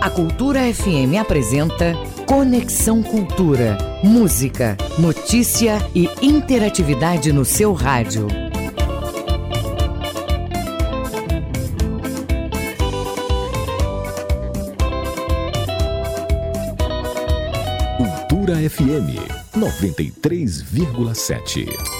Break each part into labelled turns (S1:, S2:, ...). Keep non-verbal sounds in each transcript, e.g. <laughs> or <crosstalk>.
S1: A Cultura FM apresenta Conexão Cultura. Música, notícia e interatividade no seu rádio.
S2: Cultura FM 93,7.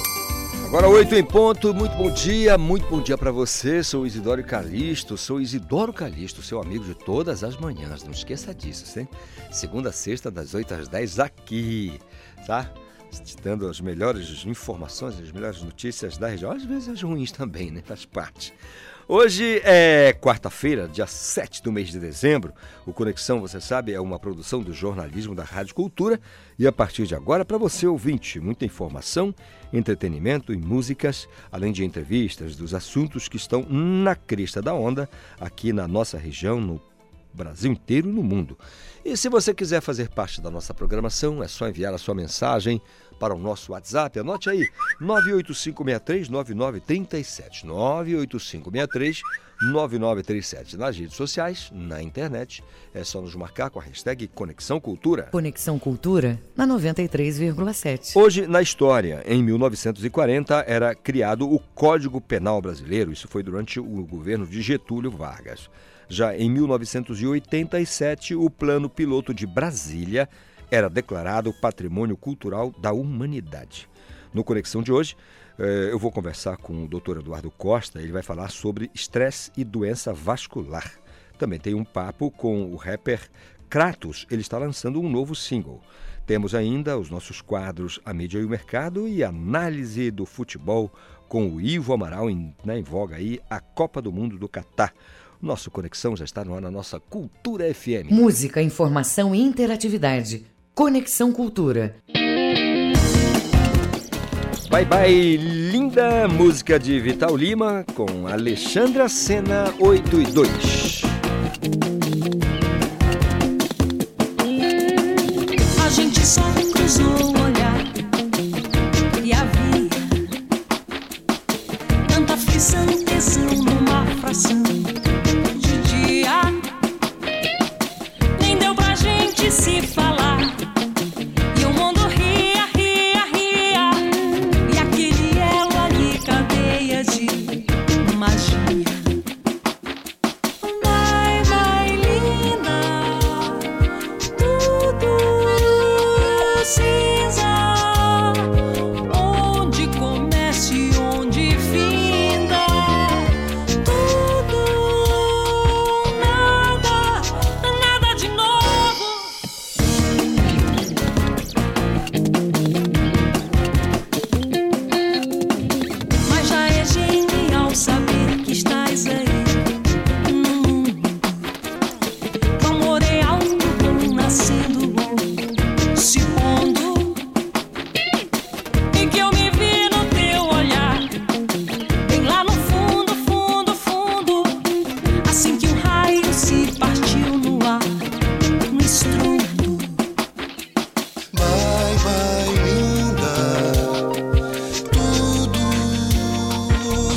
S3: Agora oito em ponto, muito bom dia, muito bom dia para você. Sou Isidoro Calixto, sou Isidoro Calixto, seu amigo de todas as manhãs. Não esqueça disso, hein? Segunda sexta, das 8 às 10 aqui, tá? Te dando as melhores informações, as melhores notícias da região. Às vezes as ruins também, né? Faz parte. Hoje é quarta-feira, dia 7 do mês de dezembro. O Conexão, você sabe, é uma produção do jornalismo da Rádio Cultura. E a partir de agora, para você ouvinte, muita informação, entretenimento e músicas, além de entrevistas dos assuntos que estão na crista da onda aqui na nossa região, no Brasil inteiro e no mundo. E se você quiser fazer parte da nossa programação, é só enviar a sua mensagem para o nosso WhatsApp. Anote aí, 985639937. 985639937. Nas redes sociais, na internet, é só nos marcar com a hashtag Conexão Cultura.
S1: Conexão Cultura na 93,7.
S3: Hoje, na história, em 1940, era criado o Código Penal Brasileiro. Isso foi durante o governo de Getúlio Vargas. Já em 1987, o Plano Piloto de Brasília era declarado Patrimônio Cultural da Humanidade. No Conexão de hoje, eu vou conversar com o Dr. Eduardo Costa, ele vai falar sobre estresse e doença vascular. Também tem um papo com o rapper Kratos, ele está lançando um novo single. Temos ainda os nossos quadros A Mídia e o Mercado e análise do futebol com o Ivo Amaral em, né, em voga aí, a Copa do Mundo do Catar. Nosso Conexão já está no ar na nossa Cultura FM.
S1: Música, informação e interatividade. Conexão Cultura.
S3: Bye bye, linda música de Vital Lima com Alexandra Sena 8 e 2.
S4: A gente só cruzou o olhar e havia tanta aflição, tesão numa fração.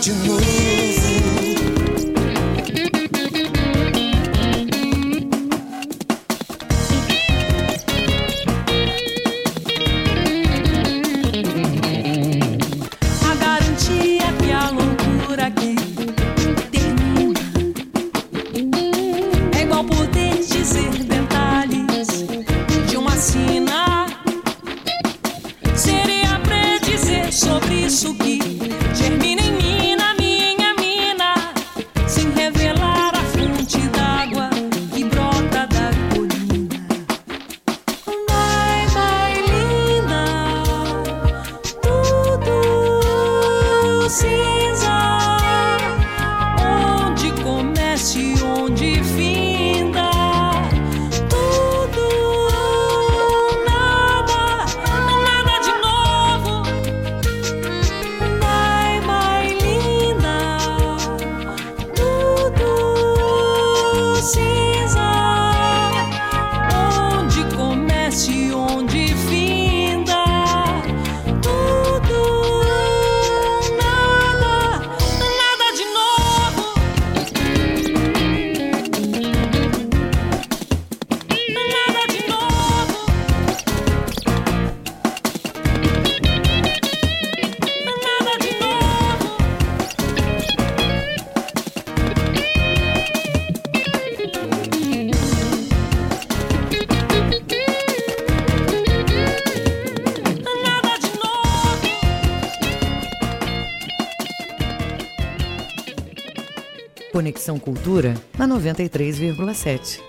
S5: mim, na minha,
S1: Conexão Cultura na 93,7.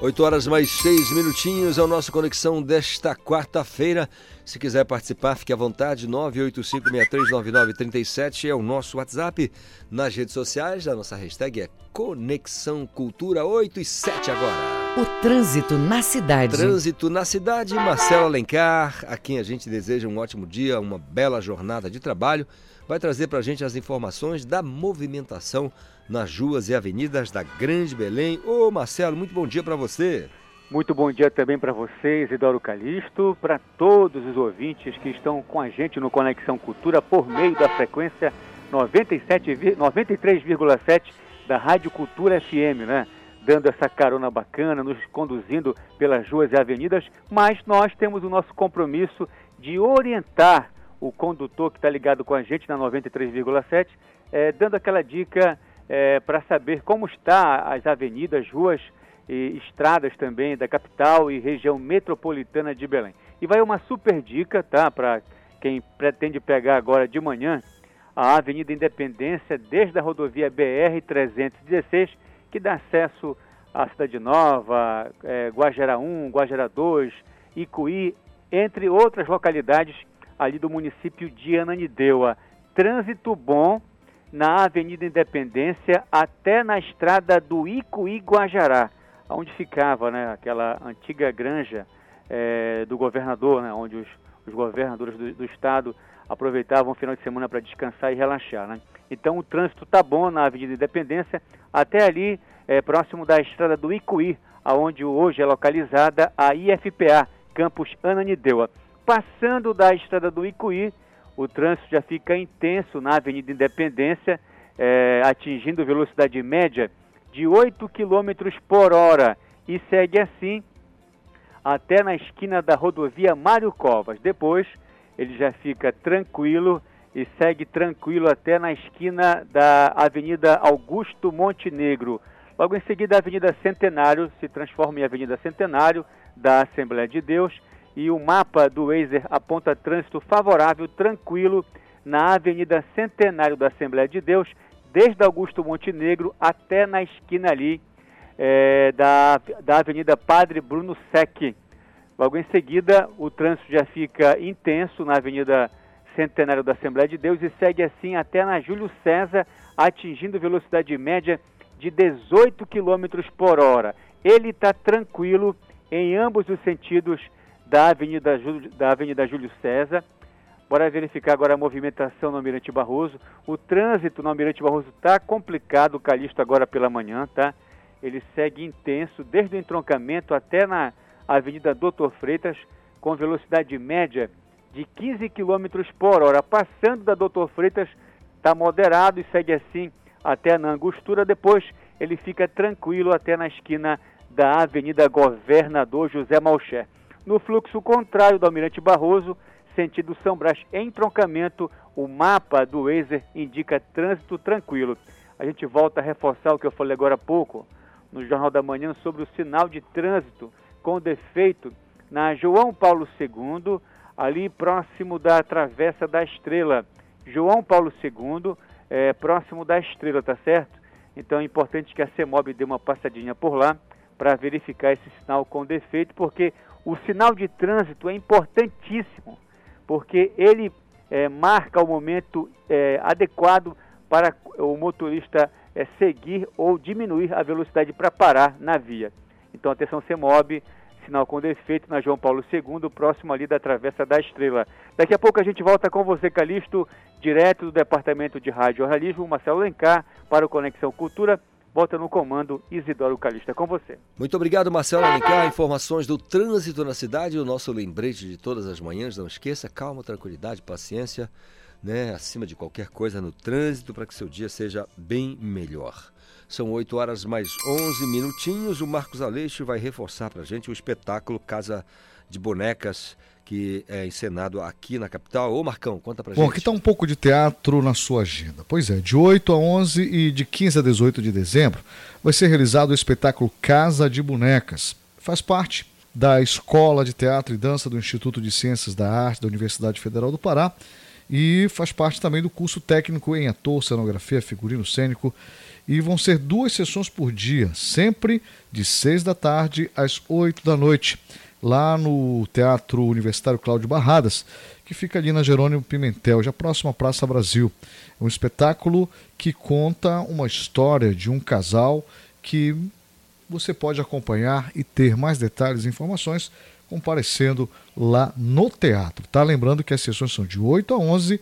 S3: 8 horas mais 6 minutinhos é o nosso Conexão desta quarta-feira. Se quiser participar, fique à vontade. 985639937 é o nosso WhatsApp. Nas redes sociais, a nossa hashtag é Conexão Cultura 8 e 7 agora.
S1: O trânsito na cidade.
S3: Trânsito na cidade, Marcelo Alencar, a quem a gente deseja um ótimo dia, uma bela jornada de trabalho, vai trazer para a gente as informações da movimentação nas ruas e avenidas da Grande Belém. Ô Marcelo, muito bom dia para você.
S6: Muito bom dia também para vocês, Isidoro Calixto, para todos os ouvintes que estão com a gente no Conexão Cultura por meio da frequência 93,7 da Rádio Cultura FM, né? Dando essa carona bacana, nos conduzindo pelas ruas e avenidas, mas nós temos o nosso compromisso de orientar o condutor que está ligado com a gente na 93,7, é, dando aquela dica é, para saber como está as avenidas, ruas e estradas também da capital e região metropolitana de Belém. E vai uma super dica, tá, para quem pretende pegar agora de manhã a Avenida Independência desde a rodovia BR 316, que dá acesso à Cidade Nova, é, Guajara 1, Guajara 2, Icuí, entre outras localidades ali do município de Ananindeua. Trânsito bom na Avenida Independência até na estrada do Icuí Guajará, onde ficava né, aquela antiga granja é, do governador, né, onde os, os governadores do, do, estado aproveitavam o final de semana para descansar e relaxar. Né? Então o trânsito está bom na Avenida Independência até ali é, próximo da estrada do Icuí, aonde hoje é localizada a IFPA, Campus Ananindeua. Passando da estrada do Icuí, o trânsito já fica intenso na Avenida Independência, é, atingindo velocidade média de 8 km por hora e segue assim até na esquina da rodovia Mário Covas. Depois ele já fica tranquilo e segue tranquilo até na esquina da Avenida Augusto Montenegro. Logo em seguida, a Avenida Centenário se transforma em Avenida Centenário da Assembleia de Deus e o mapa do Waze aponta trânsito favorável, tranquilo, na Avenida Centenário da Assembleia de Deus, desde Augusto Montenegro até na esquina ali é, da, da Avenida Padre Bruno Sec. Logo em seguida, o trânsito já fica intenso na Avenida Centenário da Assembleia de Deus e segue assim até na Júlio César, atingindo velocidade média de 18 km por hora. Ele está tranquilo em ambos os sentidos da Avenida, Júlio, da Avenida Júlio César. Bora verificar agora a movimentação no Almirante Barroso. O trânsito no Almirante Barroso está complicado, o Calixto agora pela manhã, tá? Ele segue intenso desde o entroncamento até na Avenida Doutor Freitas, com velocidade média de 15 km por hora. Passando da Doutor Freitas, está moderado e segue assim até na Angostura. Depois ele fica tranquilo até na esquina da Avenida Governador José Malcher. No fluxo contrário do Almirante Barroso, sentido São Brás, entroncamento, o mapa do Waze indica trânsito tranquilo. A gente volta a reforçar o que eu falei agora há pouco no Jornal da Manhã sobre o sinal de trânsito com defeito na João Paulo II, ali próximo da Travessa da Estrela. João Paulo II, é, próximo da Estrela, tá certo? Então é importante que a CEMOB dê uma passadinha por lá para verificar esse sinal com defeito, porque o sinal de trânsito é importantíssimo, porque ele é, marca o momento é, adequado para o motorista é, seguir ou diminuir a velocidade para parar na via. Então, atenção CEMOB, sinal com defeito na João Paulo II, próximo ali da Travessa da Estrela. Daqui a pouco a gente volta com você, Calixto, direto do Departamento de Rádio Jornalismo, Marcelo Lencar, para o Conexão Cultura. Volta no comando, Isidoro Calista, com você.
S3: Muito obrigado, Marcelo Alencar. Informações do trânsito na cidade, o nosso lembrete de todas as manhãs. Não esqueça, calma, tranquilidade, paciência, né? Acima de qualquer coisa no trânsito, para que seu dia seja bem melhor. São 8 horas mais 11 minutinhos. O Marcos Aleixo vai reforçar para a gente o espetáculo Casa de Bonecas que é encenado aqui na capital. Ô Marcão, conta pra
S7: Bom,
S3: gente.
S7: Bom, aqui está um pouco de teatro na sua agenda. Pois é, de 8 a 11 e de 15 a 18 de dezembro vai ser realizado o espetáculo Casa de Bonecas. Faz parte da Escola de Teatro e Dança do Instituto de Ciências da Arte da Universidade Federal do Pará e faz parte também do curso técnico em ator, cenografia, figurino cênico. E vão ser duas sessões por dia, sempre de seis da tarde às oito da noite, lá no Teatro Universitário Cláudio Barradas, que fica ali na Jerônimo Pimentel, já próximo à Praça Brasil. É um espetáculo que conta uma história de um casal que você pode acompanhar e ter mais detalhes e informações comparecendo lá no teatro. Tá lembrando que as sessões são de 8 a 11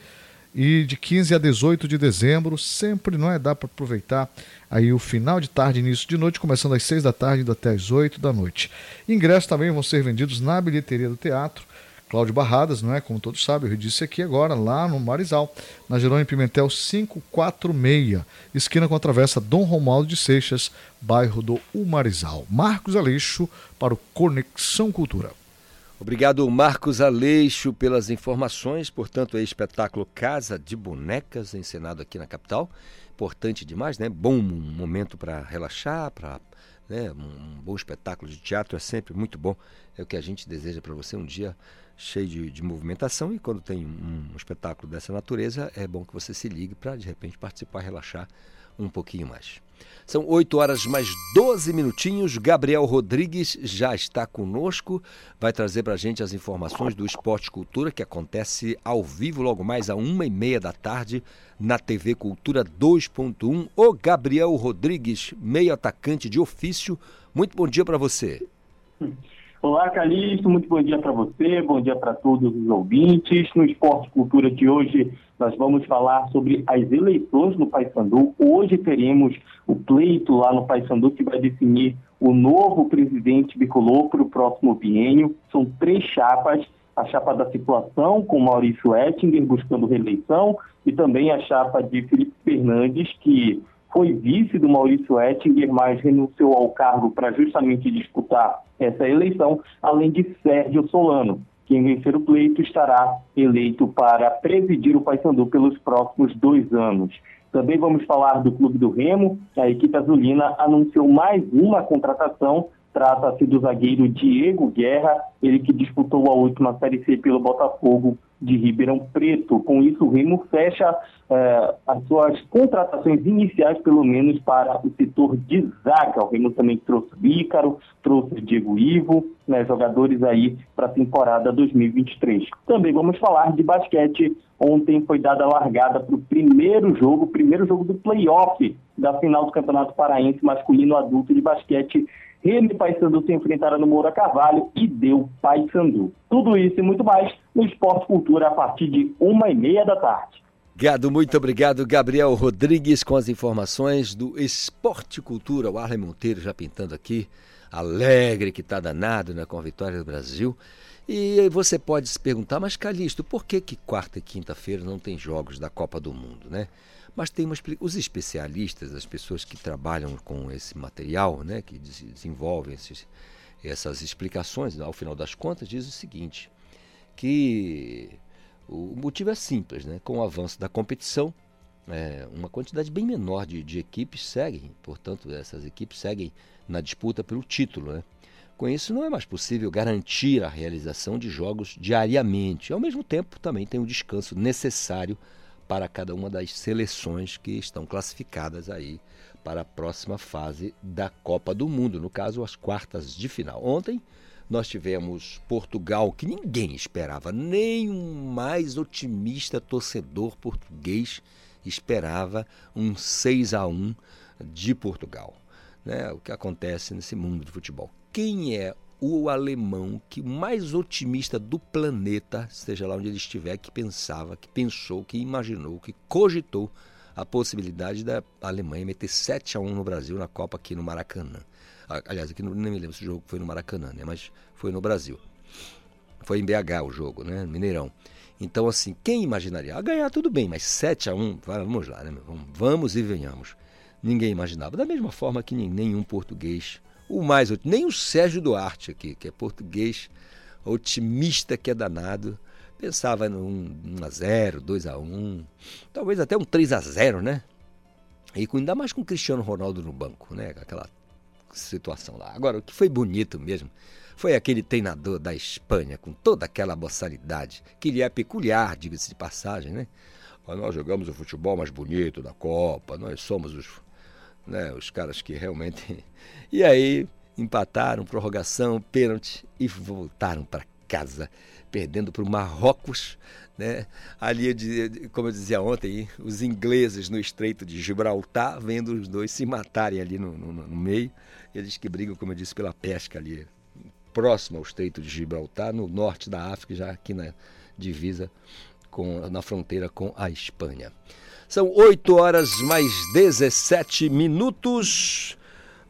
S7: e de 15 a 18 de dezembro, sempre não é dá para aproveitar aí o final de tarde, início de noite, começando às 6 da tarde indo até às 8 da noite. Ingressos também vão ser vendidos na bilheteria do teatro. Cláudio Barradas, não é? Como todos sabem, eu disse aqui agora, lá no Marizal, na Jerônimo Pimentel 546, esquina com a travessa Dom Romualdo de Seixas, bairro do Umarizal. Marcos Aleixo para o Conexão Cultura.
S3: Obrigado, Marcos Aleixo, pelas informações. Portanto, é espetáculo Casa de Bonecas, encenado aqui na capital. Importante demais, né? Bom momento para relaxar, para né? um bom espetáculo de teatro é sempre muito bom. É o que a gente deseja para você um dia cheio de, de, movimentação e quando tem um, um espetáculo dessa natureza é bom que você se ligue para de repente participar, relaxar um pouquinho mais. São 8 horas mais 12 minutinhos. Gabriel Rodrigues já está conosco. Vai trazer para a gente as informações do Esporte Cultura, que acontece ao vivo logo mais a uma e meia da tarde na TV Cultura 2.1. O Gabriel Rodrigues, meio atacante de ofício. Muito bom dia para você.
S8: Olá, Calixto, muito bom dia para você, bom dia para todos os ouvintes. No Esporte Cultura de hoje, nós vamos falar sobre as eleições no Paysandu. Hoje teremos o pleito lá no Paysandu que vai definir o novo presidente bicolor para o próximo biênio. São três chapas, a chapa da situação com Maurício Ettinger buscando reeleição e também a chapa de Felipe Fernandes, que foi vice do Maurício Ettinger, mas renunciou ao cargo para justamente disputar essa eleição, além de Sérgio Solano. Quem vencer o pleito estará eleito para presidir o Paysandu pelos próximos dois anos. Também vamos falar do Clube do Remo. A equipe azulina anunciou mais uma contratação. Trata-se do zagueiro Diego Guerra, ele que disputou a última Série C pelo Botafogo de Ribeirão Preto. Com isso, o Remo fecha eh, as suas contratações iniciais, pelo menos para o setor de zaga. O Remo também trouxe Ícaro, trouxe Diego Ivo, né, jogadores aí para a temporada 2023. Também vamos falar de basquete. Ontem foi dada a largada para o primeiro jogo, primeiro jogo do playoff da final do Campeonato Paraense Masculino Adulto de Basquete Remy Paysandu se enfrentaram no Moura Carvalho e deu Paysandu. Tudo isso e muito mais no Esporte Cultura a partir de uma e meia da tarde.
S3: Gado, muito obrigado, Gabriel Rodrigues, com as informações do Esporte Cultura. O Arlen Monteiro já pintando aqui, alegre que está danado né, com a vitória do Brasil. E você pode se perguntar, mas Calixto, por que, que quarta e quinta-feira não tem jogos da Copa do Mundo, né? Mas tem uma, os especialistas, as pessoas que trabalham com esse material, né, que desenvolvem esses, essas explicações, ao final das contas, diz o seguinte, que o motivo é simples, né? com o avanço da competição, é, uma quantidade bem menor de, de equipes seguem, portanto, essas equipes seguem na disputa pelo título. Né? Com isso, não é mais possível garantir a realização de jogos diariamente. Ao mesmo tempo, também tem o descanso necessário para cada uma das seleções que estão classificadas aí para a próxima fase da Copa do Mundo, no caso as quartas de final. Ontem nós tivemos Portugal que ninguém esperava, nem um mais otimista torcedor português esperava um 6 a 1 de Portugal. Né? O que acontece nesse mundo de futebol. Quem é o alemão que mais otimista do planeta, seja lá onde ele estiver, que pensava, que pensou, que imaginou, que cogitou a possibilidade da Alemanha meter 7 a 1 no Brasil na Copa aqui no Maracanã. Aliás, aqui não, nem me lembro se o jogo foi no Maracanã, né? mas foi no Brasil. Foi em BH o jogo, né? Mineirão. Então, assim, quem imaginaria? Ah, ganhar tudo bem, mas 7 a 1 vamos lá, né? Vamos e venhamos. Ninguém imaginava. Da mesma forma que nenhum português o mais nem o Sérgio Duarte aqui, que é português, otimista que é danado, pensava num 1 a 0, 2 a 1, talvez até um 3 a 0, né? E ainda mais com o Cristiano Ronaldo no banco, né? Aquela situação lá. Agora, o que foi bonito mesmo foi aquele treinador da Espanha, com toda aquela boçalidade, que lhe é peculiar, diga-se de passagem, né? Nós jogamos o futebol mais bonito da Copa, nós somos os, né, os caras que realmente. <laughs> E aí empataram, prorrogação, pênalti e voltaram para casa, perdendo para o Marrocos. Né? Ali, como eu dizia ontem, os ingleses no Estreito de Gibraltar, vendo os dois se matarem ali no, no, no meio. Eles que brigam, como eu disse, pela pesca ali, próximo ao Estreito de Gibraltar, no norte da África, já aqui na divisa, com, na fronteira com a Espanha. São 8 horas mais 17 minutos.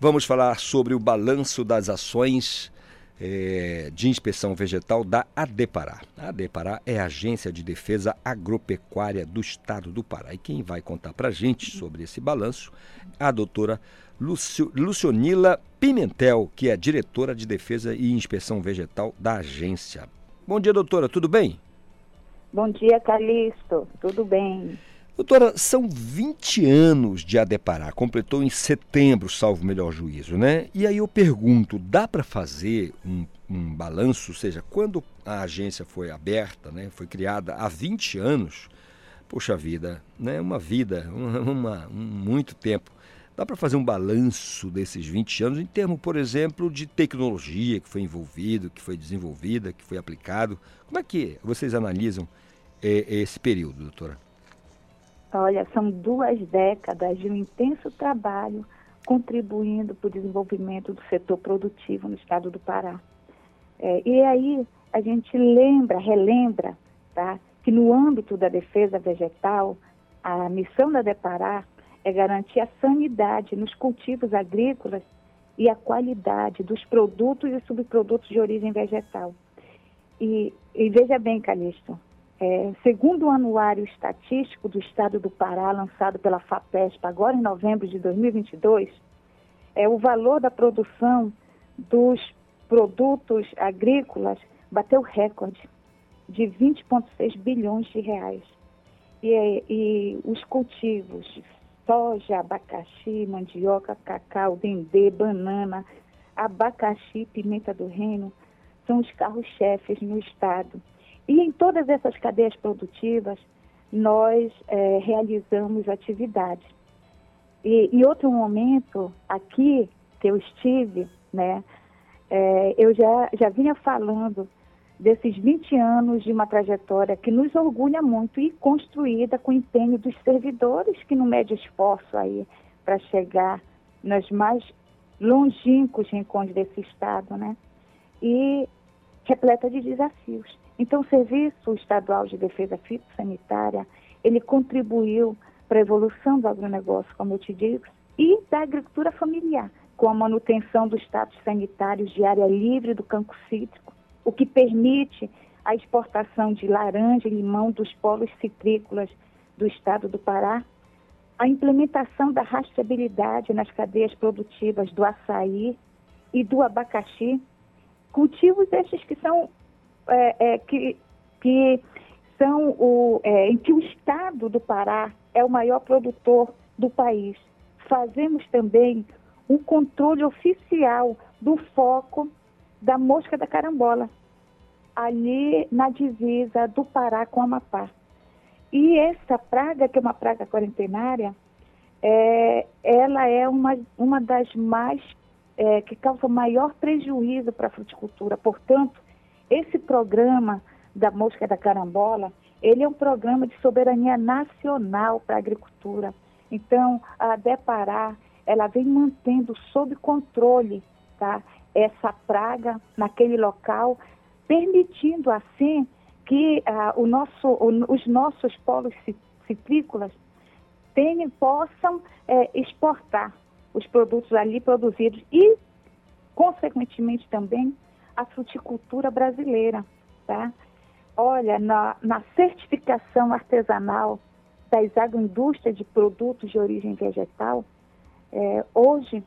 S3: Vamos falar sobre o balanço das ações é, de inspeção vegetal da ADEPARÁ. A ADEPARÁ é a Agência de Defesa Agropecuária do Estado do Pará. E quem vai contar para a gente sobre esse balanço é a doutora Lucio, Lucionila Pimentel, que é diretora de Defesa e Inspeção Vegetal da agência. Bom dia, doutora, tudo bem?
S9: Bom dia, Calixto, tudo bem?
S3: Doutora, são 20 anos de Adepará, completou em setembro, salvo melhor juízo, né? E aí eu pergunto, dá para fazer um, um balanço, ou seja, quando a agência foi aberta, né, foi criada há 20 anos, poxa vida, né, uma vida, uma, um, muito tempo. Dá para fazer um balanço desses 20 anos em termos, por exemplo, de tecnologia que foi envolvido, que foi desenvolvida, que foi aplicado. Como é que vocês analisam é, esse período, doutora?
S9: Olha, são duas décadas de um intenso trabalho contribuindo para o desenvolvimento do setor produtivo no estado do Pará. É, e aí a gente lembra, relembra, tá, que no âmbito da defesa vegetal, a missão da Depará é garantir a sanidade nos cultivos agrícolas e a qualidade dos produtos e subprodutos de origem vegetal. E, e veja bem, Calixto, é, segundo o Anuário Estatístico do Estado do Pará, lançado pela FAPESP agora em novembro de 2022, é, o valor da produção dos produtos agrícolas bateu recorde de 20,6 bilhões de reais. E, é, e os cultivos de soja, abacaxi, mandioca, cacau, dendê, banana, abacaxi, pimenta do reino, são os carros-chefes no estado e em todas essas cadeias produtivas, nós é, realizamos atividades. E em outro momento, aqui que eu estive, né, é, eu já, já vinha falando desses 20 anos de uma trajetória que nos orgulha muito e construída com empenho dos servidores que não mede esforço aí para chegar nos mais longínquos rincões desse Estado, né? E repleta de desafios. Então, o Serviço Estadual de Defesa Fitossanitária, ele contribuiu para a evolução do agronegócio, como eu te digo, e da agricultura familiar, com a manutenção do status sanitário de área livre do campo cítrico, o que permite a exportação de laranja e limão dos polos citrícolas do estado do Pará, a implementação da rastreabilidade nas cadeias produtivas do açaí e do abacaxi, cultivos estes que são é, é, que, que são o, é, em que o estado do Pará é o maior produtor do país. Fazemos também um controle oficial do foco da mosca da carambola, ali na divisa do Pará com o Amapá. E essa praga, que é uma praga quarentenária, é, ela é uma, uma das mais é, que causa maior prejuízo para a fruticultura. Portanto, esse programa da mosca da carambola, ele é um programa de soberania nacional para a agricultura. Então, a Depará, ela vem mantendo sob controle tá, essa praga naquele local, permitindo assim que uh, nosso, o, os nossos polos citrícolas tenham, possam é, exportar os produtos ali produzidos e, consequentemente também, a fruticultura brasileira, tá? Olha, na, na certificação artesanal das agroindústrias de produtos de origem vegetal, é, hoje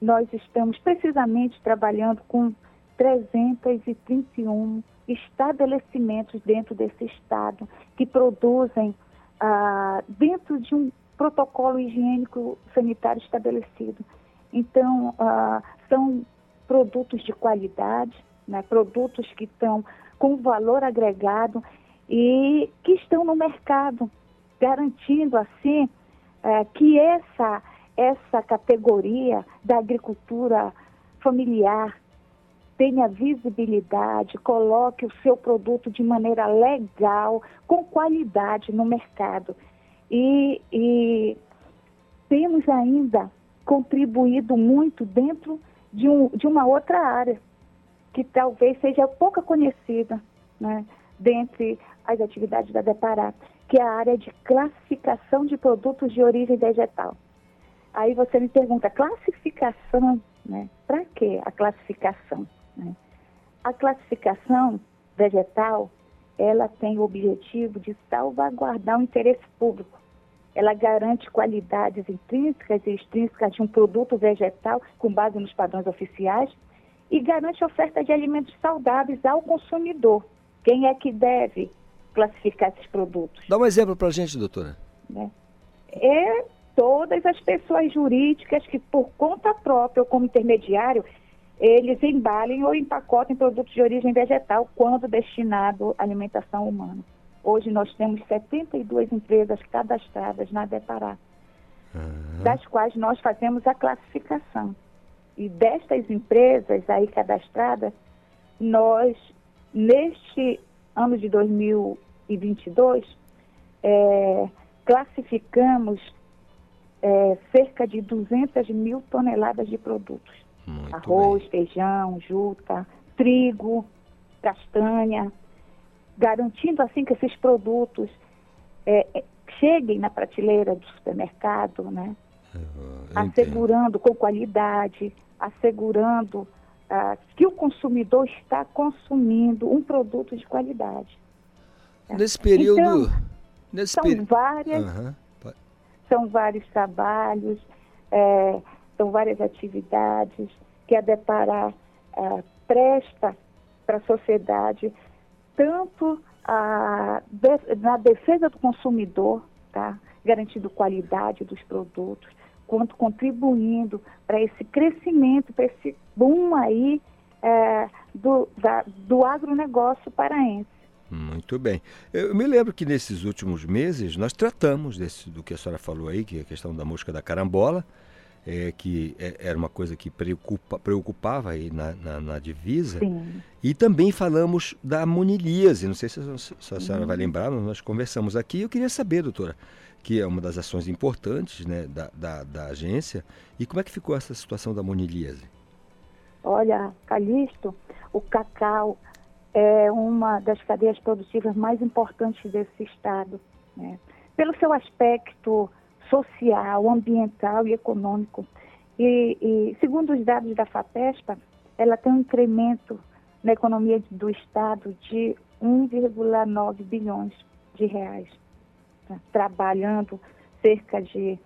S9: nós estamos precisamente trabalhando com 331 estabelecimentos dentro desse estado que produzem ah, dentro de um protocolo higiênico sanitário estabelecido. Então, ah, são produtos de qualidade, né, produtos que estão com valor agregado e que estão no mercado, garantindo assim é, que essa, essa categoria da agricultura familiar tenha visibilidade, coloque o seu produto de maneira legal, com qualidade no mercado. E, e temos ainda contribuído muito dentro de, um, de uma outra área, que talvez seja pouca conhecida, né, dentre as atividades da Depará, que é a área de classificação de produtos de origem vegetal. Aí você me pergunta, classificação, né? Para que a classificação? Né? A classificação vegetal, ela tem o objetivo de salvaguardar o interesse público. Ela garante qualidades intrínsecas e extrínsecas de um produto vegetal com base nos padrões oficiais e garante oferta de alimentos saudáveis ao consumidor. Quem é que deve classificar esses produtos?
S3: Dá um exemplo para a gente, doutora.
S9: Né? É todas as pessoas jurídicas que, por conta própria ou como intermediário, eles embalem ou empacotem produtos de origem vegetal quando destinado à alimentação humana. Hoje nós temos 72 empresas cadastradas na Depará, uhum. das quais nós fazemos a classificação. E destas empresas aí cadastradas, nós, neste ano de 2022, é, classificamos é, cerca de 200 mil toneladas de produtos. Muito Arroz, bem. feijão, juta, trigo, castanha, garantindo assim que esses produtos é, é cheguem na prateleira do supermercado, né? assegurando com qualidade, assegurando ah, que o consumidor está consumindo um produto de qualidade.
S3: Nesse período.
S9: Então,
S3: nesse
S9: são peri... várias. Uhum. São vários trabalhos, é, são várias atividades que a Deparar é, presta para a sociedade, tanto de, na defesa do consumidor, tá? garantindo qualidade dos produtos, quanto contribuindo para esse crescimento, para esse boom aí é, do, da, do agronegócio paraense.
S3: Muito bem. Eu me lembro que nesses últimos meses nós tratamos desse, do que a senhora falou aí, que é a questão da mosca da carambola, é, que é, era uma coisa que preocupa, preocupava aí na, na, na divisa. Sim. E também falamos da monilíase. Não sei se a, se a senhora vai uhum. lembrar, nós conversamos aqui. Eu queria saber, doutora, que é uma das ações importantes né, da, da, da agência. E como é que ficou essa situação da monilíase?
S9: Olha, Calixto, o cacau é uma das cadeias produtivas mais importantes desse estado. Né? Pelo seu aspecto social, ambiental e econômico. E, e, segundo os dados da FAPESPA, ela tem um incremento na economia do estado de 1,9 bilhões de reais né, trabalhando cerca de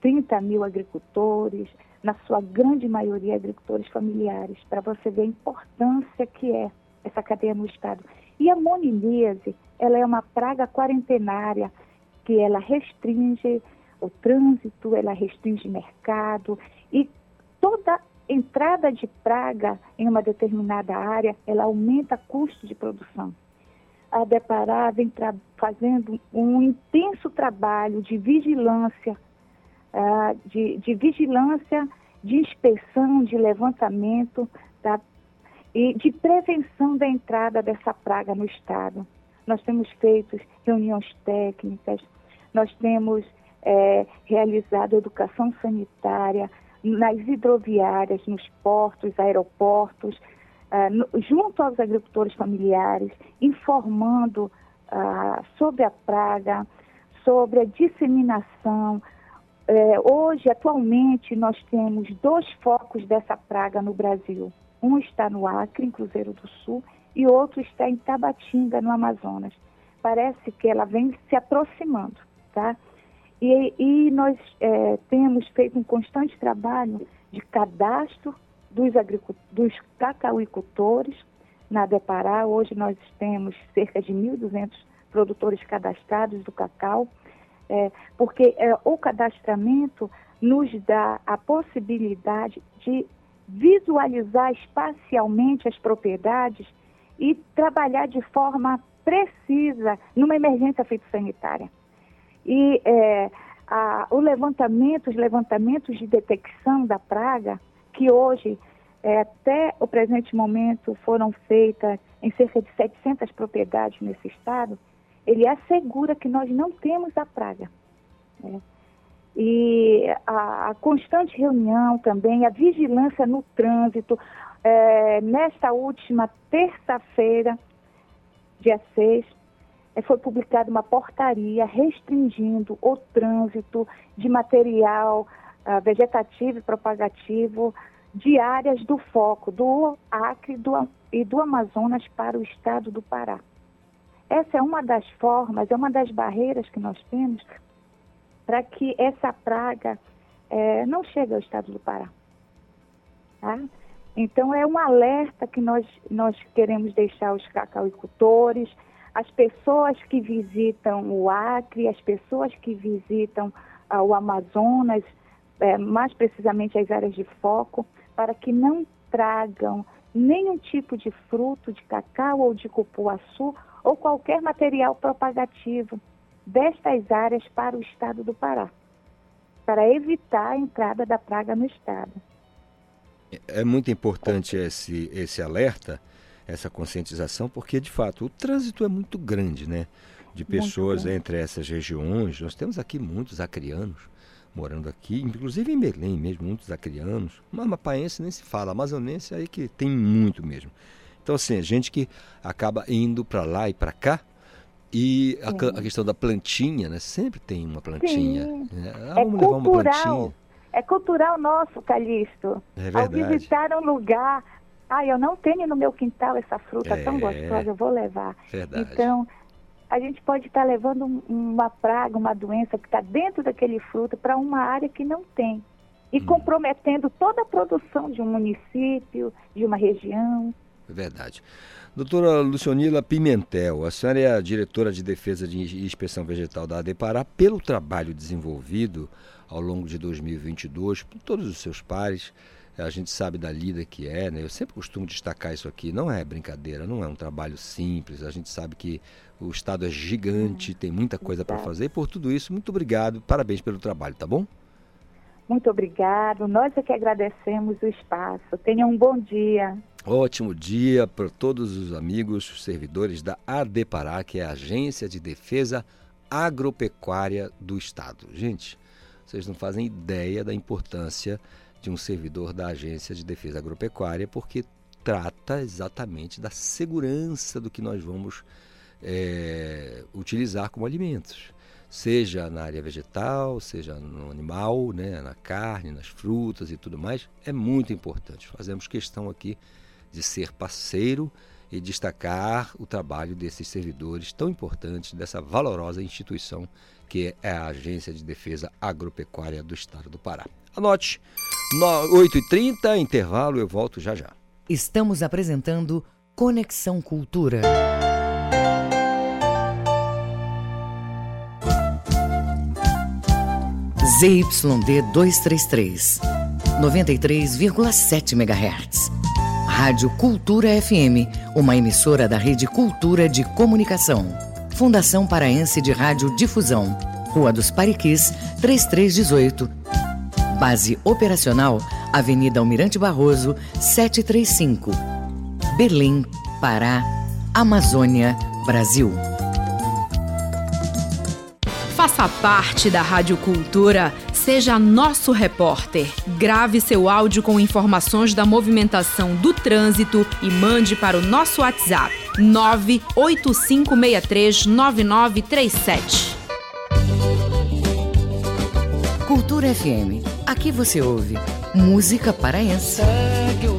S9: 30 mil agricultores, na sua grande maioria agricultores familiares, para você ver a importância que é essa cadeia no Estado. E a monilíase, ela é uma praga quarentenária que ela restringe o trânsito, ela restringe mercado e toda entrada de praga em uma determinada área, ela aumenta custo de produção a Depará vem fazendo um intenso trabalho de vigilância, uh, de, de, vigilância, de inspeção, de levantamento tá? e de prevenção da entrada dessa praga no Estado. Nós temos feito reuniões técnicas, nós temos é, realizado educação sanitária nas hidroviárias, nos portos, aeroportos, uh, junto aos agricultores familiares, informando uh, sobre a praga, sobre a disseminação. Uh, hoje, atualmente, nós temos dois focos dessa praga no Brasil. Um está no Acre, em Cruzeiro do Sul, e outro está em Tabatinga, no Amazonas. Parece que ela vem se aproximando, tá? E, e nós é, temos feito um constante trabalho de cadastro dos, dos cacauicultores na Depará. Hoje nós temos cerca de 1.200 produtores cadastrados do cacau. É, porque é, o cadastramento nos dá a possibilidade de visualizar espacialmente as propriedades e trabalhar de forma precisa numa emergência fitossanitária. E é, a, o levantamento, os levantamentos de detecção da praga, que hoje, é, até o presente momento, foram feitas em cerca de 700 propriedades nesse estado, ele assegura que nós não temos a praga. Né? E a, a, constante reunião também, a vigilância no trânsito, é, nesta última terça-feira, dia 6, é, foi publicada uma portaria restringindo o trânsito de material uh, vegetativo e propagativo de áreas do foco do Acre do, e do Amazonas para o estado do Pará. Essa é uma das formas, é uma das barreiras que nós temos para que essa praga é, não chegue ao estado do Pará. Tá? Então, é um alerta que nós, nós queremos deixar os cacauicultores, as pessoas que visitam o Acre, as pessoas que visitam ah, o Amazonas, é, mais precisamente as áreas de foco, para que não tragam nenhum tipo de fruto de cacau ou de cupuaçu ou qualquer material propagativo destas áreas para o estado do Pará, para evitar a entrada da praga no estado.
S3: É muito importante esse, esse alerta, essa conscientização, porque de fato o trânsito é muito grande, né? De pessoas entre essas regiões. Nós temos aqui muitos acrianos morando aqui, inclusive em Belém mesmo, muitos acrianos. Mamapaense nem se fala, amazonense aí que tem muito mesmo. Então, assim, a gente que acaba indo para lá e para cá, e a, a, questão da plantinha, né? Sempre tem uma plantinha.
S9: Né? Ah, é cultural. É cultural nosso, Calixto. É verdade. Ao visitar um lugar, ah, eu não tenho no meu quintal essa fruta é, tão gostosa, eu vou levar. Verdade. Então, a gente pode estar levando uma praga, uma doença que está dentro daquele fruto para uma área que não tem. E hum. comprometendo toda a produção de um município, de uma região.
S3: É verdade. Doutora Lucionila Pimentel, a senhora é a diretora de Defesa de Inspeção Vegetal da ADEPARÁ pelo trabalho desenvolvido ao longo de 2022 por todos os seus pares. A gente sabe da lida que é, né? Eu sempre costumo destacar isso aqui. Não é brincadeira, não é um trabalho simples. A gente sabe que o Estado é gigante, tem muita coisa para fazer. E por tudo isso, muito obrigado. Parabéns pelo trabalho, tá bom?
S9: Muito obrigado. Nós é que agradecemos o espaço. Tenha um bom dia.
S3: Ótimo dia para todos os amigos servidores da ADEPARÁ, que é a Agência de Defesa Agropecuária do Estado. Gente, vocês não fazem ideia da importância de um servidor da Agência de Defesa Agropecuária, porque trata exatamente da segurança do que nós vamos é, utilizar como alimentos seja na área vegetal, seja no animal, né, na carne, nas frutas e tudo mais, é muito importante. Fazemos questão aqui de ser parceiro e destacar o trabalho desses servidores tão importantes dessa valorosa instituição que é a Agência de Defesa Agropecuária do Estado do Pará. Anote, 8h30, intervalo, eu volto já já.
S1: Estamos apresentando Conexão Cultura. ZYD 233, 93,7 MHz. Rádio Cultura FM, uma emissora da Rede Cultura de Comunicação. Fundação Paraense de Rádio Difusão. Rua dos Pariquis, 3318. Base operacional, Avenida Almirante Barroso, 735. Berlim, Pará, Amazônia, Brasil.
S10: Faça parte da Rádio Cultura, seja nosso repórter. Grave seu áudio com informações da movimentação do trânsito e mande para o nosso WhatsApp 985639937.
S1: Cultura FM. Aqui você ouve música paraense.
S11: Segue o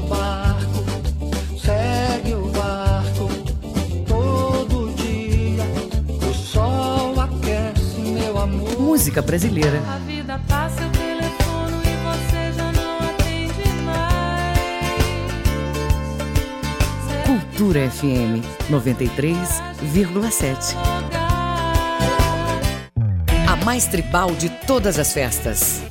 S1: música brasileira.
S12: A vida passa, o telefone e você já não atende mais.
S1: Cultura FM 93,7. mais tribal de todas as festas.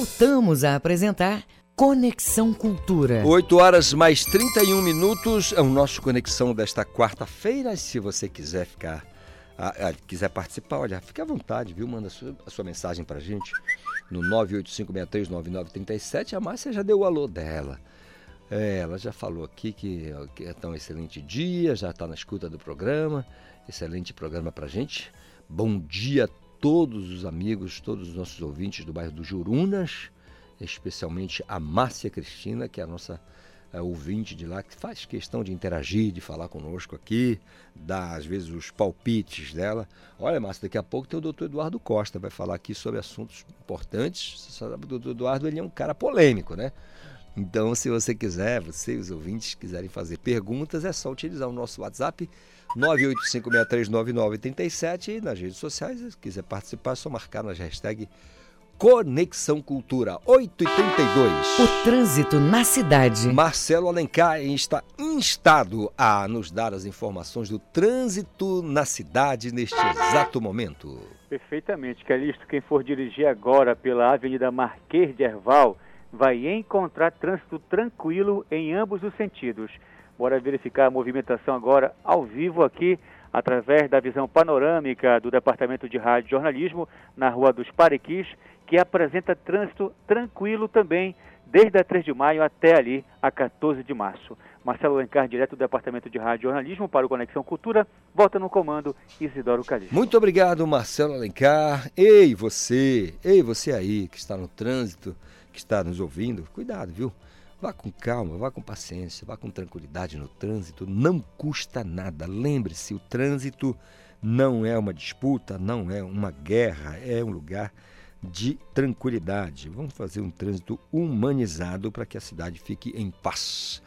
S1: Voltamos a apresentar Conexão Cultura.
S3: 8 horas mais 31 minutos é o nosso Conexão desta quarta-feira. Se você quiser ficar, ah, ah, quiser participar, olha, fique à vontade, viu? Manda a sua, a sua mensagem pra gente no 985639937. A Márcia já deu o alô dela. É, ela já falou aqui que, que é um excelente dia, já está na escuta do programa. Excelente programa pra gente. Bom dia a todos os amigos, todos os nossos ouvintes do bairro do Jurunas especialmente a Márcia Cristina, que é a nossa é, ouvinte de lá, que faz questão de interagir, de falar conosco aqui, dar às vezes os palpites dela. Olha, Márcia, daqui a pouco tem o doutor Eduardo Costa, vai falar aqui sobre assuntos importantes. Você sabe, o doutor Eduardo ele é um cara polêmico, né? Então, se você quiser, você e os ouvintes quiserem fazer perguntas, é só utilizar o nosso WhatsApp 985639937 e nas redes sociais, se quiser participar, é só marcar nas hashtags Conexão Cultura 832.
S1: O trânsito na cidade.
S3: Marcelo Alencar está instado a nos dar as informações do trânsito na cidade neste exato momento.
S6: Perfeitamente, Calixto. Quem for dirigir agora pela Avenida Marquês de Herval vai encontrar trânsito tranquilo em ambos os sentidos. Bora verificar a movimentação agora ao vivo aqui através da visão panorâmica do Departamento de Rádio e Jornalismo na Rua dos Parequis, que apresenta trânsito tranquilo também desde a 3 de maio até ali a 14 de março. Marcelo Alencar, direto do Departamento de Rádio e Jornalismo para o Conexão Cultura, volta no comando Isidoro Calixto.
S3: Muito obrigado, Marcelo Alencar. Ei, você, ei, você aí que está no trânsito, que está nos ouvindo, cuidado, viu? Vá com calma, vá com paciência, vá com tranquilidade no trânsito, não custa nada. Lembre-se, o trânsito não é uma disputa, não é uma guerra, é um lugar de tranquilidade. Vamos fazer um trânsito humanizado para que a cidade fique em paz.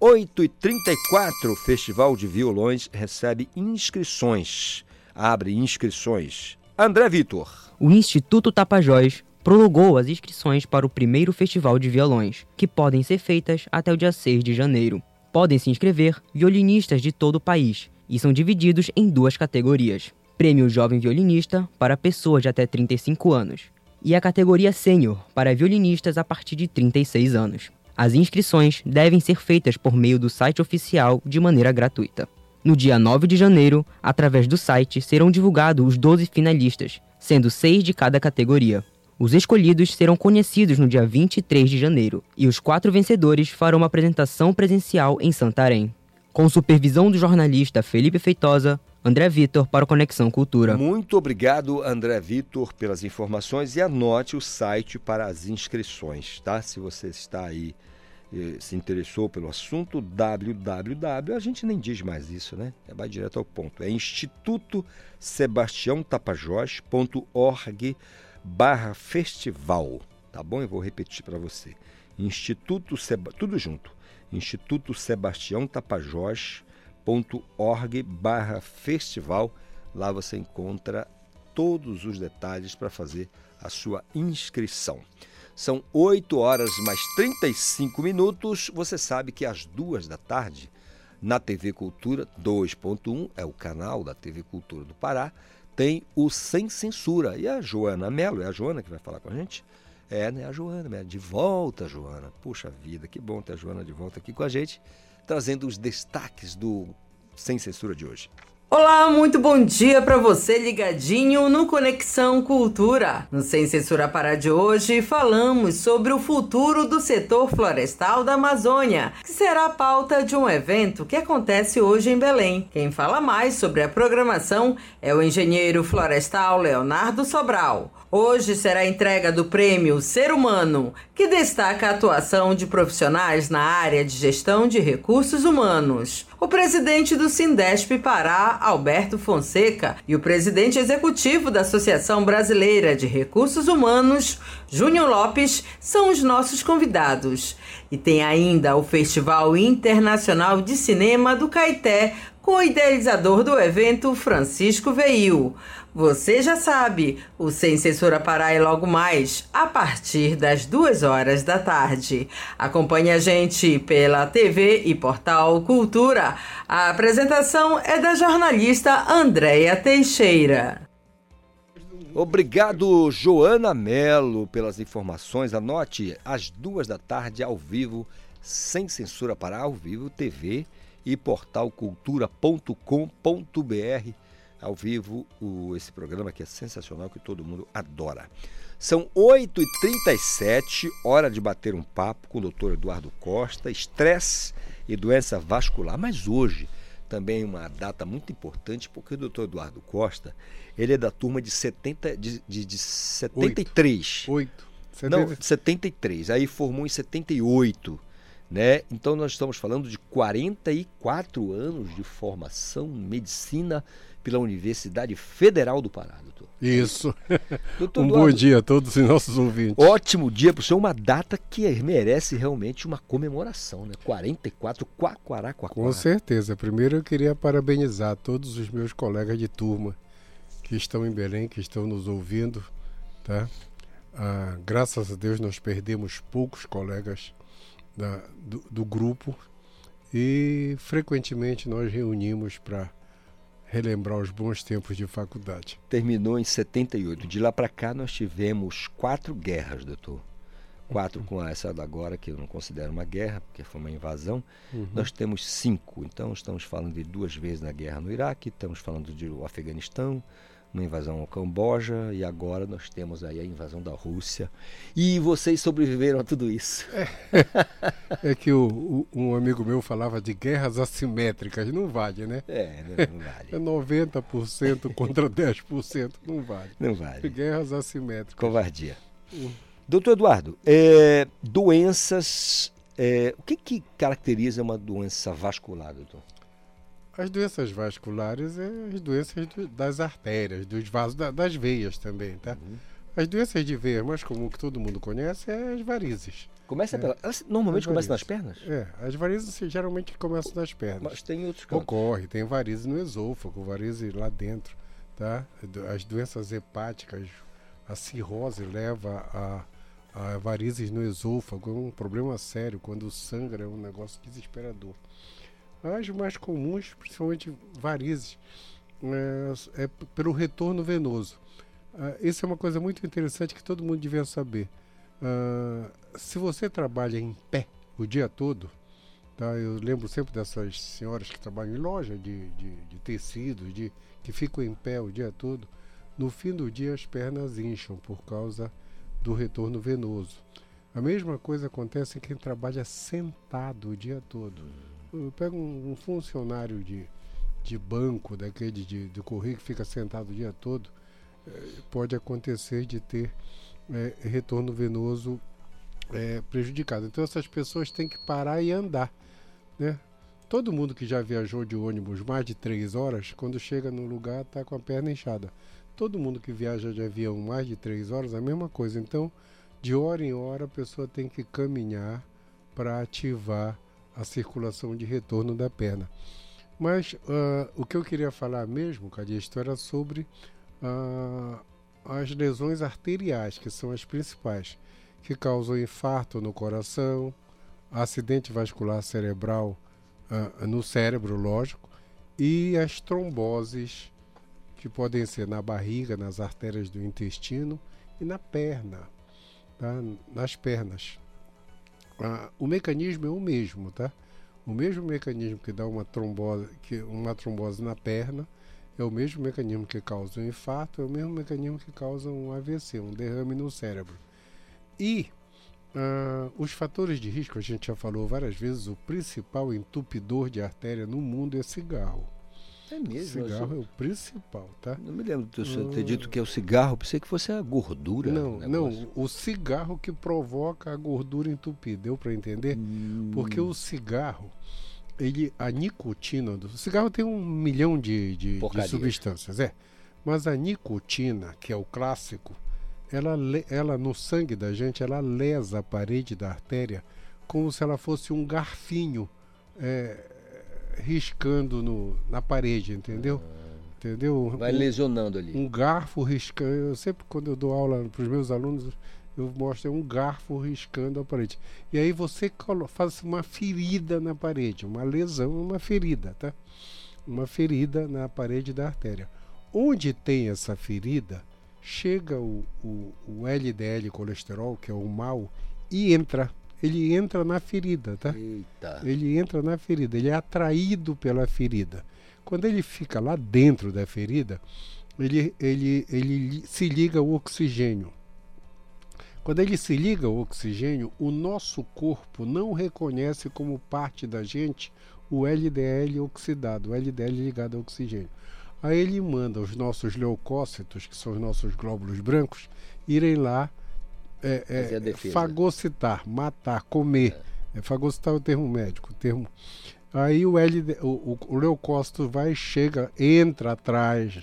S3: 8h34, o Festival de Violões recebe inscrições. Abre inscrições. André Vitor.
S13: O Instituto Tapajós prorrogou as inscrições para o primeiro Festival de Violões, que podem ser feitas até o dia 6 de janeiro. Podem se inscrever violinistas de todo o país e são divididos em duas categorias: Prêmio Jovem Violinista para pessoas de até 35 anos e a categoria Sênior para violinistas a partir de 36 anos. As inscrições devem ser feitas por meio do site oficial de maneira gratuita. No dia 9 de janeiro, através do site, serão divulgados os 12 finalistas, sendo seis de cada categoria. Os escolhidos serão conhecidos no dia 23 de janeiro e os quatro vencedores farão uma apresentação presencial em Santarém. Com supervisão do jornalista Felipe Feitosa, André Vitor para o Conexão Cultura.
S3: Muito obrigado, André Vitor, pelas informações e anote o site para as inscrições, tá? Se você está aí eh, se interessou pelo assunto, www, a gente nem diz mais isso, né? Vai direto ao ponto. É instituto sebastião tapajós.org barra festival, tá bom? Eu vou repetir para você. Instituto Seba... tudo junto. Instituto Sebastião Tapajós.org barra festival. Lá você encontra todos os detalhes para fazer a sua inscrição. São 8 horas mais 35 minutos. Você sabe que às duas da tarde, na TV Cultura 2.1, é o canal da TV Cultura do Pará, tem o Sem Censura. E a Joana Melo, é a Joana que vai falar com a gente? É, né? A Joana, de volta, Joana. Puxa vida, que bom ter a Joana de volta aqui com a gente, trazendo os destaques do Sem Censura de hoje.
S14: Olá, muito bom dia para você ligadinho no Conexão Cultura. No Sem Censura Pará de hoje, falamos sobre o futuro do setor florestal da Amazônia, que será a pauta de um evento que acontece hoje em Belém. Quem fala mais sobre a programação é o engenheiro florestal Leonardo Sobral. Hoje será a entrega do prêmio Ser Humano, que destaca a atuação de profissionais na área de gestão de recursos humanos. O presidente do Sindesp Pará, Alberto Fonseca, e o presidente executivo da Associação Brasileira de Recursos Humanos, Júnior Lopes, são os nossos convidados. E tem ainda o Festival Internacional de Cinema do Caeté, com o idealizador do evento, Francisco Veil. Você já sabe, o Sem Censura Pará é logo mais, a partir das duas horas da tarde. Acompanhe a gente pela TV e portal Cultura. A apresentação é da jornalista Andréia Teixeira.
S3: Obrigado, Joana Melo, pelas informações. Anote às duas da tarde, ao vivo, sem censura para ao vivo, TV e portal cultura.com.br. Ao vivo, o, esse programa que é sensacional, que todo mundo adora. São 8h37, hora de bater um papo com o doutor Eduardo Costa, estresse e doença vascular. Mas hoje também é uma data muito importante, porque o doutor Eduardo Costa, ele é da turma de, 70, de, de, de 73.
S15: Oito.
S3: Não, 73. Aí formou em 78. Né? Então nós estamos falando de 44 anos de formação em medicina pela Universidade Federal do Pará, doutor.
S15: Isso. <laughs>
S3: Doutor
S15: um bom
S3: Eduardo,
S15: dia a todos os nossos ouvintes.
S3: Ótimo dia para o senhor, uma data que merece realmente uma comemoração, né? 44, Quaquará,
S15: Com certeza. Primeiro eu queria parabenizar todos os meus colegas de turma que estão em Belém, que estão nos ouvindo, tá? Ah, graças a Deus nós perdemos poucos colegas da- do, do grupo e frequentemente nós reunimos para relembrar os bons tempos de faculdade.
S3: Terminou em 78. De lá para cá nós tivemos quatro guerras, doutor. Quatro com essa da agora, que eu não considero uma guerra, porque foi uma invasão.
S15: Uhum.
S3: Nós temos cinco. Então estamos falando de duas vezes na guerra no Iraque, estamos falando do Afeganistão, uma invasão ao Camboja e agora nós temos aí a invasão da Rússia. E vocês sobreviveram a tudo isso.
S15: É que o, o- um amigo meu falava de guerras assimétricas, não vale, né?
S3: É, não, não vale. <laughs>
S15: É 90% contra 10%, não vale.
S3: Não vale.
S15: Guerras assimétricas.
S3: Covardia.
S15: Hum.
S3: Doutor Eduardo, é, doenças. é, o que, que caracteriza uma doença vascular, doutor?
S15: As doenças vasculares é as doenças do- das artérias, dos vasos, da- das veias também, tá?
S3: Uhum.
S15: As doenças de veia mais comum que todo mundo conhece é as varizes.
S3: Começa
S15: É.
S3: pela. elas normalmente começam nas pernas?
S15: É, as varizes geralmente começam nas pernas.
S3: Mas tem outros casos.
S15: Ocorre, tem varizes no esôfago, varizes lá dentro, tá? As doenças hepáticas, a cirrose leva a, a varizes no esôfago, é um problema sério, quando sangra é um negócio desesperador. As mais comuns, principalmente varizes, é, é pelo retorno venoso. Ah, isso é uma coisa muito interessante que todo mundo devia saber. Ah, se você trabalha em pé o dia todo, tá? eu lembro sempre dessas senhoras que trabalham em loja de, de, de tecidos, de, que ficam em pé o dia todo, no fim do dia as pernas incham por causa do retorno venoso. A mesma coisa acontece em quem trabalha sentado o dia todo. Eu pego um, um funcionário de, de banco, daquele de, de correio que fica sentado o dia todo, eh, pode acontecer de ter eh, retorno venoso eh, prejudicado. Então essas pessoas têm que parar e andar. Né? Todo mundo que já viajou de ônibus mais de três horas, quando chega no lugar está com a perna inchada. Todo mundo que viaja de avião mais de três horas, a mesma coisa. Então, de hora em hora, a pessoa tem que caminhar para ativar a circulação de retorno da perna. Mas ah, o que eu queria falar mesmo, Calixto, era sobre ah, as lesões arteriais, que são as principais, que causam infarto no coração, acidente vascular cerebral ah, no cérebro, lógico, e as tromboses, que podem ser na barriga, nas artérias do intestino e na perna, tá? nas pernas. Ah, o mecanismo é o mesmo, tá? O mesmo mecanismo que dá uma trombose, que uma trombose na perna é o mesmo mecanismo que causa um infarto, é o mesmo mecanismo que causa um AVC, um derrame no cérebro. E ah, os fatores de risco, a gente já falou várias vezes, o principal entupidor de artéria no mundo é cigarro.
S3: É mesmo?
S15: O cigarro
S3: eu
S15: é o principal, tá?
S3: Não me lembro de você ter
S15: Hum.
S3: dito que é o cigarro, pensei que fosse a gordura.
S15: Não,
S3: o negócio.
S15: não, o cigarro que provoca a gordura entupida, deu para entender? Porque o cigarro, ele, a nicotina do o cigarro tem um milhão de, de, de substâncias, é. Mas a nicotina, que é o clássico, ela, ela no sangue da gente, ela lesa a parede da artéria como se ela fosse um garfinho é, riscando no, na parede, entendeu? Entendeu?
S3: Vai lesionando ali.
S15: um garfo riscando. Eu sempre, quando eu dou aula para os meus alunos, eu mostro um garfo riscando a parede. E aí você faz uma ferida na parede, uma lesão, uma ferida, tá? Uma ferida na parede da artéria. Onde tem essa ferida, chega o, o, o LDL colesterol, que é o mal, e entra. Ele entra na ferida, tá?
S3: Eita.
S15: Ele entra na ferida, ele é atraído pela ferida. Quando ele fica lá dentro da ferida, ele, ele, ele se liga ao oxigênio. Quando ele se liga ao oxigênio, o nosso corpo não reconhece como parte da gente o LDL oxidado, o LDL ligado ao oxigênio. Aí ele manda os nossos leucócitos, que são os nossos glóbulos brancos, irem lá é, é, fagocitar, matar, comer. É, fagocitar é o termo médico. O termo... Aí o, LD, o, o leucócito vai, chega, entra atrás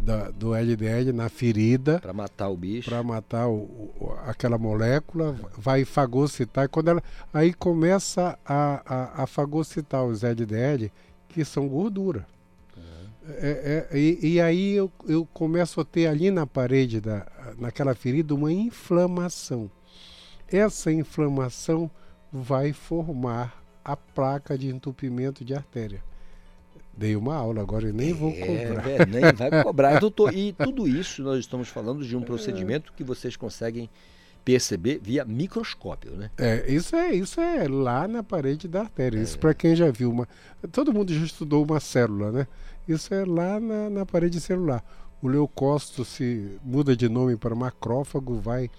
S15: da, do LDL na ferida.
S3: Para matar o bicho.
S15: Para matar o, o- aquela molécula, vai fagocitar. e Quando ela, aí começa a, a, a fagocitar os LDL, que são gordura. É, é, e, e aí eu, eu começo a ter ali na parede, da, naquela ferida, uma inflamação. Essa inflamação vai formar a placa de entupimento de artéria. Dei uma aula agora e nem vou
S3: É,
S15: cobrar.
S3: velho, nem vai cobrar. Doutor, e tudo isso nós estamos falando de um procedimento que vocês conseguem perceber via microscópio, né?
S15: É, isso é, isso é lá na parede da artéria. Isso para quem já viu uma. Todo mundo já estudou uma célula, né? Isso é lá na, na parede celular. O leucócito se muda de nome para macrófago, vai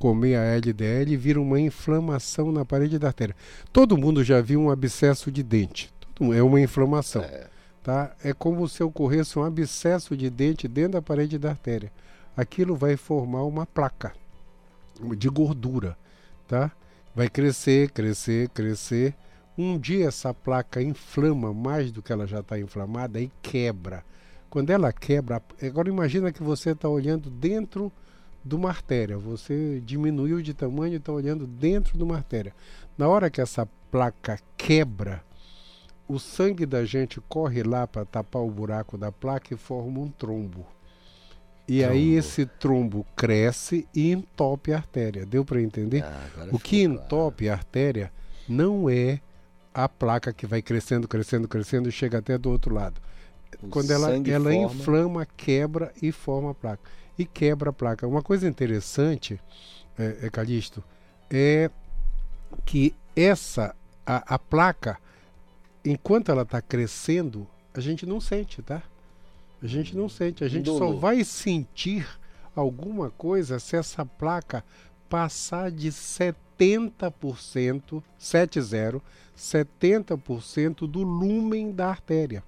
S15: comer a LDL e vira uma inflamação na parede da artéria. Todo mundo já viu um abscesso de dente. É uma inflamação. Tá? É como se ocorresse um abscesso de dente dentro da parede da artéria. Aquilo vai formar uma placa de gordura, tá? Vai crescer, crescer, crescer. Um dia essa placa inflama mais do que ela já está inflamada e quebra. Quando ela quebra, agora imagina que você está olhando dentro de uma artéria. Você diminuiu de tamanho e está olhando dentro de uma artéria. Na hora que essa placa quebra, o sangue da gente corre lá para tapar o buraco da placa e forma um trombo. E aí
S3: Trombo.
S15: esse trombo cresce e entope a artéria. Deu para entender?
S3: Ah,
S15: o que entope a artéria não é a placa que vai crescendo, crescendo, crescendo e chega até do outro lado.
S3: O
S15: Quando ela, ela
S3: forma-
S15: inflama, quebra e forma a placa. E quebra a placa. Uma coisa interessante, é, é, Calixto, é que essa, a, a placa, enquanto ela está crescendo, a gente não sente, tá? A gente não sente. A gente só
S3: Indolor.
S15: vai sentir alguma coisa se essa placa passar de 70%, 70, 70% do lumen da artéria.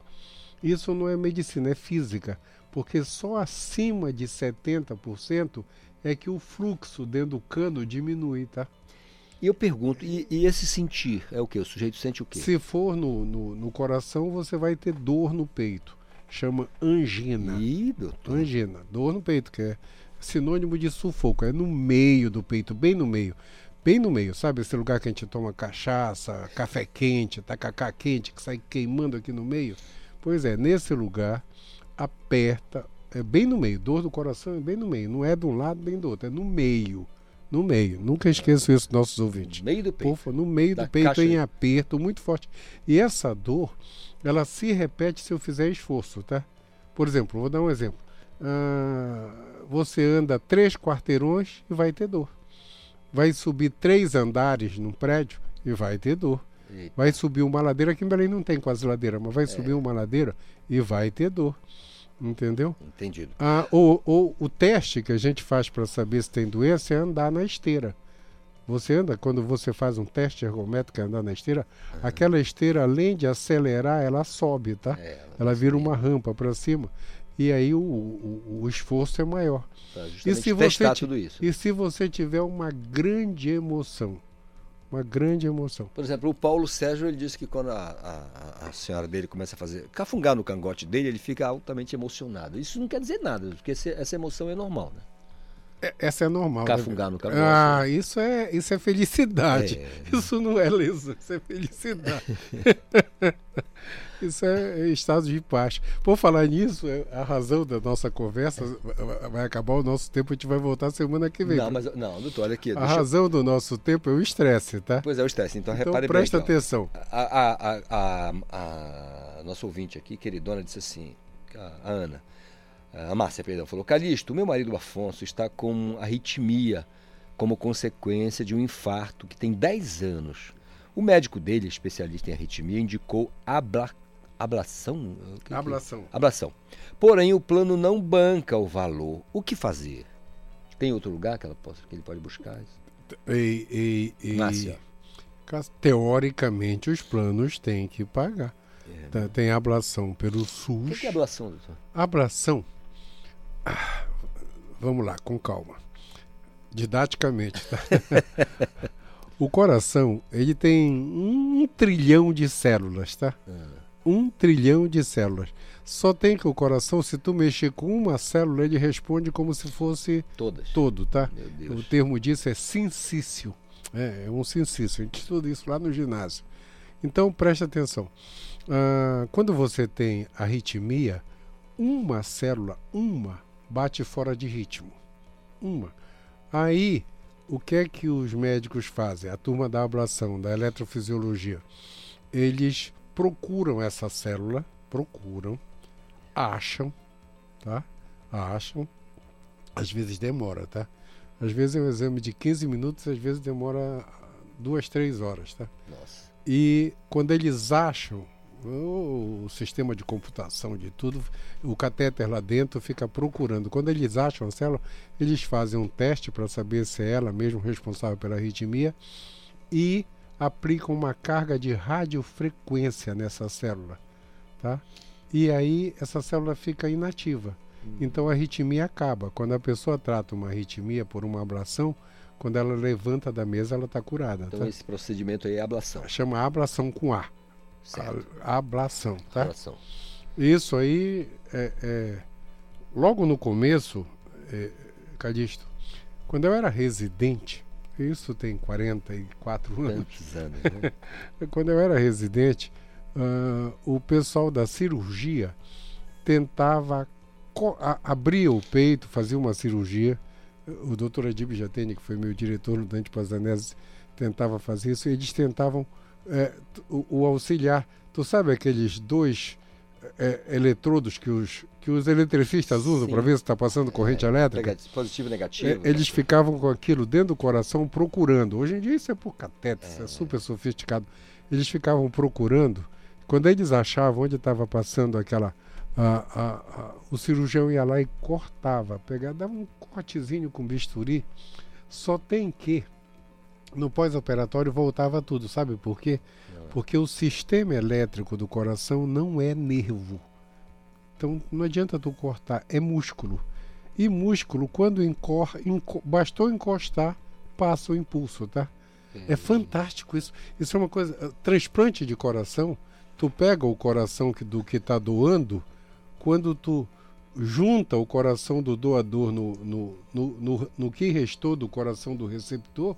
S15: Isso não é medicina, é física, porque só acima de 70% é que o fluxo dentro do cano diminui, tá?
S3: E eu pergunto, e, e esse sentir é o que? O sujeito sente o quê?
S15: Se for no, no, no coração, você vai ter dor no peito. Chama angina.
S3: Ih, doutor.
S15: Angina, dor no peito, que é sinônimo de sufoco. É no meio do peito, bem no meio. Bem no meio, sabe? Esse lugar que a gente toma cachaça, café quente, tacacá quente, que sai queimando aqui no meio. Pois é, nesse lugar, aperta, é bem no meio. Dor do coração é bem no meio. Não é de um lado nem do outro, é no meio. No meio. Nunca esqueço isso, nossos ouvintes.
S3: No meio do peito.
S15: Por favor, no meio
S3: Da
S15: do peito
S3: caixa
S15: em aperto muito forte. E essa dor, ela se repete se eu fizer esforço, tá? Por exemplo, vou dar um exemplo. Ah, você anda três quarteirões e vai ter dor. Vai subir três andares num prédio e vai ter dor.
S3: Eita.
S15: Vai subir uma ladeira, aqui em Belém não tem quase ladeira, mas
S3: É.
S15: vai subir uma ladeira e vai ter dor. Entendeu?
S3: Entendido.
S15: Ah, ou, ou o teste que a gente faz para saber se tem doença é andar na esteira. Você anda, quando você faz um teste ergométrico andar na esteira, aquela esteira, além de acelerar, ela sobe, tá? ela vira uma rampa para cima. E aí o, o, o esforço é maior.
S3: Pra
S15: E se, você,
S3: tudo isso.
S15: e se você tiver uma grande emoção, uma grande emoção.
S3: Por exemplo, o Paulo Sérgio ele disse que quando a, a- a senhora dele começa a fazer cafungar no cangote dele, ele fica altamente emocionado. Isso não quer dizer nada, porque essa emoção é normal, né?
S15: É- Essa é normal.
S3: Cafungar
S15: né?
S3: no cangote.
S15: Ah, isso é, isso é felicidade.
S3: É. <laughs>
S15: Isso não é lesão, isso é felicidade. <laughs> isso é estado de paz. Por falar nisso, é a razão da nossa conversa vai- acabar o nosso tempo, a gente vai voltar semana que vem.
S3: Não, mas não, doutor, olha aqui.
S15: A
S3: eu-
S15: razão do nosso tempo é o estresse, tá?
S3: Pois é, o estresse. Então,
S15: Então
S3: repare
S15: presta
S3: bem.
S15: atenção.
S3: A, a, a, a, a nossa ouvinte aqui, queridona, disse assim, a Ana, a Márcia, perdão, falou, Calixto, o meu marido Afonso está com arritmia como consequência de um infarto que tem 10 anos. O médico dele, especialista em arritmia, indicou abla, ablação? O que que-
S15: Ablação.
S3: Ablação. Porém, o plano não banca o valor. O que fazer? Tem outro lugar que, ela possa, que ele pode buscar?
S15: E, e, e-
S3: Márcia.
S15: Teoricamente, os planos têm que pagar. Tá, Tem ablação pelo
S3: O
S15: SUS.
S3: que que é ablação, doutor?
S15: Abração. Ah, Vamos lá, com calma. Didaticamente, tá? <laughs> o coração, ele tem um trilhão de células, tá? Um trilhão de células. Só tem que o coração, se tu mexer com uma célula, ele responde como se fosse
S3: Todas.
S15: todo, tá?
S3: Meu Deus.
S15: O termo disso é sincício. É, é um sincício. A gente estuda isso lá no ginásio. Então, presta atenção. Ah, quando você tem arritmia, uma célula, uma, bate fora de ritmo. Uma. Aí, o que é que os médicos fazem? A turma da ablação, da eletrofisiologia. Eles procuram essa célula, procuram, acham, tá? Acham. Às vezes demora, tá? Às vezes é um exame de 15 minutos, às vezes demora duas, três horas, tá?
S3: Nossa.
S15: E quando eles acham, o, sistema de computação de tudo, o catéter lá dentro fica procurando. Quando eles acham a célula, eles fazem um teste para saber se é ela mesmo responsável pela arritmia e aplicam uma carga de radiofrequência nessa célula, tá? E aí essa célula fica inativa. Então a arritmia acaba. Quando a pessoa trata uma arritmia por uma ablação, quando ela levanta da mesa, ela está curada.
S3: Então
S15: tá?
S3: esse procedimento aí é ablação.
S15: Chama ablação com A.
S3: Certo.
S15: A- ablação, tá?
S3: Ablação.
S15: Isso aí é, é- logo no começo, é, Calixto, quando eu era residente, isso tem 44 anos.
S3: Tantos anos, né? <laughs>
S15: quando eu era residente, ah, o pessoal da cirurgia tentava abrir o peito, fazia uma cirurgia. O doutor Adib Jatene, que foi meu diretor no Dante Pazanese, tentava fazer isso. Eles tentavam é, o, o auxiliar. Tu sabe aqueles dois é, eletrodos que os, que os eletricistas usam para ver se está passando corrente elétrica?
S3: Negati- Positivo e negativo.
S15: É, eles ficavam com aquilo dentro do coração procurando. Hoje em dia isso é por cateter, isso é super sofisticado. Eles ficavam procurando. Quando eles achavam onde estava passando aquela. a- a- a- o cirurgião ia lá e cortava, pegava, dava um cortezinho com bisturi. Só tem que no pós-operatório voltava tudo. Sabe por quê? Porque o sistema elétrico do coração não é nervo. Então não adianta tu cortar, é músculo. E músculo, quando encor, enco- bastou encostar, passa o impulso, tá? É fantástico isso. Isso é uma coisa. eh, Transplante de coração, tu pega o coração que, do que está doando, quando tu junta o coração do doador no, no, no, no, no que restou do coração do receptor,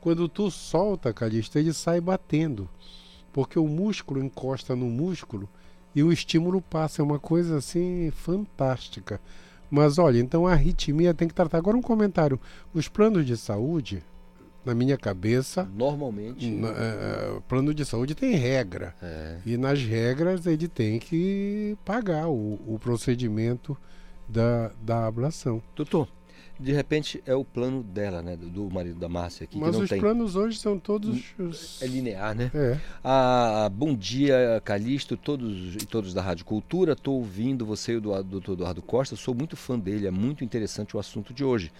S15: quando tu solta, Calixto, ele sai batendo. Porque o músculo encosta no músculo e o estímulo passa. É uma coisa assim fantástica. Mas olha, então a arritmia tem que tratar. Agora um comentário. Os planos de saúde, na minha cabeça,
S3: Normalmente.
S15: na- é, é, plano de saúde tem regra.
S3: É.
S15: E nas regras ele tem que pagar o, o procedimento da, da ablação.
S3: Doutor, de repente é o plano dela, né? Do, do marido da Márcia aqui,
S15: Mas
S3: que não
S15: os
S3: tem.
S15: planos hoje são todos. os-
S3: É linear, né?
S15: É.
S3: Ah, bom dia, Calixto, todos e todos da Rádio Cultura. Estou ouvindo você e o doutor Eduardo Costa. Sou muito fã dele, é muito interessante o assunto de hoje.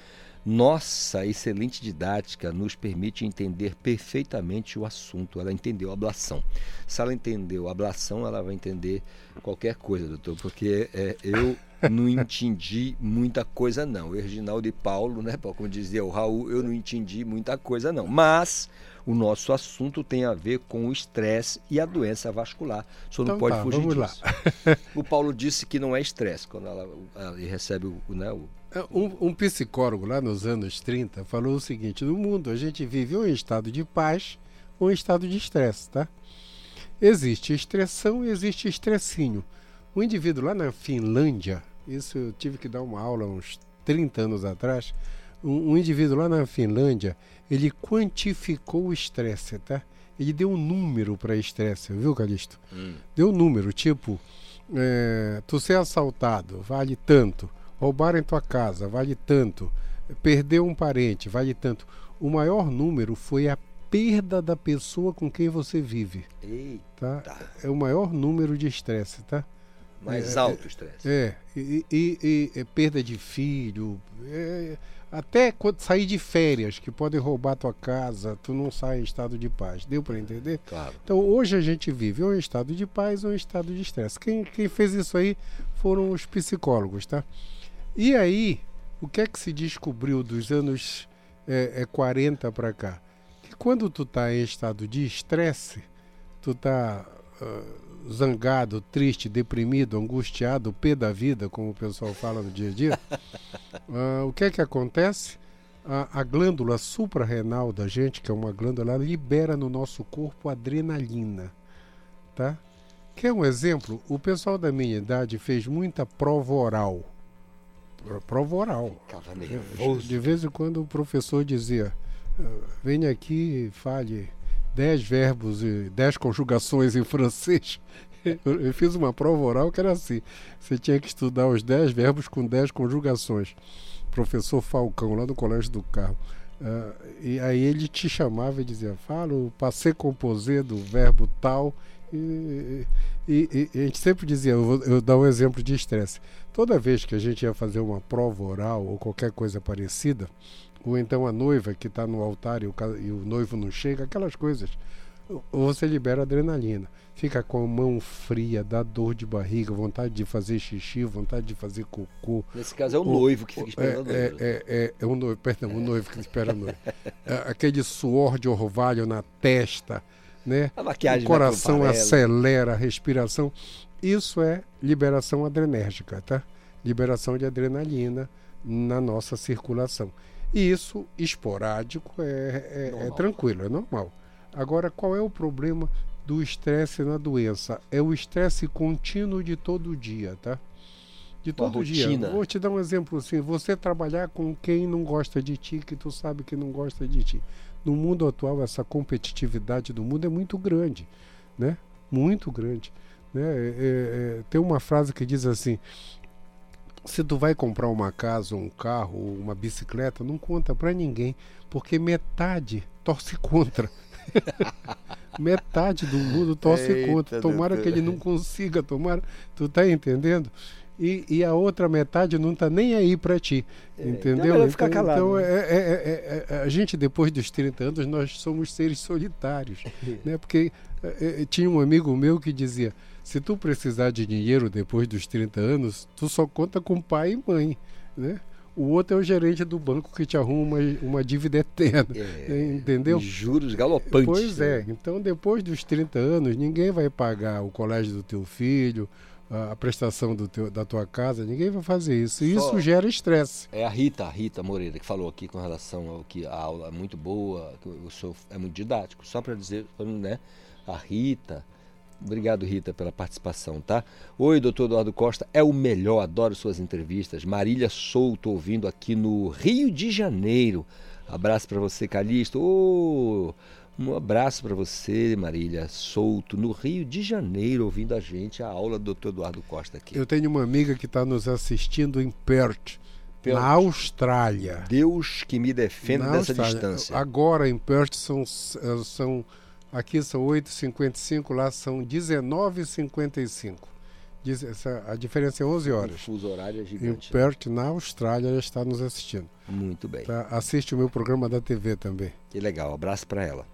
S3: Nossa excelente didática nos permite entender perfeitamente o assunto. Ela entendeu a ablação. Se ela entendeu a ablação, ela vai entender qualquer coisa, doutor, porque é, eu não entendi muita coisa, não. O Reginaldo e Paulo, né, como dizia o Raul, eu não entendi muita coisa, não. Mas o nosso assunto tem a ver com o estresse e a doença vascular. O senhor não
S15: Então
S3: pode
S15: tá,
S3: fugir
S15: vamos lá.
S3: disso. o Paulo disse que não é estresse quando ela, ela recebe o, né, o
S15: Um, um psicólogo lá nos anos 30 falou o seguinte: no mundo a gente vive ou em estado de paz ou em estado de estresse, tá? Existe estressão e existe estressinho. Um indivíduo lá na Finlândia, isso eu tive que dar uma aula uns 30 anos atrás, um, um indivíduo lá na Finlândia, ele quantificou o estresse, tá? Ele deu um número para estresse, viu, Calixto? Deu um número, tipo, é, tu ser assaltado, vale tanto. Roubarem tua casa, vale tanto. Perder um parente, vale tanto. O maior número foi a perda da pessoa com quem você vive.
S3: Eita.
S15: Tá? É o maior número de estresse, tá?
S3: Mais
S15: É,
S3: alto
S15: é,
S3: estresse.
S15: É, e, e- e- e perda de filho, é, até quando sair de férias, que podem roubar tua casa, tu não sai em estado de paz. Deu para entender?
S3: Claro.
S15: Então hoje a gente vive ou em estado de paz ou em estado de estresse. Quem, quem fez isso aí foram os psicólogos, tá? E aí, o que é que se descobriu dos anos é, é, 40 para cá? Que quando tu tá em estado de estresse, tu tá ah, zangado, triste, deprimido, angustiado, pé da vida, como o pessoal fala no dia a dia, <laughs> ah, o que é que acontece? A, a glândula suprarrenal da gente, que é uma glândula, ela libera no nosso corpo adrenalina, tá? Quer um exemplo? O pessoal da minha idade fez muita prova oral. Pro- Prova oral. De vez em quando o professor dizia: "Ah, venha aqui e fale 10 verbos e 10 conjugações em francês. <laughs> Eu fiz uma prova oral que era assim: você tinha que estudar os 10 verbos com 10 conjugações. Professor Falcão, lá no Colégio do Carro. Ah, e aí ele te chamava e dizia: fala o passé composé do verbo tal. E, e- e a gente sempre dizia: eu vou eu dar um exemplo de estresse. Toda vez que a gente ia fazer uma prova oral ou qualquer coisa parecida, ou então a noiva que está no altar e o, e o noivo não chega, aquelas coisas, você libera adrenalina. Fica com a mão fria, dá dor de barriga, vontade de fazer xixi, vontade de fazer cocô.
S3: Nesse caso é o noivo que fica esperando a
S15: É,
S3: noiva.
S15: é, é, é o noivo, perdão, o noivo que espera a noiva. É, aquele suor de orvalho na testa, né?
S3: A maquiagem
S15: o coração acelera a respiração. Isso é liberação adrenérgica, tá? Liberação de adrenalina na nossa circulação. E isso, esporádico, é, é- é tranquilo, é normal. Agora, qual é o problema do estresse na doença? É o estresse contínuo de todo dia, tá? De todo dia.
S3: rotina.
S15: Vou te dar um exemplo assim: você trabalhar com quem não gosta de ti, que tu sabe que não gosta de ti. No mundo atual, essa competitividade do mundo é muito grande, né? Muito grande. Né? É- é- é- tem uma frase que diz assim: se tu vai comprar uma casa, um carro, uma bicicleta, não conta pra ninguém, porque metade torce contra. <laughs> metade do mundo torce
S3: Eita,
S15: contra. Tomara que ele não consiga, tomara. Tu tá entendendo? E, e a outra metade não tá nem aí pra ti. entendeu?
S3: então é ficar
S15: Então-
S3: calado,
S15: então
S3: né?
S15: é- é- é- é- a gente, depois dos 30 anos, nós somos seres solitários. <laughs> né? Porque é, é, tinha um amigo meu que dizia: se tu precisar de dinheiro depois dos 30 anos, tu só conta com pai e mãe. Né? O outro é o gerente do banco que te arruma uma, uma dívida eterna. entendeu?
S3: e juros galopantes,
S15: Pois
S3: né?
S15: é. Então, depois dos 30 anos, ninguém vai pagar o colégio do teu filho, a, prestação do teu, da tua casa, ninguém vai fazer isso. E
S3: Só-
S15: isso gera estresse.
S3: É a Rita, a Rita Moreira, que falou aqui com relação ao que a aula é muito boa, que o senhor é muito didático. Só para dizer, né? A Rita. Obrigado, Rita, pela participação, tá? Oi, doutor Eduardo Costa, é o melhor, adoro suas entrevistas. Marília Souto, ouvindo aqui no Rio de Janeiro. Abraço para você, Calixto. Ô, um abraço para você, Marília Souto, no Rio de Janeiro, ouvindo a gente, a aula do doutor Eduardo Costa aqui.
S15: Eu tenho uma amiga que está nos assistindo em Perth,
S3: Perth.
S15: na Austrália.
S3: Deus que me defenda
S15: Na
S3: dessa
S15: Austrália.
S3: distância.
S15: Agora em Perth são, são aqui são 8h55, lá são 19h55. Diz- essa- a diferença é 11 horas.
S3: O fuso horário é gigante.
S15: Perth, na Austrália, ela está nos assistindo.
S3: Muito bem.
S15: Tá? Assiste o meu programa da TV também.
S3: Que legal, abraço para ela.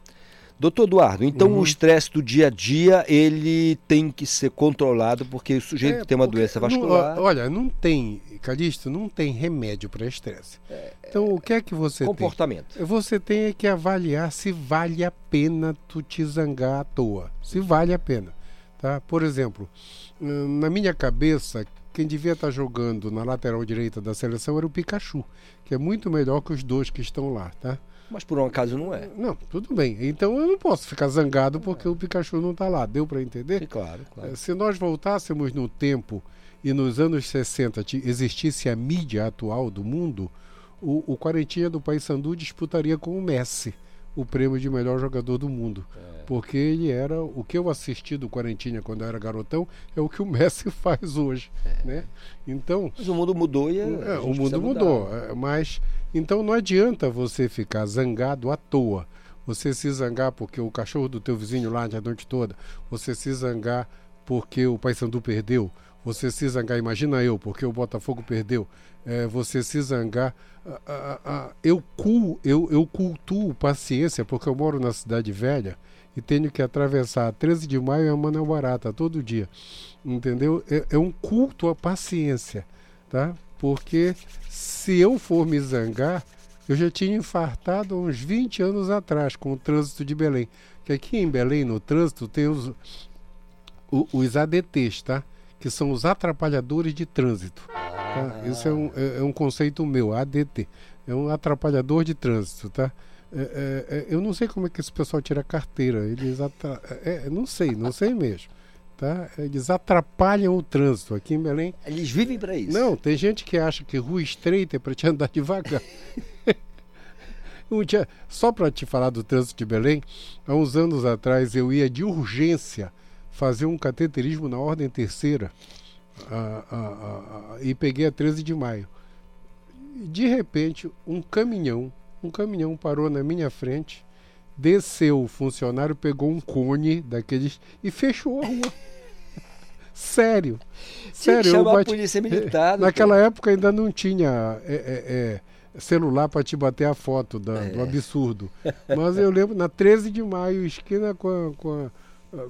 S3: Doutor Eduardo, então
S15: Uhum.
S3: o estresse do dia a dia, ele tem que ser controlado porque o sujeito
S15: É,
S3: tem uma doença
S15: não-
S3: vascular...
S15: olha, não tem, Calixto, não tem remédio para estresse. então, o que é que você
S3: É, Comportamento.
S15: tem? Você tem é que avaliar se vale a pena tu te zangar à toa. Se vale a pena. Tá? Por exemplo, hum, na minha cabeça, quem devia estar jogando na lateral direita da seleção era o Pikachu, que é muito melhor que os dois que estão lá, tá?
S3: Mas por um acaso não é.
S15: Não, tudo bem. Então eu não posso ficar zangado porque o Pikachu não está lá. Deu para entender?
S3: claro, claro.
S15: Eh, Se nós voltássemos no tempo e nos anos 60 ti- existisse a mídia atual do mundo, o, o Quarentinha do Paysandu disputaria com o Messi o prêmio de melhor jogador do mundo. Porque ele era o que eu assisti do Quarentinha quando eu era garotão é o que o <laughs> Messi faz hoje, né? Então,
S3: Mas o mundo mudou e
S15: é, o mundo mudou, é, mas então não adianta você ficar zangado à toa. Você se zangar porque o cachorro do teu vizinho lá a noite toda, você se zangar porque o Paysandu perdeu, você se zangar, imagina eu, porque o Botafogo perdeu, é, você se zangar. eu, eu, eu cultuo paciência porque eu moro na cidade velha e tenho que atravessar 13 de maio e a Manaus Barata todo dia. Entendeu? É, é um culto à paciência, tá? Porque se eu for me zangar, eu já tinha infartado uns 20 anos atrás com o trânsito de Belém. Que aqui em Belém, no trânsito, tem os, os ADTs, tá? Que são os atrapalhadores de trânsito. tá? Isso é um, é, é um conceito meu, ADT. É um atrapalhador de trânsito, tá? É, é, é, eu não sei como é que esse pessoal tira carteira. Eles atra... é, é, não sei, não sei mesmo. Tá? Eles atrapalham o trânsito aqui em Belém.
S3: Eles vivem para isso.
S15: Não, tem gente que acha que rua estreita é para te andar <laughs> devagar. Um dia, só para te falar do trânsito de Belém, há uns anos atrás eu ia de urgência fazer um cateterismo na ordem terceira ah, ah, ah, e peguei a 13 de maio. De repente, um caminhão, um caminhão parou na minha frente, desceu o funcionário, pegou um cone daqueles e fechou a rua. <laughs> Sério.
S3: Tinha
S15: Sério,
S3: chamar a
S15: bati-
S3: polícia militar,
S15: Naquela época ainda não tinha é, é, é, celular para te bater a foto da- do absurdo. Mas eu lembro, na 13 de maio, esquina com a. Com a,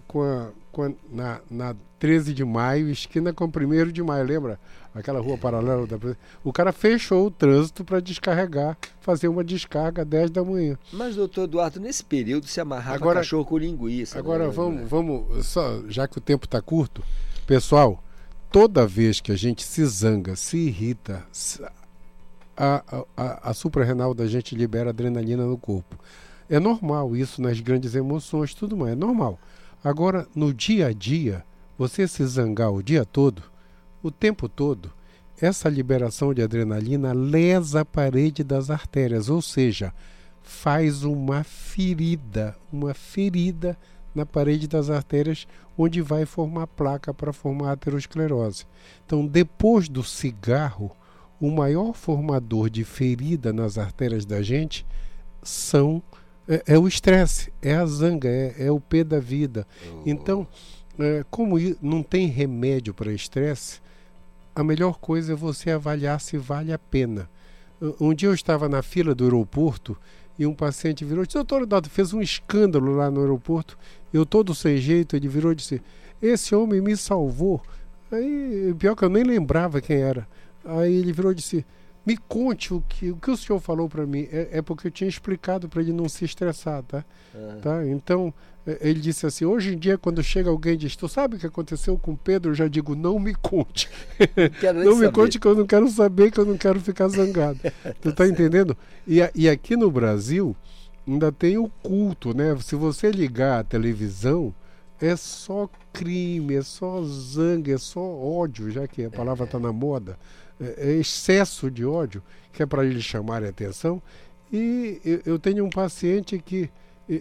S15: com a- com a- na, na 13 de maio, esquina com 1 de maio, lembra? Aquela rua paralela da. O cara fechou o trânsito para descarregar, fazer uma descarga às 10 da manhã.
S3: Mas, doutor Eduardo, nesse período se amarrava
S15: Agora-
S3: cachorro com linguiça.
S15: Agora
S3: né?
S15: vamos, vamos só, já que o tempo está curto, pessoal, toda vez que a gente se zanga, se irrita, a, a, a, a suprarrenal da gente libera adrenalina no corpo. É normal isso nas grandes emoções, tudo mais, é normal. Agora, no dia a dia, você se zangar o dia todo, o tempo todo, essa liberação de adrenalina lesa a parede das artérias, ou seja, faz uma ferida, uma ferida na parede das artérias, onde vai formar placa para formar aterosclerose. Então, depois do cigarro, o maior formador de ferida nas artérias da gente são é, é o estresse, é a zanga, é, é o pé da vida. Então, é, como não tem remédio para estresse, a melhor coisa é você avaliar se vale a pena. Um dia eu estava na fila do aeroporto e um paciente virou e disse, doutor Eduardo, fez um escândalo lá no aeroporto, eu todo sem jeito, ele virou e disse, esse homem me salvou. Aí, pior que eu nem lembrava quem era. Aí ele virou e disse, me conte o que o, que o senhor falou para mim. É, é porque eu tinha explicado para ele não se estressar, tá?
S3: Ah.
S15: tá? Então, é, ele disse assim, hoje em dia quando chega alguém e diz, tu sabe o que aconteceu com Pedro? Eu já digo, não me conte. <laughs> não me
S3: saber.
S15: conte que eu não quero saber, que eu não quero ficar zangado. <laughs> tu tá entendendo? E, e aqui no Brasil ainda tem o culto, né? Se você ligar a televisão, é só crime, é só zanga, é só ódio, já que a palavra está na moda. É, é excesso de ódio, que é para eles chamarem a atenção. E eu, tenho um paciente que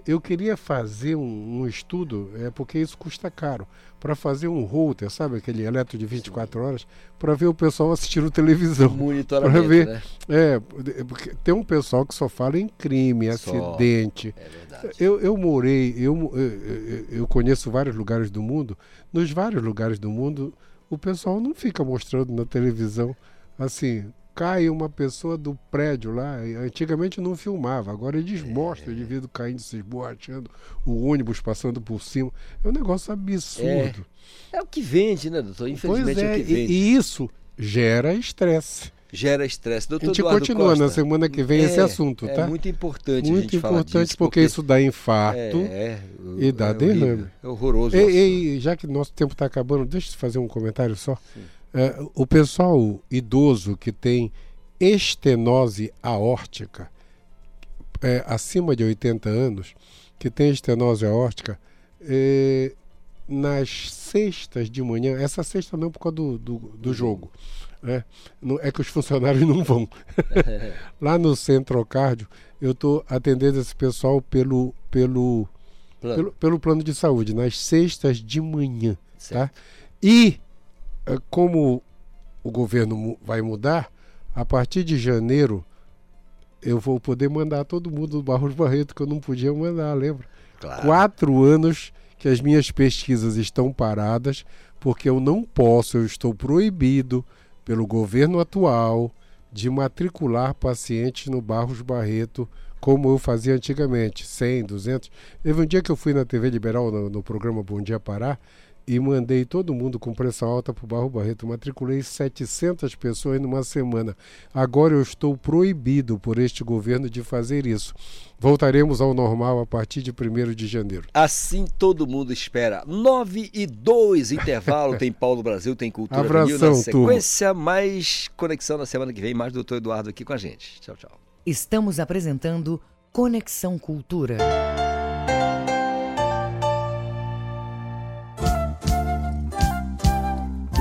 S15: eu queria fazer um, um estudo, é porque isso custa caro, para fazer um router, sabe, aquele eletro de 24 horas, para ver o pessoal assistindo televisão.
S3: Monitoramento, <laughs>
S15: Pra ver.
S3: né?
S15: É, porque tem um pessoal que só fala em crime,
S3: Só.
S15: acidente.
S3: É verdade.
S15: Eu, eu morei, eu, mo- eu, eu- eu conheço vários lugares do mundo. Nos vários lugares do mundo, o pessoal não fica mostrando na televisão assim. Cai uma pessoa do prédio lá. Antigamente não filmava, agora eles mostram o indivíduo caindo, se esborrachando, o ônibus passando por cima. É um negócio absurdo.
S3: É o que vende, né, doutor? Infelizmente
S15: Pois
S3: é,
S15: é,
S3: o que
S15: e,
S3: vende.
S15: e isso gera estresse.
S3: Gera estresse.
S15: A
S3: Doutor
S15: gente
S3: Eduardo
S15: continua
S3: Costa,
S15: na semana que vem esse
S3: é,
S15: assunto, tá?
S3: É muito importante a
S15: Muito importante
S3: disso,
S15: porque, isso dá infarto
S3: É,
S15: e dá
S3: é
S15: derrame.
S3: horrível, É horroroso.
S15: Ei, ei, já que nosso tempo está acabando, deixa eu fazer um comentário só. É, o pessoal idoso que tem estenose aórtica, é, acima de 80 anos, que tem estenose aórtica, é, nas sextas de manhã, essa sexta não por causa do, do, do jogo, né? É que os funcionários <laughs> não vão. <laughs> Lá no Centrocárdio, eu estou atendendo esse pessoal pelo, pelo,
S3: Plano.
S15: pelo, pelo plano de saúde, nas sextas de manhã. Tá? E eh, como o governo vai mudar, a partir de janeiro eu vou poder mandar todo mundo do Barros Barreto que eu não podia mandar, lembra?
S3: Claro.
S15: Quatro anos que as minhas pesquisas estão paradas porque eu não posso, eu estou proibido pelo governo atual de matricular pacientes no Barros Barreto como eu fazia antigamente, 100, 200. Teve um dia que eu fui na TV Liberal, no, no programa Bom Dia Pará, e mandei todo mundo com pressão alta para o Barro Barreto. Matriculei 700 pessoas numa semana. Agora eu estou proibido por este governo de fazer isso. Voltaremos ao normal a partir de 1 de janeiro.
S3: Assim todo mundo espera. 9 e 2 intervalo. Tem Paulo Brasil, tem Cultura
S15: Abração,
S3: Vinil. Na
S15: turma.
S3: sequência, mais conexão na semana que vem. Mais doutor Eduardo aqui com a gente. Tchau, tchau.
S1: Estamos apresentando Conexão Cultura.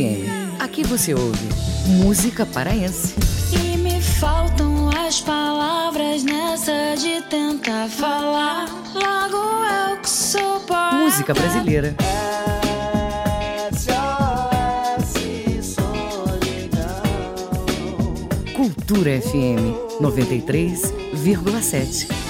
S1: FM. Aqui você ouve música paraense.
S5: E me faltam as palavras nessa de tentar falar. Logo eu que sou poeta.
S1: Música brasileira. Cultura FM 93,7.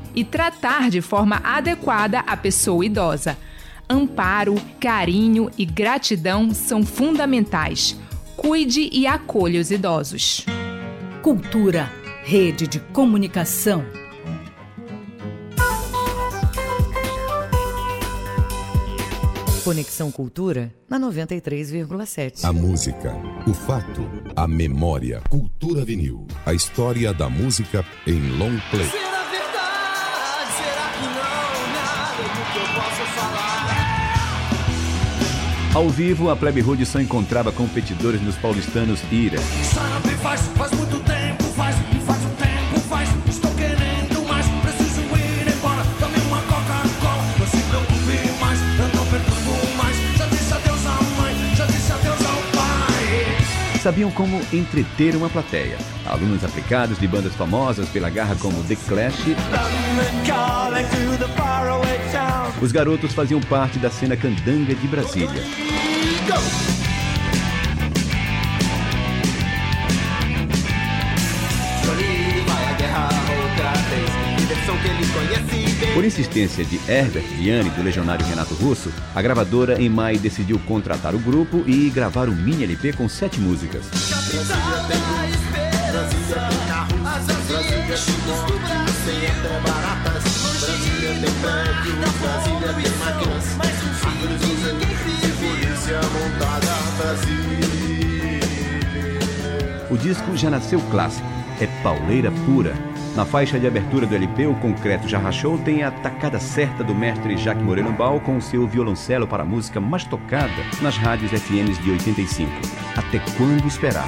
S10: tratar de forma adequada a pessoa idosa. Amparo, carinho e gratidão são fundamentais. Cuide e acolha os idosos.
S4: Cultura, rede de comunicação.
S1: Conexão Cultura na 93,7.
S2: A música, o fato, a memória. Cultura vinil. A história da música em long play.
S16: Ao vivo, a Plebe Rude só encontrava competidores nos paulistanos Ira.
S12: Sabe, faz, faz muito tempo,
S16: Sabiam como entreter uma plateia. Alunos aplicados de bandas famosas pela garra como The Clash, os garotos faziam parte da cena candanga de Brasília. Por insistência de Herbert Vianney, do legionário Renato Russo, a gravadora em maio decidiu contratar o grupo e gravar um mini LP com sete músicas.
S12: O disco já nasceu clássico, é pauleira pura na faixa de abertura do LP, o concreto já rachou tem a tacada certa do mestre Jacques Moreno Bal com seu violoncelo para a música mais tocada nas rádios FMs de 85. Até quando esperar?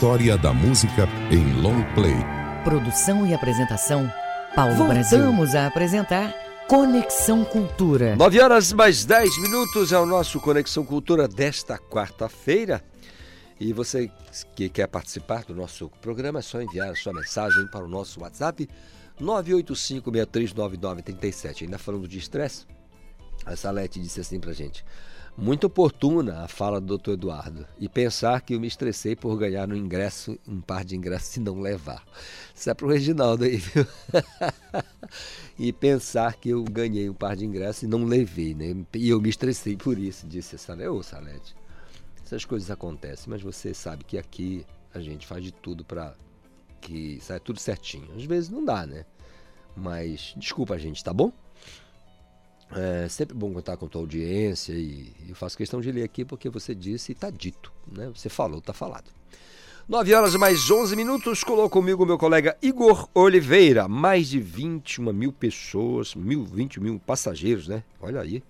S2: História da música em long play.
S1: Produção e apresentação, Paulo
S3: Voltamos
S1: Brasil. a apresentar Conexão Cultura.
S3: 9 horas mais 10 minutos é o nosso Conexão Cultura desta quarta-feira. E você que quer participar do nosso programa é só enviar a sua mensagem para o nosso WhatsApp 985639937. Ainda falando de estresse, A Salete disse assim pra gente. Muito oportuna a fala do doutor Eduardo. E pensar que eu me estressei por ganhar no ingresso, um par de ingressos e não levar. Isso é pro Reginaldo aí, viu? <laughs> e pensar que eu ganhei um par de ingressos e não levei, né? E eu me estressei por isso, disse Salete. Ô, Salete, essas coisas acontecem, mas você sabe que aqui a gente faz de tudo para que saia tudo certinho. Às vezes não dá, né? Mas desculpa a gente, tá bom? É sempre bom contar com a tua audiência e eu faço questão de ler aqui porque você disse e tá dito, né? Você falou, tá falado. 9 horas mais 11 minutos, colou comigo meu colega Igor Oliveira. Mais de 21 mil pessoas, mil, 20 mil passageiros, né? Olha aí.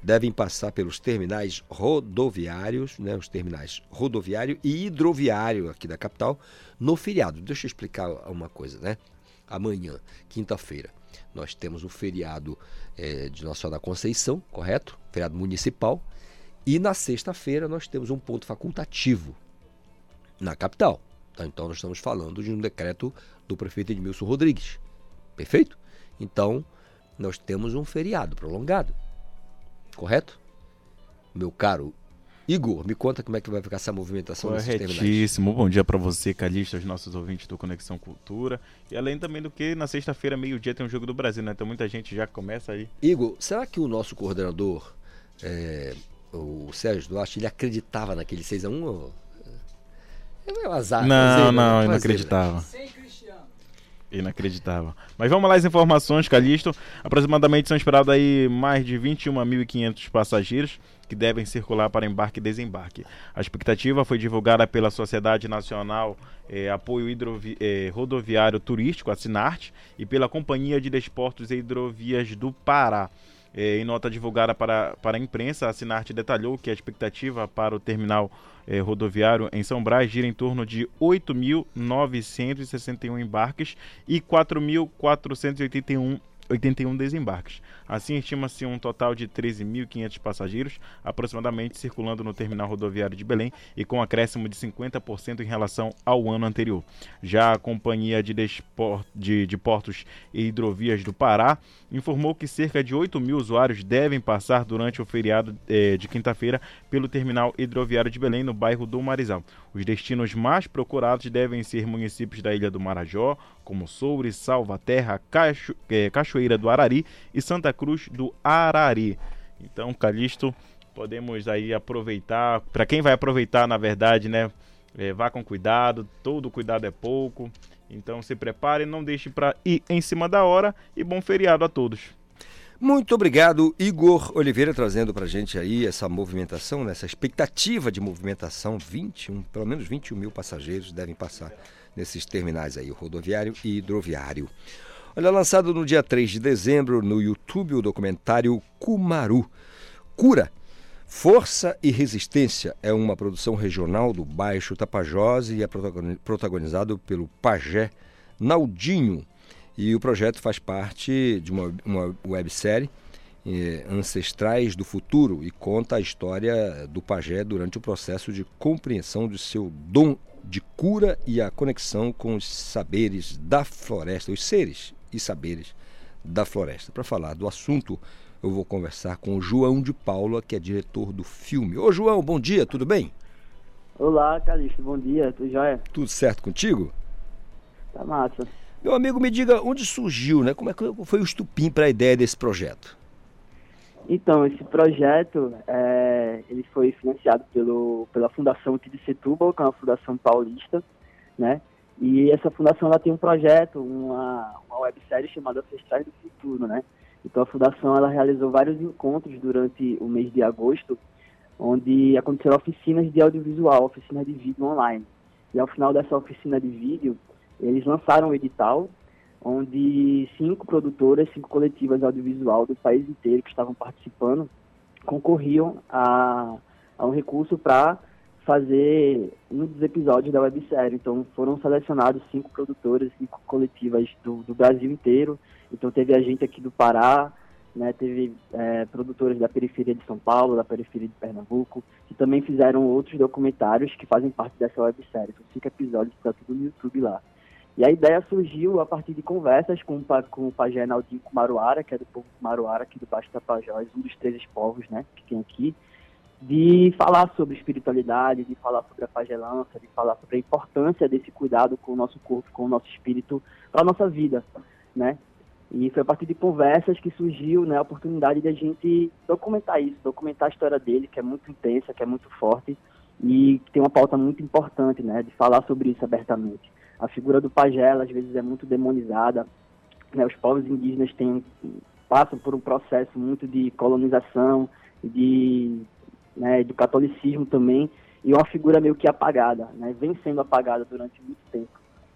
S3: Devem passar pelos terminais rodoviários, né? Os terminais rodoviário e hidroviário aqui da capital no feriado. Deixa eu explicar uma coisa, né? Amanhã, quinta-feira, nós temos o feriado é, de Nossa Senhora da Conceição, correto? Feriado municipal. E na sexta-feira nós temos um ponto facultativo na capital. Tá? Então nós estamos falando de um decreto do prefeito Edmilson Rodrigues. Perfeito? Então nós temos um feriado prolongado. Correto? Meu caro Igor, me conta como é que vai ficar essa movimentação.
S17: Corretíssimo. Bom dia para você, Calixto, aos nossos ouvintes do Conexão Cultura. E além também do que, na sexta-feira, meio-dia, tem um Jogo do Brasil, né? Então muita gente já começa aí.
S3: Igor, será que o nosso coordenador, é, o Sérgio Duarte, ele acreditava naquele 6x1? Ou... É um azar.
S17: Não,
S3: fazer,
S17: não,
S3: né?
S17: eu não
S3: Fazer,
S17: acreditava. Inacreditável. Mas vamos lá as informações, Calixto. Aproximadamente são esperados aí mais de 21.500 passageiros que devem circular para embarque e desembarque. A expectativa foi divulgada pela Sociedade Nacional eh, Apoio Hidrovi eh, Rodoviário Turístico, a Sinarte, e pela Companhia de Desportos e Hidrovias do Pará. Eh, em nota divulgada para, para a imprensa, a Sinarte detalhou que a expectativa para o terminal eh, rodoviário em São Brás gira em torno de 8.961 embarques e 4.481 81 desembarques. Assim, estima-se um total de 13.500 passageiros, aproximadamente circulando no terminal rodoviário de Belém e com acréscimo de 50% em relação ao ano anterior. Já a Companhia de, de, de Portos e Hidrovias do Pará informou que cerca de 8 mil usuários devem passar durante o feriado eh, de quinta-feira pelo terminal hidroviário de Belém, no bairro do Marizal. Os destinos mais procurados devem ser municípios da Ilha do Marajó, como Soure, Salvaterra, Cacho, eh, Cachoeira do Arari e Santa Cruz do Arari. Então, Calixto, podemos aí aproveitar. Para quem vai aproveitar, na verdade, né? eh, vá com cuidado, todo cuidado é pouco. Então se prepare, não deixe para ir em cima da hora e bom feriado a todos.
S3: Muito obrigado, Igor Oliveira, trazendo para gente aí essa movimentação, né, essa expectativa de movimentação. 21, pelo menos 21 mil passageiros devem passar nesses terminais aí, rodoviário e hidroviário. Olha, lançado no dia 3 de dezembro no YouTube o documentário Kumaru. Cura, Força e Resistência é uma produção regional do Baixo Tapajós e é protagoni- protagonizado pelo pajé Naldinho. E o projeto faz parte de uma, uma websérie eh, Ancestrais do Futuro e conta a história do pajé durante o processo de compreensão de seu dom de cura e a conexão com os saberes da floresta, os seres e saberes da floresta. Para falar do assunto, eu vou conversar com o João de Paula, que é diretor do filme. Ô João, bom dia, tudo bem?
S18: Olá, Calixto, bom dia, tudo jóia?
S3: Tudo certo contigo?
S18: Tá massa.
S3: Meu amigo, me diga onde surgiu, né? Como é que foi o estupim para a ideia desse projeto?
S18: Então, esse projeto, é, ele foi financiado pelo, pela Fundação de Setúbal, que é uma fundação paulista, né? E essa fundação, ela tem um projeto, uma, uma websérie chamada Ancestrais do Futuro, né? Então, a fundação, ela realizou vários encontros durante o mês de agosto, onde aconteceram oficinas de audiovisual, oficinas de vídeo online. E ao final dessa oficina de vídeo, eles lançaram um edital onde cinco produtoras, cinco coletivas audiovisual do país inteiro que estavam participando concorriam a, a um recurso para fazer um dos episódios da websérie. Então foram selecionados cinco produtoras, cinco coletivas do, do Brasil inteiro. Então teve a gente aqui do Pará, né, teve é, produtoras da periferia de São Paulo, da periferia de Pernambuco, que também fizeram outros documentários que fazem parte dessa websérie. São cinco episódios, está tudo no YouTube lá. E a ideia surgiu a partir de conversas com, com o pajé Naldinho Kumaruara, que é do povo Kumaruara, aqui do Baixo Tapajós, um dos três povos né, que tem aqui, de falar sobre espiritualidade, de falar sobre a pagelança, de falar sobre a importância desse cuidado com o nosso corpo, com o nosso espírito, para a nossa vida, né? E foi a partir de conversas que surgiu né, a oportunidade de a gente documentar isso, documentar a história dele, que é muito intensa, que é muito forte e que tem uma pauta muito importante, né, de falar sobre isso abertamente. A figura do pajé, às vezes, é muito demonizada. Né, os povos indígenas têm, passam por um processo muito de colonização, de, né, do catolicismo também, e é uma figura meio que apagada, né, vem sendo apagada durante muito tempo.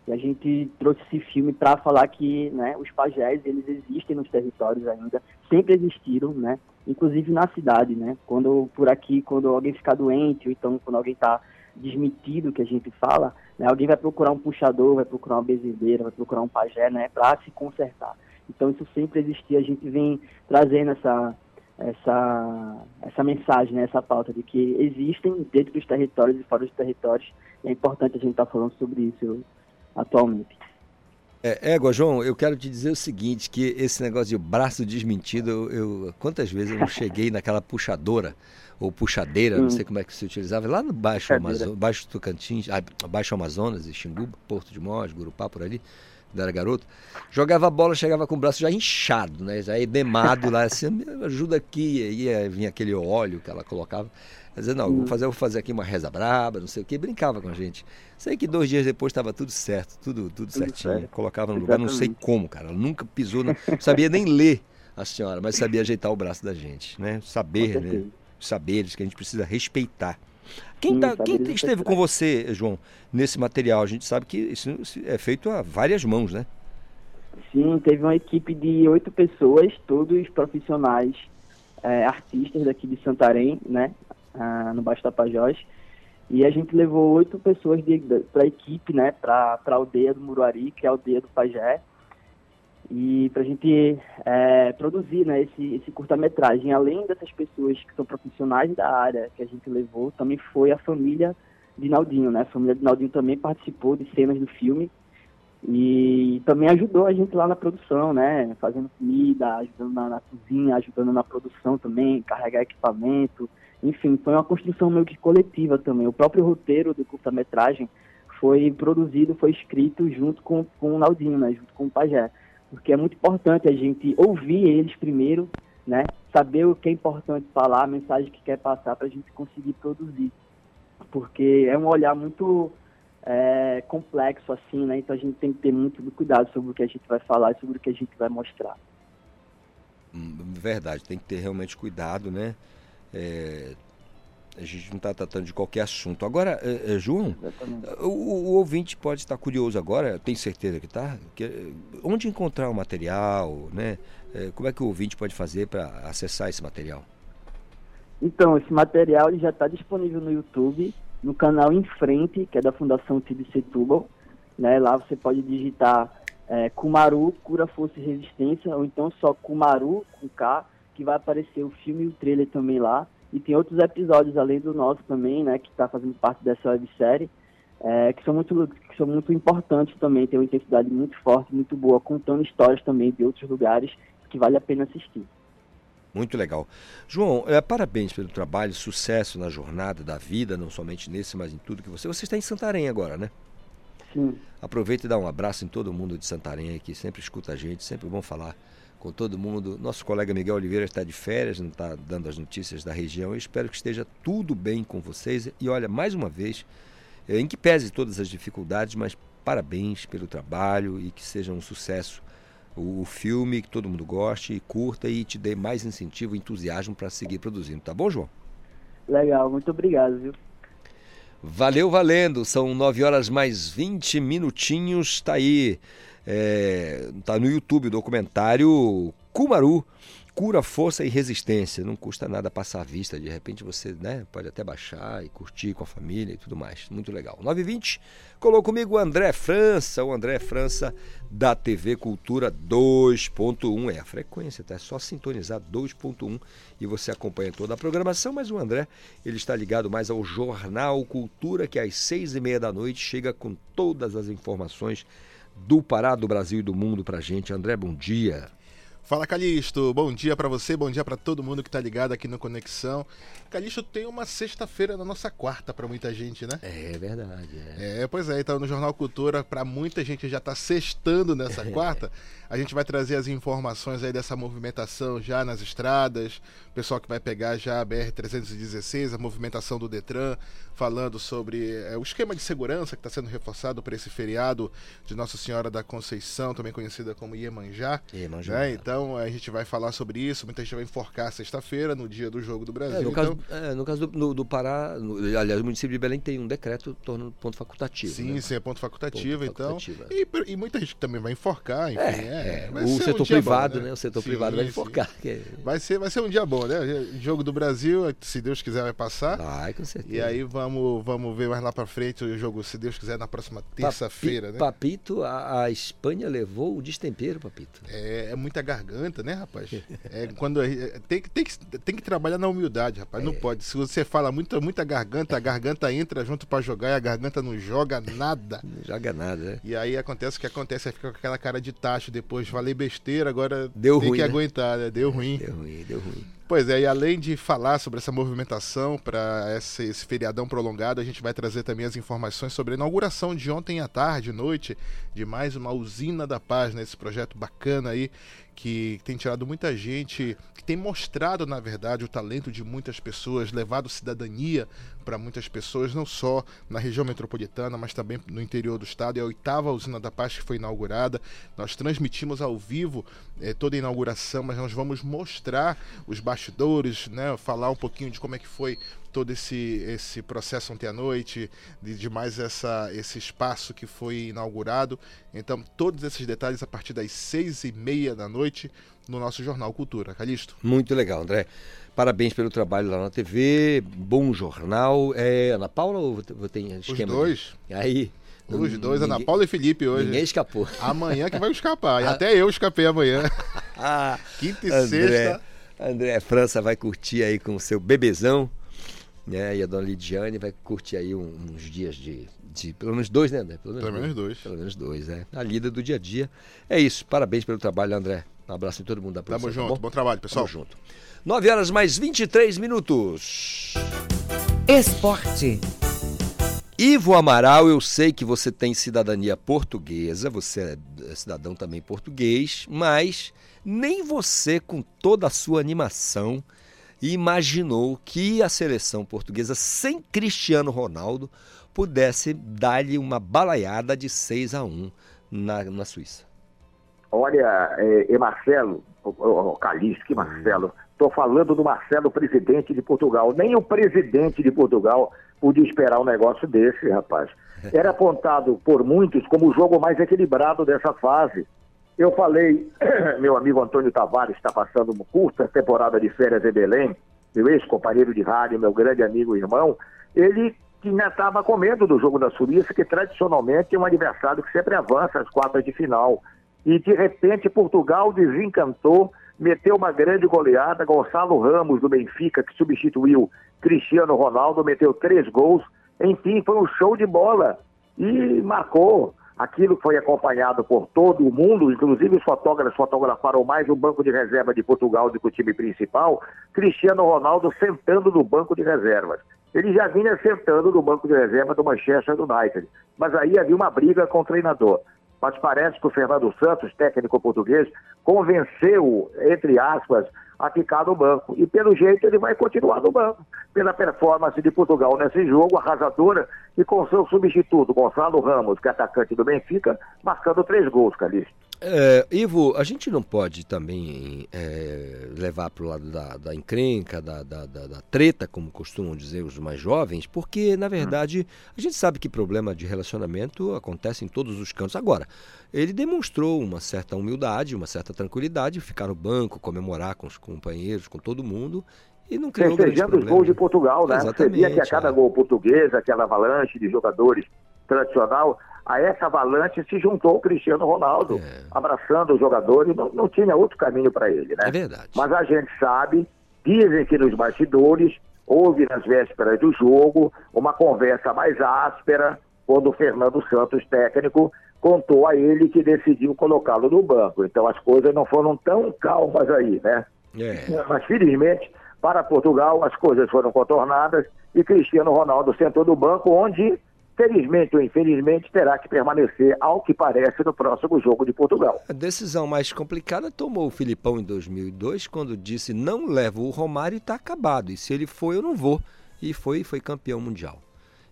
S18: E a gente trouxe esse filme para falar que né, os pajés, eles existem nos territórios ainda, sempre existiram, né? Inclusive na cidade, né? Quando por aqui, quando alguém fica doente, ou então quando alguém está desmitido, que a gente fala, né, alguém vai procurar um puxador, vai procurar uma bezedeira, vai procurar um pajé, né? Para se consertar. Então isso sempre existia, a gente vem trazendo essa essa essa mensagem, né, essa pauta de que existem dentro dos territórios e fora dos territórios. É importante a gente estar falando sobre isso atualmente.
S3: É, égua, João, eu quero te dizer o seguinte, que esse negócio de braço desmentido, eu, eu- quantas vezes eu cheguei naquela puxadora, ou puxadeira, não
S18: Hum.
S3: sei como é que se utilizava, lá no Baixo. Amazo- Baixo Tocantins, ah, Baixo Amazonas, e Xingu, Porto de Mós, Gurupá, por ali, quando era garoto, jogava a bola, chegava com o braço já inchado, né, já edemado lá, assim, me ajuda aqui, aí eh, vinha aquele óleo que ela colocava, dizer, não, vou
S18: Hum.
S3: fazer, vou fazer aqui uma reza braba, não sei o que, brincava com a gente. Sei que dois dias depois estava tudo certo, tudo, tudo certinho.
S18: certo.
S3: Colocava no lugar, não sei como, cara. Ela nunca pisou, não sabia nem ler a senhora, mas sabia ajeitar o braço da gente, né? Saber, né? Saberes que a gente precisa respeitar. Quem,
S18: Sim,
S3: tá, quem esteve com você, João, nesse material? A gente sabe que isso é feito a várias mãos, né?
S18: Sim, teve uma equipe de oito pessoas, todos profissionais, eh, artistas daqui de Santarém, né, ah, no Baixo Tapajós. E a gente levou oito pessoas para a equipe, né, para a aldeia do Muruari, que é a aldeia do Pajé, e para a gente eh, produzir né, esse, esse curta-metragem. Além dessas pessoas que são profissionais da área que a gente levou, também foi a família de Naldinho, né? A família de Naldinho também participou de cenas do filme e também ajudou a gente lá na produção, né? Fazendo comida, ajudando na, na cozinha, ajudando na produção também, carregar equipamento. Enfim, foi uma construção meio que coletiva também. O próprio roteiro do curta-metragem foi produzido, foi escrito junto com, com o Naldinho, né? Junto com o Pajé. Porque é muito importante a gente ouvir eles primeiro, né? Saber o que é importante falar, a mensagem que quer passar para a gente conseguir produzir. Porque é um olhar muito é, complexo assim, né? Então a gente tem que ter muito cuidado sobre o que a gente vai falar e sobre o que a gente vai mostrar.
S3: Hum, Verdade, tem que ter realmente cuidado, né? É, a gente não está tratando de qualquer assunto. Agora, é, é, João, o, o ouvinte pode estar curioso agora, tem certeza que está? onde encontrar o material, né? Como é que o ouvinte pode fazer para acessar esse material?
S18: Então, esse material ele já está disponível no YouTube, no canal Em Frente, que é da Fundação Tid Setúbal. Né? Lá você pode digitar é, Kumaru, Cura, Força e Resistência, ou então só Kumaru, com K, que vai aparecer o filme e o trailer também lá. E tem outros episódios além do nosso também, né, que está fazendo parte dessa websérie, é, que, são muito, que são muito importantes também, tem uma intensidade muito forte, muito boa, contando histórias também de outros lugares que vale a pena assistir.
S3: Muito legal. João, é, parabéns pelo trabalho, sucesso na jornada da vida, não somente nesse, mas em tudo que você. Você está em Santarém agora, né?
S18: Sim.
S3: Aproveita e dá um abraço em todo mundo de Santarém que sempre escuta a gente, sempre bom falar com todo mundo. Nosso colega Miguel Oliveira está de férias, não está dando as notícias da região. Eu espero que esteja tudo bem com vocês. E olha, mais uma vez, é, em que pese todas as dificuldades, mas parabéns pelo trabalho e que seja um sucesso o, o filme, que todo mundo goste e curta e te dê mais incentivo e entusiasmo para seguir produzindo. Tá bom, João?
S18: Legal, muito obrigado, viu?
S3: Valeu, valendo. São 9 horas mais 20 minutinhos. Tá aí. É, tá no YouTube o documentário Kumaru. Cura, força e resistência. Não custa nada passar a vista. De repente você né, pode até baixar e curtir com a família e tudo mais. Muito legal. 9h20. Colou comigo o André França. O André França da TV Cultura 2.1. É a frequência, tá? É só sintonizar 2.1 e você acompanha toda a programação. Mas o André, ele está ligado mais ao Jornal Cultura, que às seis e meia da noite chega com todas as informações do Pará, do Brasil e do mundo pra gente. André, bom dia.
S19: Fala Calixto, bom dia para você, bom dia para todo mundo que tá ligado aqui no Conexão. Calixto tem uma sexta-feira na nossa quarta para muita gente, né?
S3: É verdade. É,
S19: é pois é, então no Jornal Cultura, para muita gente já tá sextando nessa <laughs> quarta. A gente vai trazer as informações aí dessa movimentação já nas estradas, o pessoal que vai pegar já a BR-316, a movimentação do Detran, falando sobre é, o esquema de segurança que está sendo reforçado para esse feriado de Nossa Senhora da Conceição, também conhecida como Iemanjá.
S3: Iemanjá.
S19: Né? Então a gente vai falar sobre isso, muita gente vai enforcar sexta-feira, no dia do Jogo do Brasil.
S3: É, no,
S19: então...
S3: caso, é, no caso do, no, do Pará, no, aliás, o município de Belém tem um decreto tornando ponto facultativo.
S19: Sim,
S3: né?
S19: sim, é ponto facultativo,
S3: Ponto
S19: então.
S3: facultativo,
S19: E, e muita gente também vai enforcar, enfim.
S3: É,
S19: é,
S3: é, o
S19: um
S3: setor
S19: dia
S3: privado,
S19: bom,
S3: né? O setor
S19: Sim,
S3: privado vai enforcar. que-
S19: Vai ser, vai ser um dia bom, né? Jogo do Brasil, se Deus quiser, vai passar.
S3: Vai, com certeza.
S19: E aí vamos, vamos ver mais lá pra frente o jogo, se Deus quiser, na próxima terça-feira, né?
S3: Papito, a, a Espanha levou o destempero, Papito.
S19: É, é muita garganta, né, rapaz? É, quando é, tem, que- tem, que, tem que trabalhar na humildade, rapaz.
S3: É.
S19: Não pode. Se você fala muita, muita garganta, a garganta entra junto pra jogar e a garganta não joga nada. <laughs>
S3: Não joga nada, né?
S19: E aí acontece o que acontece, aí fica com aquela cara de tacho depois. Falei besteira, agora
S3: Deu
S19: tem
S3: ruim,
S19: que
S3: né?
S19: aguentar, né? Deu ruim.
S3: Deu ruim, deu ruim.
S19: Pois é, e além de falar sobre essa movimentação para esse, esse feriadão prolongado, a gente vai trazer também as informações sobre a inauguração de ontem à tarde, noite, de mais uma usina da paz, né? Esse projeto bacana aí que tem tirado muita gente, que tem mostrado, na verdade, o talento de muitas pessoas, levado cidadania para muitas pessoas, não só na região metropolitana, mas também no interior do estado. É a oitava usina da paz que foi inaugurada. Nós transmitimos ao vivo eh, toda a inauguração, mas nós vamos mostrar os bastidores, né? Falar um pouquinho de como é que foi todo esse, esse processo ontem à noite, de, de mais essa, esse espaço que foi inaugurado. Então, todos esses detalhes a partir das seis e meia da noite no nosso Jornal Cultura. Calixto.
S3: Muito legal, André. Parabéns pelo trabalho lá na TV, bom jornal. É Ana Paula ou tem esquema?
S19: dois.
S3: Aí.
S19: Os dois, Ana
S3: ninguém-
S19: Paula e Felipe hoje.
S3: Ninguém escapou.
S19: Amanhã que vai escapar. <laughs> E até eu escapei amanhã. <laughs> Quinta e
S3: André,
S19: sexta.
S3: André França vai curtir aí com o seu bebezão, né? E a dona Lidiane vai curtir aí um- uns dias de, de pelo menos dois, né, André?
S19: Pelo menos dois.
S3: Pelo menos dois, é. A lida do dia a dia. É isso. Parabéns pelo trabalho, André. Um abraço em todo mundo da produção.
S19: Tamo
S3: tá
S19: junto. Bom trabalho, pessoal.
S3: Tamo junto. 9 horas mais 23 minutos.
S1: Esporte.
S3: Ivo Amaral, eu sei que você tem cidadania portuguesa, você é cidadão também português, mas nem você, com toda a sua animação, imaginou que a seleção portuguesa, sem Cristiano Ronaldo, pudesse dar-lhe uma balaiada de 6 a 1 na, na Suíça.
S20: Olha, é, é Marcelo, o, que Marcelo. Estou falando do Marcelo, presidente de Portugal. Nem o presidente de Portugal podia esperar um negócio desse, rapaz. <laughs> Era apontado por muitos como o jogo mais equilibrado dessa fase. Eu falei, <clears throat> meu amigo Antônio Tavares está passando uma curta temporada de férias em Belém, meu ex-companheiro de rádio, meu grande amigo e irmão, ele tinha estava com medo do jogo da Suíça, que tradicionalmente é um adversário que sempre avança às quartas de final. E de repente Portugal desencantou, meteu uma grande goleada. Gonçalo Ramos do Benfica, que substituiu Cristiano Ronaldo, meteu três gols. Enfim, foi um show de bola e marcou. Aquilo foi acompanhado por todo o mundo, inclusive os fotógrafos fotografaram mais o banco de reserva de Portugal do que o time principal. Cristiano Ronaldo sentando no banco de reservas. Ele já vinha sentando no banco de reserva do Manchester United, mas aí havia uma briga com o treinador mas parece que o Fernando Santos, técnico português, convenceu, entre aspas, a ficar no banco. E pelo jeito ele vai continuar no banco, pela performance de Portugal nesse jogo, arrasadora, e com seu substituto, Gonçalo Ramos, que é atacante do Benfica, marcando três gols, Calixto.
S3: É, Ivo, a gente não pode também é, levar para o lado da, da encrenca, da, da, da, da treta, como costumam dizer os mais jovens, porque, na verdade, a gente sabe que problema de relacionamento acontece em todos os cantos. Agora, ele demonstrou uma certa humildade, uma certa tranquilidade, ficar no banco, comemorar com os companheiros, com todo mundo, e não criou
S20: Festejando os gols de Portugal, né? Você
S3: Exatamente,
S20: via que a cada
S3: é.
S20: gol português, aquela avalanche de jogadores tradicional, a essa avalanche se juntou o Cristiano Ronaldo,
S3: É.
S20: abraçando os jogadores, não, não tinha outro caminho para ele, né?
S3: É verdade.
S20: Mas a gente sabe, dizem que nos bastidores, houve nas vésperas do jogo uma conversa mais áspera, quando o Fernando Santos, técnico, contou a ele que decidiu colocá-lo no banco. Então as coisas não foram tão calmas aí, né?
S3: É.
S20: Mas felizmente, para Portugal, as coisas foram contornadas e Cristiano Ronaldo sentou no banco, onde, felizmente ou infelizmente, terá que permanecer, ao que parece, no próximo jogo de Portugal.
S3: A decisão mais complicada tomou o Filipão em 2002, quando disse não levo o Romário e está acabado. E se ele for, eu não vou. E foi, foi campeão mundial.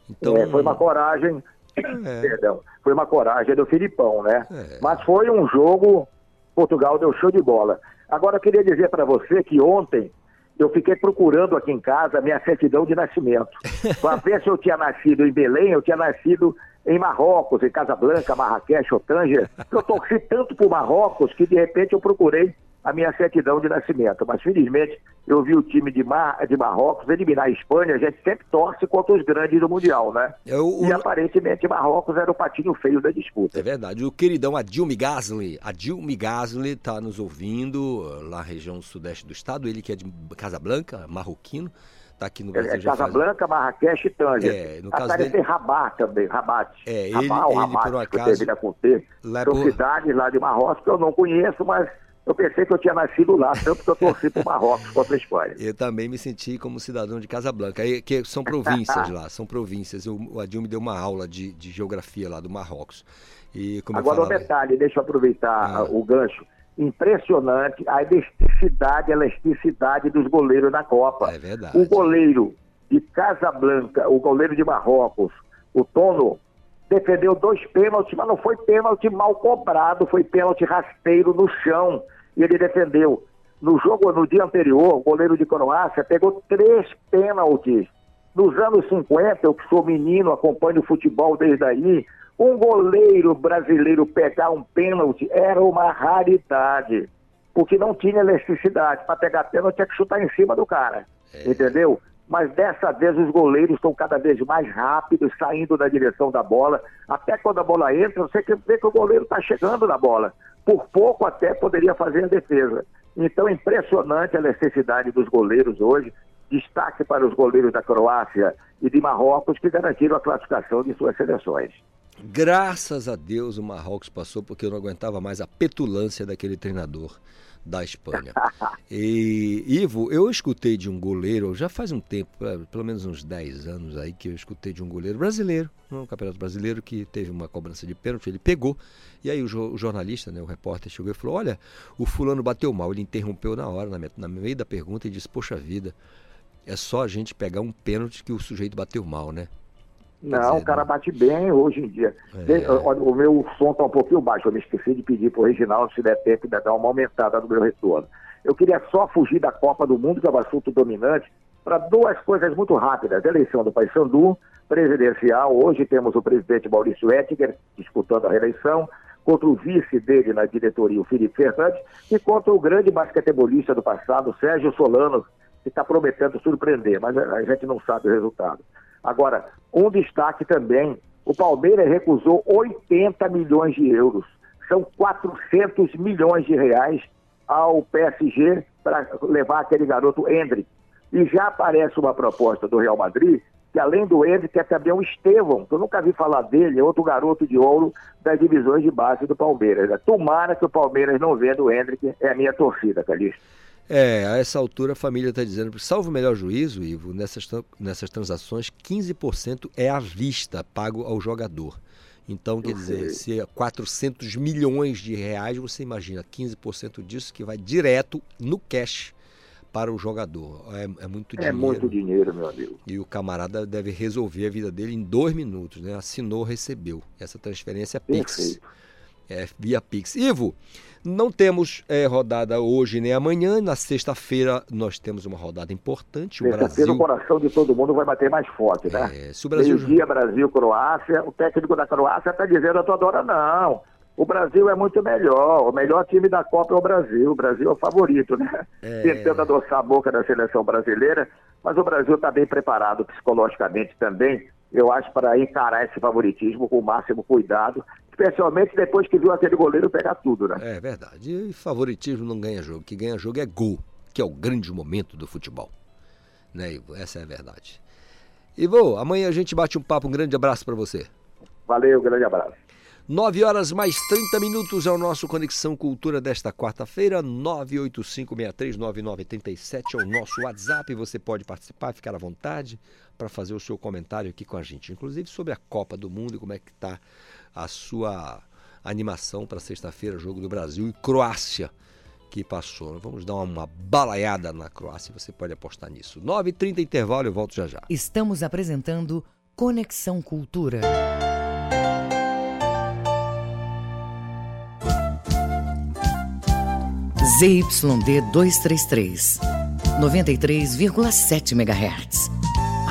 S3: Então,
S20: É, foi uma coragem,
S3: É. <coughs>
S20: perdão, foi uma coragem do Filipão, né? Mas foi um jogo, Portugal deu show de bola. Agora eu queria dizer para você que ontem eu fiquei procurando aqui em casa a minha certidão de nascimento. <laughs> Para ver se eu tinha nascido em Belém, eu tinha nascido em Marrocos, em Casablanca, Marrakech ou Tanger. Eu torci tanto por Marrocos que de repente eu procurei a minha certidão de nascimento. Mas felizmente eu vi o time de, Mar, de Marrocos eliminar a Espanha. A gente sempre torce contra os grandes do Mundial, né? E aparentemente Marrocos era o patinho feio da disputa.
S3: É verdade. O queridão Adilme Gasly, Adilme Gasly está nos ouvindo uh, lá na região sudeste do estado. Ele que é de Casablanca, marroquino, está aqui no Brasil
S20: É,
S3: faz...
S20: Casablanca, Marrakech e Tanger.
S3: É, no caso dele-
S20: Rabat também, Rabat.
S3: É, ele-
S20: Rabat,
S3: ele,
S20: Rabat,
S3: por um
S20: que
S3: acaso,
S20: com T.
S3: levou-
S20: São cidades lá de Marrocos que eu não conheço, mas eu pensei que eu tinha nascido lá, tanto que eu torci para Marrocos contra a Espanha.
S3: Eu também me senti como cidadão de Casablanca, que são províncias <laughs> lá, são províncias. O, o Adil me deu uma aula de, de geografia lá do Marrocos. E
S20: Agora, um detalhe, deixa eu aproveitar
S3: Ah.
S20: o gancho. Impressionante a elasticidade, a elasticidade dos goleiros na Copa.
S3: É verdade.
S20: O goleiro de Casablanca, o goleiro de Marrocos, o Tono, defendeu dois pênaltis, mas não foi pênalti mal cobrado, foi pênalti rasteiro no chão. E ele defendeu. No jogo, no dia anterior, o goleiro de Croácia pegou três pênaltis. Nos anos 50, eu que sou menino, acompanho o futebol desde aí, um goleiro brasileiro pegar um pênalti era uma raridade, porque não tinha elasticidade. Para pegar pênalti tinha que chutar em cima do cara, entendeu? Mas dessa vez os goleiros estão cada vez mais rápidos, saindo da direção da bola. Até quando a bola entra, você ver que o goleiro está chegando na bola. Por pouco até poderia fazer a defesa. Então é impressionante a necessidade dos goleiros hoje. Destaque para os goleiros da Croácia e de Marrocos que garantiram a classificação de suas seleções.
S3: graças a Deus o Marrocos passou, porque eu não aguentava mais a petulância daquele treinador da Espanha. E, Ivo, eu escutei de um goleiro, já faz um tempo, eh, pelo menos uns 10 anos aí, que eu escutei de um goleiro brasileiro, no Campeonato Brasileiro, que teve uma cobrança de pênalti, ele pegou, e aí o, o jornalista, né, o repórter, chegou e falou, olha, o fulano bateu mal, ele interrompeu na hora, na, na meio da pergunta, e disse, poxa vida, é só a gente pegar um pênalti que o sujeito bateu mal, né?
S20: Não, o cara bate bem hoje em dia. Olha, O meu som está um pouquinho baixo, eu me esqueci de pedir para o Reginaldo, se der tempo, de dar uma aumentada no meu retorno. Eu queria só fugir da Copa do Mundo, que é o assunto dominante, para duas coisas muito rápidas. Eleição do Paysandu, presidencial. Hoje temos o presidente Maurício Ettinger disputando a reeleição, contra o vice dele na diretoria, o Felipe Fernandes, e contra o grande basquetebolista do passado, Sérgio Solano, que está prometendo surpreender, mas a gente não sabe o resultado. Agora, um destaque também, o Palmeiras recusou 80 milhões de euros, são 400 milhões de reais ao PSG para levar aquele garoto Hendrick. E já aparece uma proposta do Real Madrid, que além do Hendrick é também o Estevão, que eu nunca vi falar dele, é outro garoto de ouro das divisões de base do Palmeiras. Tomara que o Palmeiras não venda o Hendrick, é a minha torcida, Calixto.
S3: É, a essa altura a família está dizendo, salvo o melhor juízo, Ivo, nessas, nessas transações, 15% é à vista pago ao jogador. Então, quer dizer, se é 400 milhões de reais, você imagina 15% disso que vai direto no cash para o jogador. É, é muito
S20: É
S3: dinheiro.
S20: muito dinheiro, meu amigo.
S3: E o camarada deve resolver a vida dele em dois minutos, né? Assinou, recebeu. Essa transferência é Pix.
S20: Perfeito.
S3: É via Pix. Ivo, não temos eh, rodada hoje nem amanhã. Na sexta-feira nós temos uma rodada importante. O Brasil.
S20: o coração de todo mundo vai bater mais forte, né?
S3: É, se o Brasil-
S20: Meio-dia, Brasil-Croácia. O técnico da Croácia está dizendo a toda hora, não. O Brasil é muito melhor. O melhor time da Copa é o Brasil. O Brasil é o favorito, né?
S3: É.
S20: Tentando adoçar a boca da seleção brasileira. Mas o Brasil está bem preparado psicologicamente também, eu acho, para encarar esse favoritismo com o máximo cuidado. Especialmente depois que viu aquele goleiro pegar tudo, né?
S3: É verdade. E favoritismo não ganha jogo. O que ganha jogo é gol, que é o grande momento do futebol. Né, Ivo? Essa é a verdade. Ivo, amanhã a gente bate um papo. Um grande abraço para você.
S20: Valeu, grande abraço.
S3: 9 horas mais 30 minutos é o nosso Conexão Cultura desta quarta-feira. 985639987 é o nosso WhatsApp. Você pode participar, ficar à vontade para fazer o seu comentário aqui com a gente, inclusive sobre a Copa do Mundo e como é que está a sua animação para sexta-feira, jogo do Brasil e Croácia que passou. Vamos dar uma balaiada na Croácia, você pode apostar nisso. 9h30 intervalo, eu volto já já.
S1: Estamos apresentando Conexão Cultura. ZYD 233, 93,7 MHz.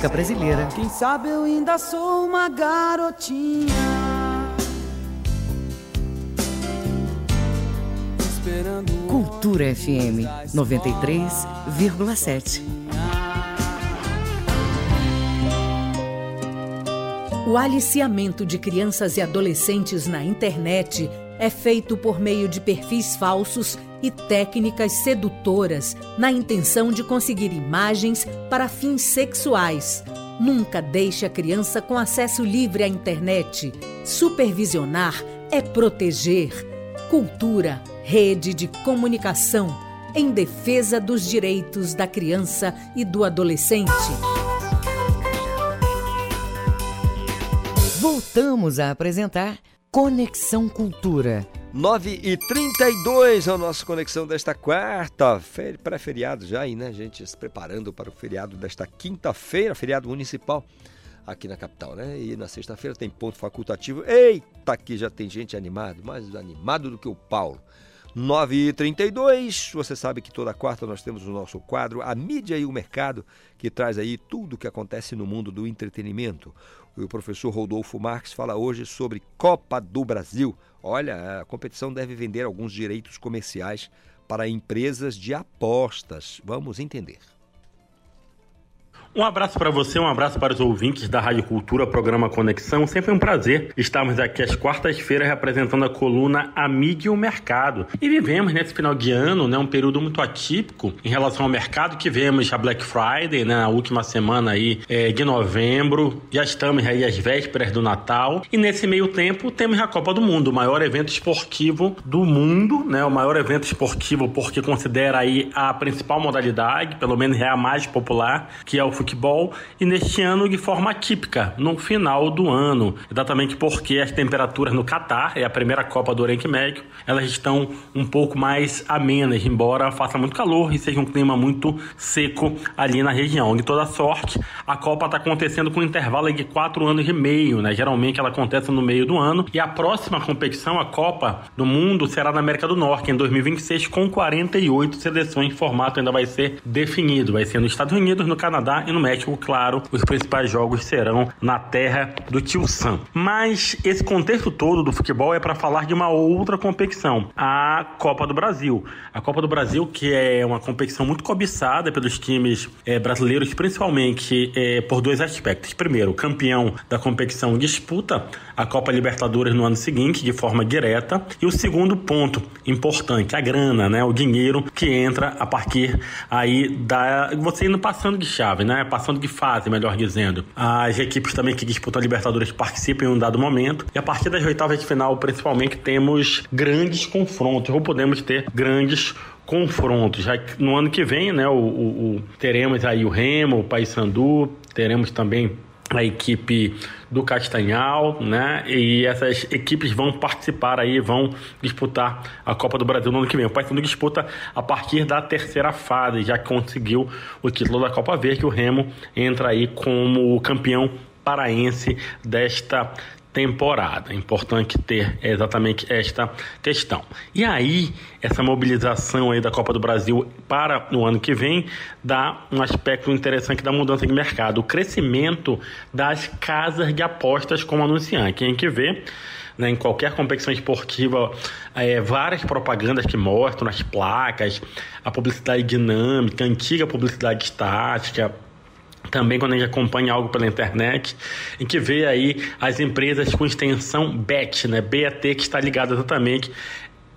S1: Música brasileira.
S21: Quem sabe eu ainda sou uma garotinha. Esperando
S1: Cultura FM 93,7.
S4: O aliciamento de crianças e adolescentes na internet é feito por meio de perfis falsos e técnicas sedutoras na intenção de conseguir imagens para fins sexuais. Nunca deixe a criança com acesso livre à internet. Supervisionar é proteger. Cultura, rede de comunicação em defesa dos direitos da criança e do adolescente.
S1: Voltamos a apresentar Conexão Cultura.
S3: 9 e 32 é o nosso Conexão desta quarta, pré-feriado já aí, né, gente? Se preparando para o feriado desta quinta-feira, feriado municipal aqui na capital, né? E na sexta-feira tem ponto facultativo. Eita, aqui já tem gente animado, mais animado do que o Paulo. 9h32, você sabe que toda quarta nós temos o nosso quadro A Mídia e o Mercado, que traz aí tudo o que acontece no mundo do entretenimento. O professor Rodolfo Marques fala hoje sobre Copa do Brasil. Olha, a competição deve vender alguns direitos comerciais para empresas de apostas. Vamos entender.
S22: Um abraço para você, um abraço para os ouvintes da Rádio Cultura, programa Conexão. Sempre um prazer estarmos aqui às quartas-feiras representando a coluna A Mídia e o Mercado. E vivemos nesse final de ano, né, um período muito atípico em relação ao mercado, que vemos a Black Friday, né, na última semana aí é, de novembro. Já estamos aí às vésperas do Natal. E nesse meio tempo temos a Copa do Mundo, o maior evento esportivo do mundo, né, o maior evento esportivo porque considera aí a principal modalidade, pelo menos é a mais popular, que é o futebol e neste ano de forma típica, no final do ano, exatamente porque as temperaturas no Catar, é a primeira Copa do Oriente Médio, elas estão um pouco mais amenas, embora faça muito calor e seja um clima muito seco ali na região. De toda sorte, a Copa está acontecendo com um intervalo de quatro anos e meio, né? Geralmente ela acontece no meio do ano e a próxima competição, a Copa do Mundo, será na América do Norte em 2026 com 48 seleções. O formato ainda vai ser definido, vai ser nos Estados Unidos, no Canadá e no México, claro, os principais jogos serão na terra do Tio Sam. Mas esse contexto todo do futebol é para falar de uma outra competição, a Copa do Brasil. A Copa do Brasil, que é uma competição muito cobiçada pelos times é, brasileiros, principalmente é, por dois aspectos. Primeiro, campeão da competição disputa a Copa Libertadores no ano seguinte, de forma direta. E o segundo ponto importante, a grana, né? O dinheiro que entra a partir aí da. Você indo passando de chave, né? Passando de fase, melhor dizendo. As equipes também que disputam a Libertadores participam em um dado momento. E a partir das oitavas de final, principalmente, temos grandes confrontos, ou podemos ter grandes confrontos. Já no ano que vem, né, o, o, o teremos aí o Remo, o Paysandu, teremos também a equipe do Castanhal, né? E essas equipes vão participar aí, vão disputar a Copa do Brasil no ano que vem. O Paysandu disputa a partir da terceira fase, já conseguiu o título da Copa Verde, o Remo entra aí como campeão paraense desta temporada. É importante ter exatamente esta questão. E aí, essa mobilização aí da Copa do Brasil para o ano que vem dá um aspecto interessante da mudança de mercado, o crescimento das casas de apostas como anunciante. Quem que vê né, em qualquer competição esportiva, é, várias propagandas que mostram as placas, a publicidade dinâmica, a antiga publicidade estática, também quando a gente acompanha algo pela internet, em que vê aí as empresas com extensão BET, né, BAT, que está ligada exatamente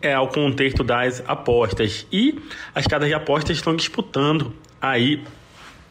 S22: é, ao contexto das apostas. E as casas de apostas estão disputando aí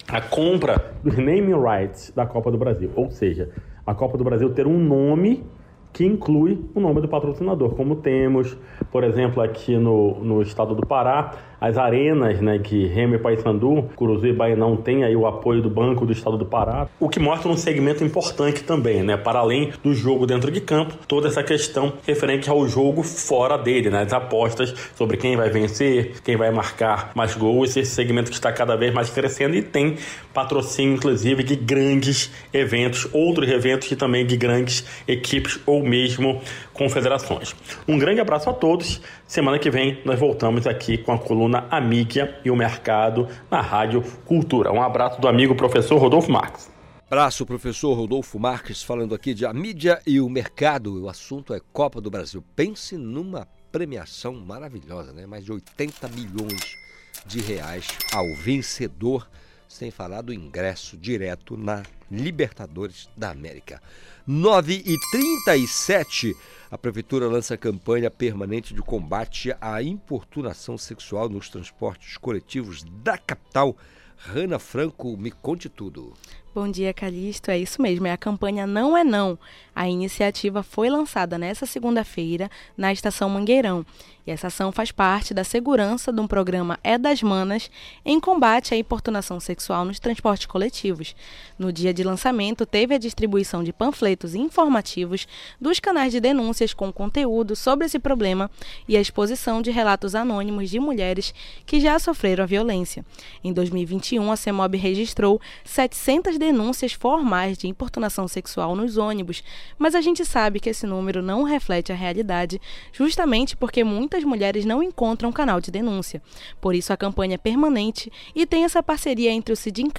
S22: a compra dos naming rights da Copa do Brasil, ou seja, a Copa do Brasil ter um nome que inclui o nome do patrocinador, como temos, por exemplo, aqui no, no estado do Pará, as arenas né, que Remy Paysandu, Cruzeiro e Bainão tem aí o apoio do Banco do Estado do Pará, o que mostra um segmento importante também, né, para além do jogo dentro de campo, toda essa questão referente ao jogo fora dele, né, as apostas sobre quem vai vencer, quem vai marcar mais gols, esse segmento que está cada vez mais crescendo e tem patrocínio, inclusive, de grandes eventos, outros eventos que também de grandes equipes ou mesmo confederações. Um grande abraço a todos. Semana que vem nós voltamos aqui com a coluna A Mídia e o Mercado na Rádio Cultura. Um abraço do amigo professor Rodolfo Marques.
S3: Abraço, professor Rodolfo Marques, falando aqui de A Mídia e o Mercado. O assunto é Copa do Brasil. Pense numa premiação maravilhosa, né? Mais de 80 milhões de reais ao vencedor, sem falar do ingresso direto na Libertadores da América. 9 e 37 a Prefeitura lança campanha permanente de combate à importunação sexual nos transportes coletivos da capital. Rana Franco, me conte tudo.
S23: Bom dia, Calixto. É isso mesmo, é a campanha Não é Não. A iniciativa foi lançada nesta segunda-feira na Estação Mangueirão. E essa ação faz parte da segurança de um programa É das Manas em combate à importunação sexual nos transportes coletivos. No dia de lançamento, teve a distribuição de panfletos informativos dos canais de denúncias com conteúdo sobre esse problema e a exposição de relatos anônimos de mulheres que já sofreram a violência. Em 2021, a CEMOB registrou 700 denúncias formais de importunação sexual nos ônibus, mas a gente sabe que esse número não reflete a realidade, justamente porque muitas mulheres não encontram canal de denúncia. Por isso, a campanha é permanente e tem essa parceria entre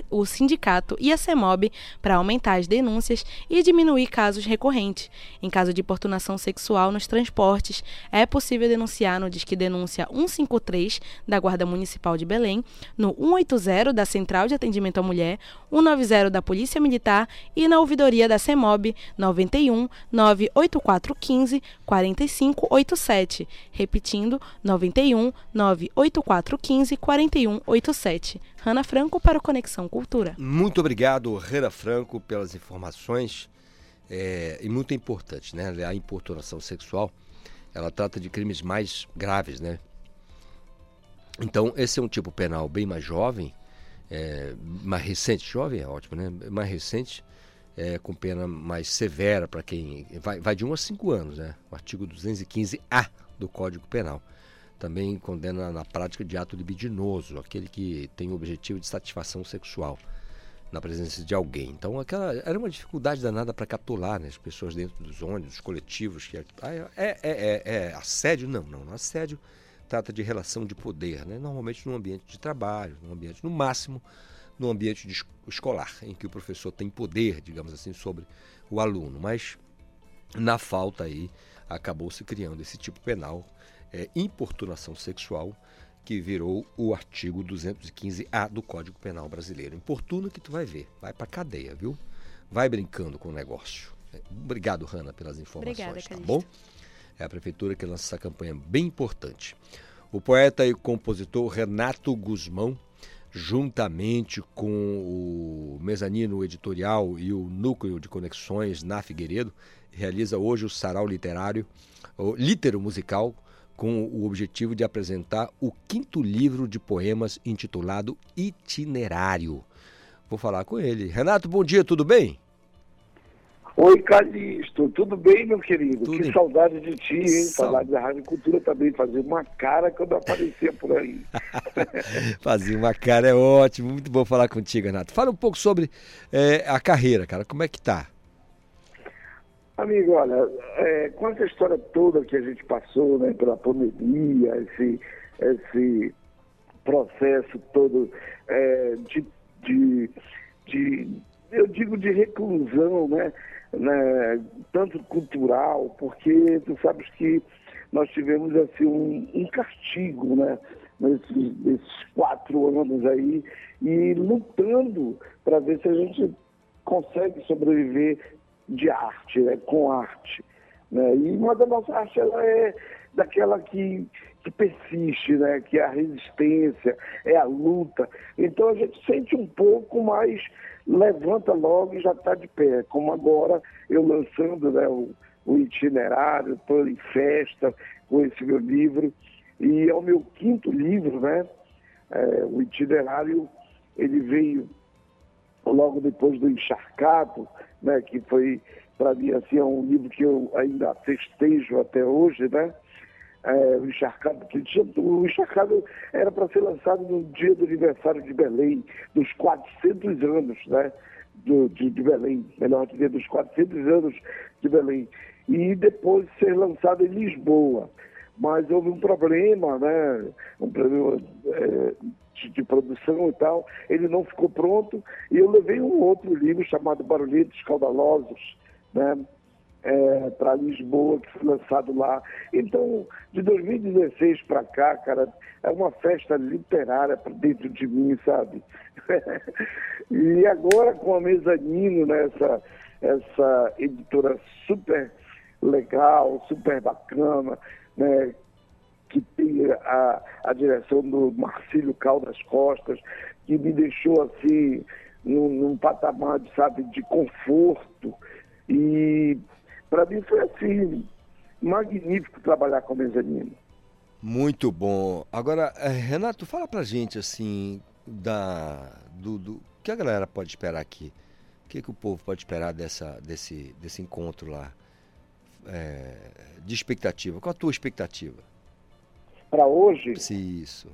S23: o sindicato e a CEMOB para aumentar as denúncias e diminuir casos recorrentes. Em caso de importunação sexual nos transportes, é possível denunciar no Disque Denúncia 153 da Guarda Municipal de Belém, no 180 da Central de Atendimento à Mulher, 190 da Polícia Militar e na ouvidoria da CEMOB 91 98415 4587. Repetindo, 91 98415 4187. Rana Franco para o Conexão Cultura.
S3: Muito obrigado, Rana Franco, pelas informações. É, e muito importante, né? A importunação sexual, ela trata de crimes mais graves, né? Então, esse é um tipo penal bem mais jovem, é, mais recente, jovem é ótimo, né? Mais recente, é, com pena mais severa para quem. Vai, vai de 1 a 5 anos, né? O artigo 215A do Código Penal. Também condena na prática de ato libidinoso, aquele que tem o objetivo de satisfação sexual na presença de alguém. Então, aquela era uma dificuldade danada para capturar né, as pessoas dentro dos ônibus, coletivos. Que, é, é, é, é, é assédio? Não, não. Assédio trata de relação de poder, né? normalmente no ambiente de trabalho, no ambiente, no máximo, no ambiente de escolar, em que o professor tem poder, digamos assim, sobre o aluno. Mas na falta aí acabou se criando esse tipo penal, é, importunação sexual, que virou o artigo 215A do Código Penal Brasileiro. Importuna que tu vai ver, vai para cadeia, viu? Vai brincando com o negócio. Obrigado, Hanna, pelas informações,
S23: Obrigada,
S3: tá bom? É a prefeitura que lança essa campanha bem importante. O poeta e compositor Renato Guzmão, juntamente com o mezanino editorial e o núcleo de conexões na Figueiredo, realiza hoje o sarau literário, o litero musical, com o objetivo de apresentar o quinto livro de poemas intitulado Itinerário. Vou falar com ele. Renato, bom dia, tudo bem?
S24: Oi, Calixto, tudo bem, meu querido?
S3: Tudo
S24: que saudade de ti, hein?
S3: Sal-
S24: Saudade da Rádio Cultura também, fazer uma cara quando aparecia por aí. <laughs>
S3: Fazia uma cara, é ótimo. Muito bom falar contigo, Renato. Fala um pouco sobre eh, a carreira, cara. Como é que tá?
S24: Amigo, olha, é, com essa história toda que a gente passou, né, pela pandemia, esse, esse processo todo é, de, de, de, eu digo de reclusão, né, né, tanto cultural, porque tu sabes que nós tivemos assim um, um castigo, né, nesses, nesses quatro anos aí, e lutando para ver se a gente consegue sobreviver de arte, né, com arte. Né? E uma da nossa arte ela é daquela que, que persiste, né? que é a resistência, é a luta. Então a gente sente um pouco mais, levanta logo e já está de pé, como agora eu lançando né, o, o itinerário, estou em festa com esse meu livro. E é o meu quinto livro, né? É, o itinerário, ele veio logo depois do Encharcado, né, que foi, para mim, assim, é um livro que eu ainda festejo até hoje, né? É, o Encharcado, o Encharcado era para ser lançado no dia do aniversário de Belém, dos 400 anos, né? Do, de, de Belém, melhor dizer, dos 400 anos de Belém. E depois ser lançado em Lisboa mas houve um problema, né? Um problema é, de, de, produção e tal. Ele não ficou pronto e eu levei um outro livro chamado Barulhetos Caudalosos, né? É, para Lisboa, que foi lançado lá. Então, de 2016 para cá, cara, é uma festa literária para dentro de mim, sabe? <laughs> e agora com a Mezanino, né, essa, essa editora super legal, super bacana, né, que tem a, a direção do Marcílio Caldas Costas, que me deixou assim num, num patamar de, sabe, de conforto. E para mim foi assim, magnífico trabalhar com o mezanino.
S3: Muito bom. Agora, eh, Renato, fala pra gente assim da do, do que a galera pode esperar aqui. O que, que o povo pode esperar dessa, desse, desse encontro lá? É, de expectativa. Qual a tua expectativa?
S24: Para hoje?
S3: Isso.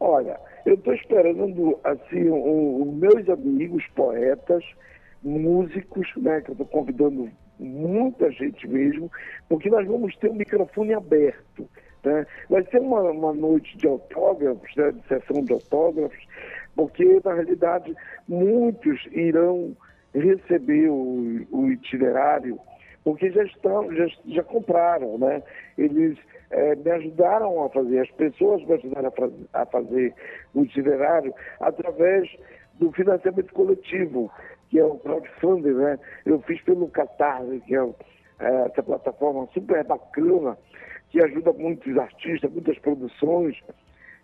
S24: Olha, eu estou esperando assim os meus amigos poetas, músicos, né, que eu estou convidando muita gente mesmo, porque nós vamos ter um microfone aberto. Né? Vai ser uma, uma noite de autógrafos, né, de sessão de autógrafos, porque na realidade muitos irão receber o, o itinerário porque já estão, já, já compraram, né? Eles é, me ajudaram a fazer, as pessoas me ajudaram a, a fazer o itinerário através do financiamento coletivo, que é o crowdfunding, né? Eu fiz pelo Catarse, que é, é essa plataforma super bacana, que ajuda muitos artistas, muitas produções,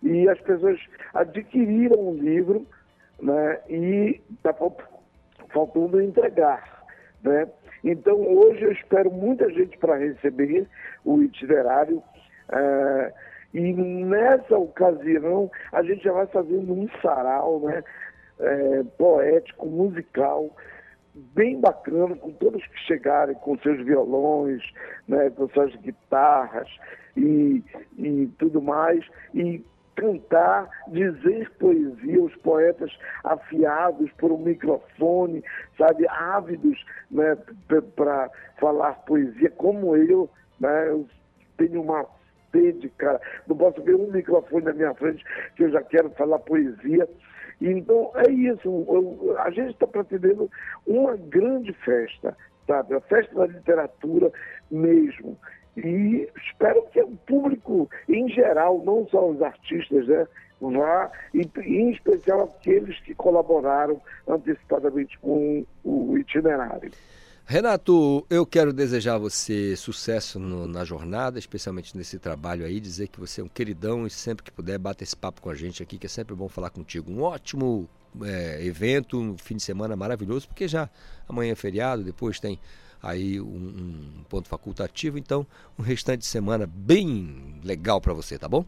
S24: e as pessoas adquiriram o livro, né? E está faltando entregar, né? Então, hoje eu espero muita gente para receber o itinerário. Uh, e nessa ocasião, a gente já vai fazendo um sarau né, é, poético, musical, bem bacana, com todos que chegarem com seus violões, né, com suas guitarras e, e tudo mais. E cantar, dizer poesia, os poetas afiados por um microfone, sabe, ávidos né, para falar poesia, como eu, né, eu tenho uma sede, cara, não posso ver um microfone na minha frente que eu já quero falar poesia. Então é isso, eu, a gente está pretendendo uma grande festa, sabe, a festa da literatura mesmo. E espero que o público em geral, não só os artistas, né, vá, e em especial aqueles que colaboraram antecipadamente com o itinerário.
S3: Renato, eu quero desejar a você sucesso no, na jornada, especialmente nesse trabalho aí, dizer que você é um queridão e sempre que puder bata esse papo com a gente aqui, que é sempre bom falar contigo. Um ótimo é, evento, um fim de semana maravilhoso, porque já amanhã é feriado, depois tem aí um, um ponto facultativo. Então, um restante de semana bem legal para você, tá bom?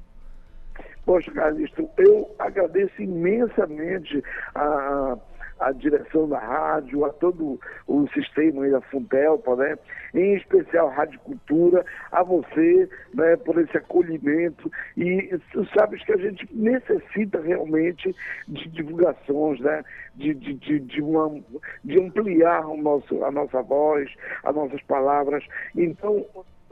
S24: Poxa, Calixto, eu agradeço imensamente a, a direção da rádio, a todo o sistema da Funtelpa, né? Em especial a Rádio Cultura, a você, né, por esse acolhimento. E tu sabes que a gente necessita realmente de divulgações, né? De, de, de, de, uma, de ampliar o nosso, a nossa voz, as nossas palavras. Então,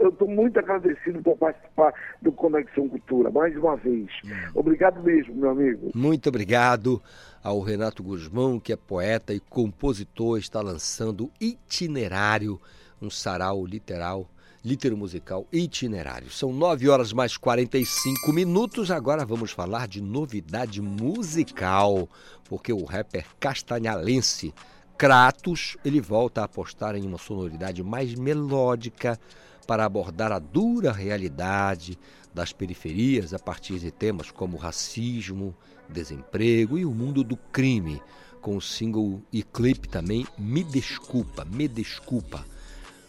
S24: eu estou muito agradecido por participar do Conexão Cultura, mais uma vez. Obrigado mesmo, meu amigo.
S3: Muito obrigado ao Renato Guzmão, que é poeta e compositor, está lançando Itinerário, um sarau literal, litero musical itinerário. São 9 horas mais 45 minutos. Agora vamos falar de novidade musical, porque o rapper castanhalense Kratos, ele volta a apostar em uma sonoridade mais melódica para abordar a dura realidade das periferias a partir de temas como racismo, desemprego e o mundo do crime, com o single e clipe também Me Desculpa, Me Desculpa,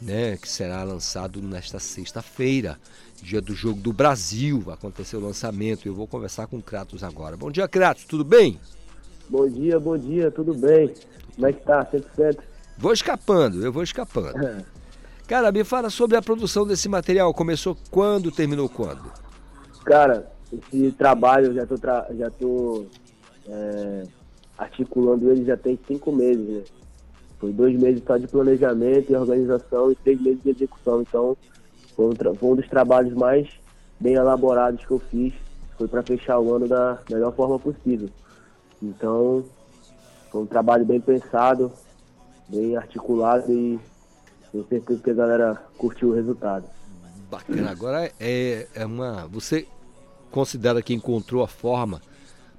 S3: né, que será lançado nesta sexta-feira, dia do Jogo do Brasil, vai acontecer o lançamento. Eu vou conversar com o Kratos agora. Bom dia, Kratos, tudo bem?
S25: Bom dia, bom dia, tudo bem? Como é que tá? 100%?
S3: Vou escapando, eu vou escapando. <laughs> Cara, me fala sobre a produção desse material. Começou quando, terminou quando?
S25: Cara, esse trabalho eu já tô, tra... já tô é, articulando ele já tem cinco meses, né? Foi dois meses só de planejamento e organização e três meses de execução. Então, foi um, tra... foi um dos trabalhos mais bem elaborados que eu fiz. Foi para fechar o ano da melhor forma possível. Então, foi um trabalho bem pensado, bem articulado e tenho certeza que a galera curtiu o resultado.
S3: Bacana. Agora é, é uma. Você considera que encontrou a forma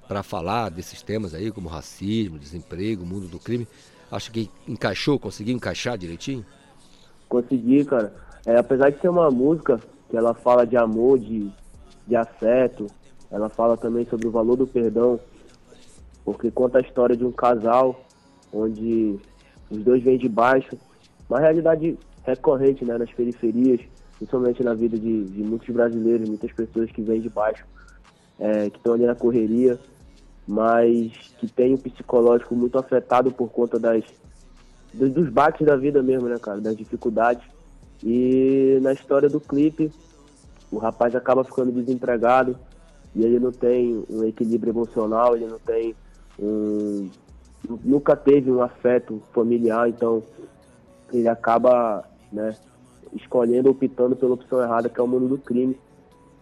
S3: para falar desses temas aí, como racismo, desemprego, mundo do crime? Acha que encaixou, conseguiu encaixar direitinho?
S25: Consegui, cara. É, apesar de ser uma música que ela fala de amor, de, de afeto, ela fala também sobre o valor do perdão, porque conta a história de um casal onde os dois vêm de baixo uma realidade recorrente né, nas periferias, principalmente na vida de, de muitos brasileiros, muitas pessoas que vêm de baixo, é, que estão ali na correria, mas que tem o psicológico muito afetado por conta das dos, baques da vida mesmo, né, cara, das dificuldades. E na história do clipe, o rapaz acaba ficando desempregado e ele não tem um equilíbrio emocional, ele não tem um nunca teve um afeto familiar, então ele acaba né, escolhendo, optando pela opção errada, que é o mundo do crime.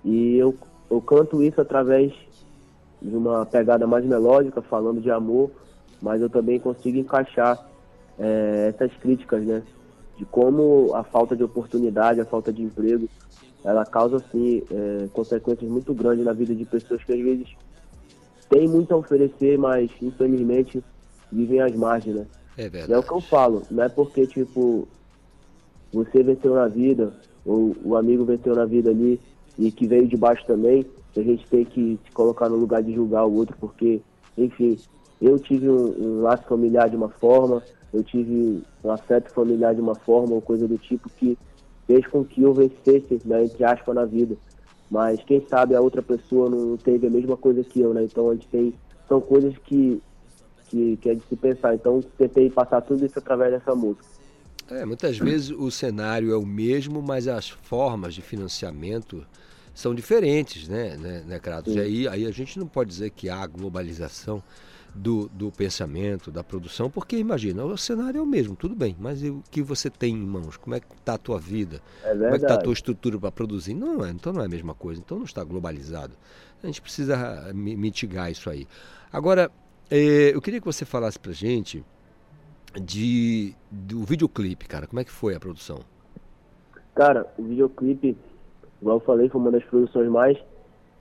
S25: E eu, eu canto isso através de uma pegada mais melódica, falando de amor, mas eu também consigo encaixar é, essas críticas, né? De como a falta de oportunidade, a falta de emprego, ela causa, assim, é, consequências muito grandes na vida de pessoas que às vezes têm muito a oferecer, mas infelizmente vivem às margens, né?
S3: É verdade.
S25: E é o que eu falo, não é porque, tipo, você venceu na vida, ou o amigo venceu na vida ali, e que veio de baixo também, que a gente tem que se colocar no lugar de julgar o outro, porque, enfim, eu tive um, um laço familiar de uma forma, eu tive um afeto familiar de uma forma, ou coisa do tipo, que fez com que eu vencesse, né, entre aspas, na vida. Mas quem sabe a outra pessoa não teve a mesma coisa que eu, né? Então a gente tem. São coisas que que, que é de se pensar. Então tentei passar tudo isso através dessa música.
S3: É, muitas vezes o cenário é o mesmo, mas as formas de financiamento são diferentes, né, né, né Kratos? E aí, aí a gente não pode dizer que há globalização do, do pensamento, da produção, porque imagina, o cenário é o mesmo, tudo bem, mas o que você tem em mãos? Como é que está a tua vida?
S25: É
S3: Como é que está a tua estrutura para produzir? Não é, então não é a mesma coisa, então não está globalizado. A gente precisa mitigar isso aí. Agora, eu queria que você falasse pra gente de, do videoclipe, cara. Como é que foi a produção?
S25: Cara, o videoclipe, igual eu falei, foi uma das produções mais,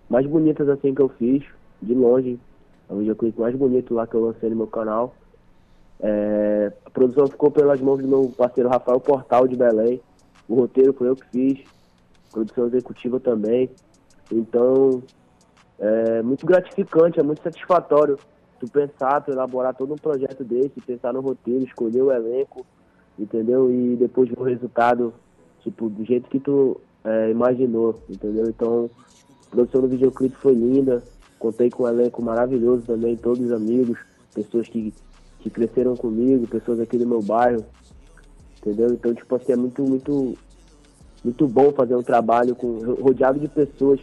S25: mais bonitas assim que eu fiz, de longe. É o videoclipe mais bonito lá que eu lancei no meu canal. É, a produção ficou pelas mãos do meu parceiro Rafael Portal de Belém. O roteiro foi eu que fiz, produção executiva também. Então, é muito gratificante, é muito satisfatório tu pensar, tu elaborar todo um projeto desse, pensar no roteiro, escolher o elenco, entendeu? E depois ver o resultado, tipo, do jeito que tu é, imaginou, entendeu? Então, a produção do videoclipe foi linda, contei com um elenco maravilhoso também, todos amigos, pessoas que, que cresceram comigo, pessoas aqui do meu bairro, entendeu? Então, tipo assim, é muito, muito, muito bom fazer um trabalho com rodeado de pessoas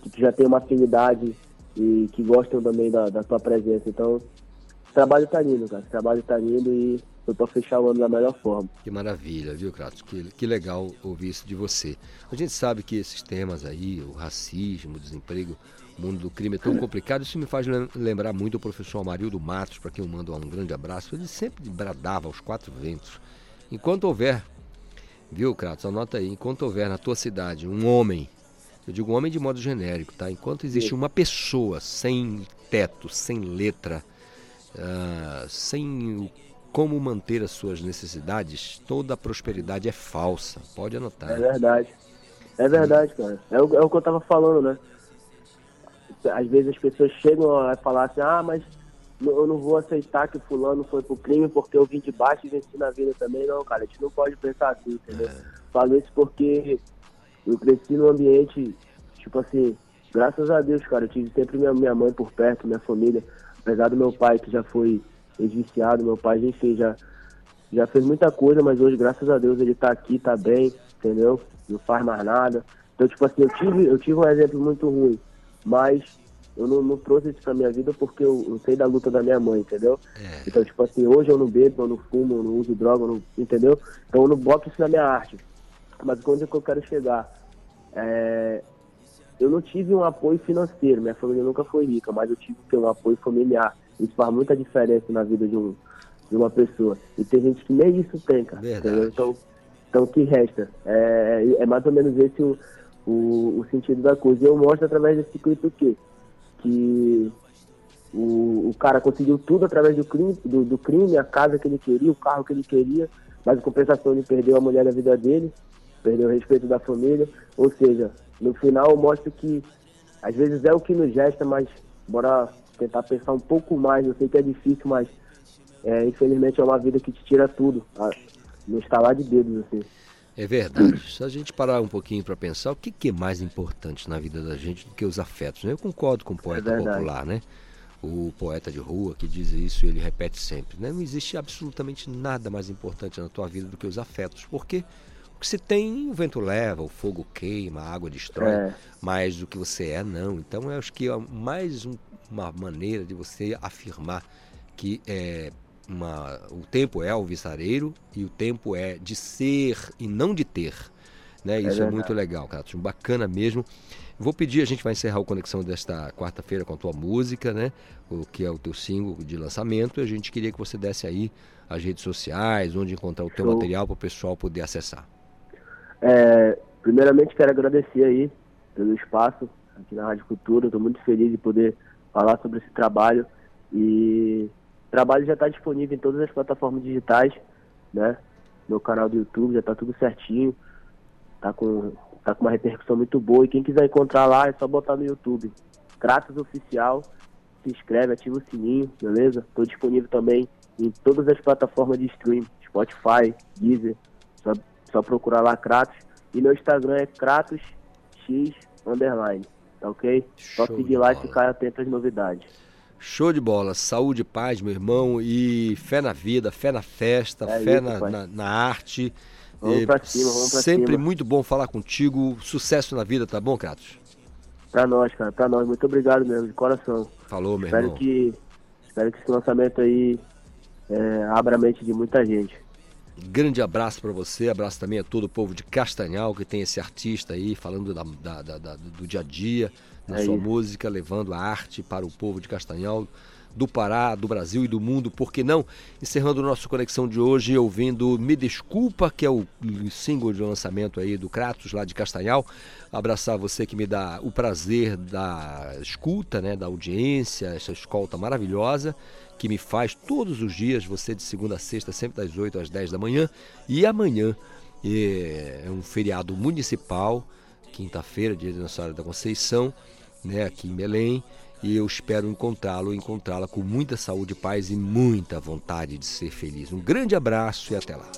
S25: que, que já têm uma afinidade e que gostam também da, da tua presença. Então, o trabalho tá lindo, cara. O trabalho tá lindo e foi pra fechar o ano da melhor forma.
S3: Que maravilha, viu, Kratos? Que, que legal ouvir isso de você. A gente sabe que esses temas aí, o racismo, o desemprego, o mundo do crime é tão complicado. Isso me faz lem- lembrar muito o professor Amarildo Matos, para quem eu mando um grande abraço. Ele sempre bradava aos quatro ventos. Enquanto houver, viu, Kratos? Anota aí. Enquanto houver na tua cidade um homem, eu digo homem de modo genérico, tá? Enquanto existe uma pessoa sem teto, sem letra, ah, sem como manter as suas necessidades, toda a prosperidade é falsa. Pode anotar.
S25: É verdade. É verdade, cara. É o, é o que eu tava falando, né? Às vezes as pessoas chegam a falar assim, ah, mas eu não vou aceitar que fulano foi pro crime porque eu vim de baixo e venci na vida também. Não, cara, a gente não pode pensar assim, entendeu? Falo isso porque eu cresci num ambiente, tipo assim, graças a Deus, cara, eu tive sempre minha, minha mãe por perto, minha família. Apesar do meu pai que já foi ex-viciado, meu pai, enfim, já, já fez muita coisa, mas hoje, graças a Deus, ele tá aqui, tá bem, entendeu? Não faz mais nada. Então, tipo assim, eu tive, eu tive um exemplo muito ruim, mas eu não, não trouxe isso pra minha vida porque eu, eu sei da luta da minha mãe, entendeu? Então, tipo assim, hoje eu não bebo, eu não fumo, eu não uso droga, eu não, entendeu? Então eu não boto isso na minha arte. Mas onde é que eu quero chegar? É, eu não tive um apoio financeiro, minha família nunca foi rica, mas eu tive que ter um apoio familiar. Isso faz muita diferença na vida de, um, de uma pessoa. E tem gente que nem isso tem, cara. Então, então o que resta? É, é mais ou menos esse o, o, o sentido da coisa. E eu mostro através desse clipe o quê? Que o, o cara conseguiu tudo através do crime, do, do crime, a casa que ele queria, o carro que ele queria, mas em compensação ele perdeu a mulher da vida dele, perdeu o respeito da família. Ou seja, no final eu mostro que às vezes é o que nos gesta, mas bora tentar pensar um pouco mais. Eu sei que é difícil, mas é, infelizmente é uma vida que te tira tudo, ah, no estalar de dedos, assim.
S3: É verdade. Se a gente parar um pouquinho para pensar, o que, que é mais importante na vida da gente do que os afetos? Né? Eu concordo com o poeta
S25: É
S3: popular, né? O poeta de rua que diz isso, ele repete sempre. Né? Não existe absolutamente nada mais importante na tua vida do que os afetos, porque que se tem, o vento leva, o fogo queima, a água destrói,
S25: É.
S3: mas o que você é, não. Então, eu acho que é mais um- uma maneira de você afirmar que é uma, o tempo é alvissareiro e o tempo é de ser e não de ter. Né?
S25: É
S3: Isso é, muito legal, cara. Bacana mesmo. Vou pedir, a gente vai encerrar o Conexão desta quarta-feira com a tua música, né? O que é o teu single de lançamento. E a gente queria que você desse aí as redes sociais, onde encontrar o teu
S25: Show.
S3: material para o pessoal poder acessar.
S25: É, primeiramente quero agradecer aí pelo espaço aqui na Rádio Cultura. Estou muito feliz de poder falar sobre esse trabalho. E o trabalho já está disponível em todas as plataformas digitais, né? Meu canal do YouTube já está tudo certinho. Tá com, tá com uma repercussão muito boa. E quem quiser encontrar lá é só botar no YouTube. Kratos Oficial. Se inscreve, ativa o sininho, beleza? Estou disponível também em todas as plataformas de stream, Spotify, Deezer, só, só procurar lá Kratos. E meu Instagram é KratosX underline, tá ok? Só
S3: Show
S25: seguir
S3: de
S25: lá e ficar atento às novidades.
S3: Show de bola, saúde, paz, meu irmão, e fé na vida, fé na festa,
S25: É
S3: fé
S25: isso,
S3: na, na- na arte.
S25: Vamos
S3: E
S25: pra cima, vamos pra
S3: Sempre
S25: cima.
S3: muito bom falar contigo. Sucesso na vida, tá bom, Kratos?
S25: Pra nós, cara, pra nós. Muito obrigado mesmo, de coração.
S3: Falou, meu
S25: espero
S3: irmão.
S25: que Espero que esse lançamento aí é, abra a mente de muita gente.
S3: Grande abraço para você, abraço também a todo o povo de Castanhal, que tem esse artista aí falando da, da- da- do dia a dia, na
S25: É
S3: sua
S25: isso.
S3: música, levando a arte para o povo de Castanhal, do Pará, do Brasil e do mundo, por que não? Encerrando nossa conexão de hoje, ouvindo Me Desculpa, que é o single de lançamento aí do Kratos, lá de Castanhal. Abraçar você que me dá o prazer da escuta, né, da audiência, essa escolta maravilhosa que me faz todos os dias, você de segunda a sexta, sempre das 8 às 10 da manhã. E amanhã é um feriado municipal, quinta-feira, dia de Nossa Senhora da Conceição, né, aqui em Belém. E eu espero encontrá-lo, encontrá-la com muita saúde, paz e muita vontade de ser feliz. Um grande abraço e até lá.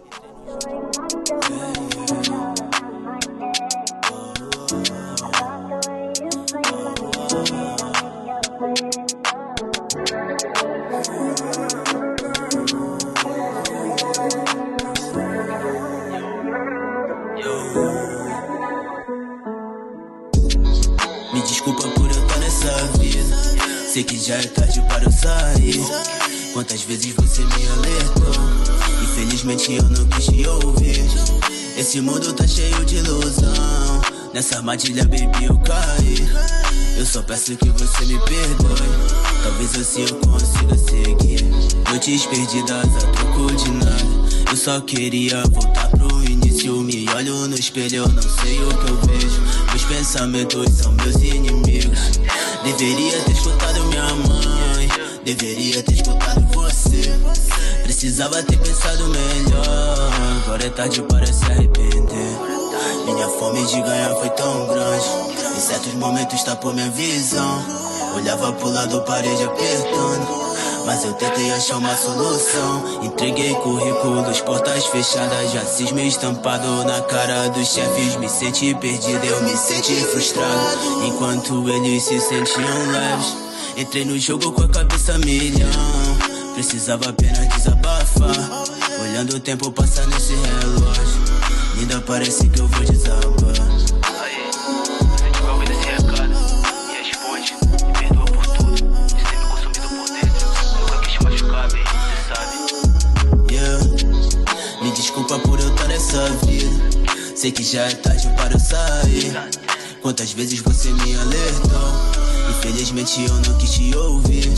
S26: Por eu estar nessa vida. Sei que já é tarde para eu sair. Quantas vezes você me alertou? Infelizmente eu não quis te ouvir. Esse mundo tá cheio de ilusão. Nessa armadilha, baby, eu caí. Eu só peço que você me perdoe. Talvez assim eu consiga seguir. Noites perdidas a troco de nada. Eu só queria voltar pro início. Me olho no espelho, eu não sei o que eu vejo. Meus pensamentos são meus inimigos. Deveria ter escutado minha mãe. Deveria ter escutado você. Precisava ter pensado melhor. Agora é tarde para se arrepender. Minha fome de ganhar foi tão grande. Em certos momentos tapou minha visão. Olhava pro lado, parede apertando. Mas eu tentei achar uma solução. Entreguei currículos, portas fechadas, racismo estampado na cara dos chefes. Me senti perdido, eu me senti frustrado. Enquanto eles se sentiam leves. Entrei no jogo com a cabeça milhão. Precisava apenas desabafar. Olhando o tempo passar nesse relógio. Ainda parece que eu vou desabar. Sei que já é tarde para eu sair. Quantas vezes você me alertou? Infelizmente eu não quis te ouvir.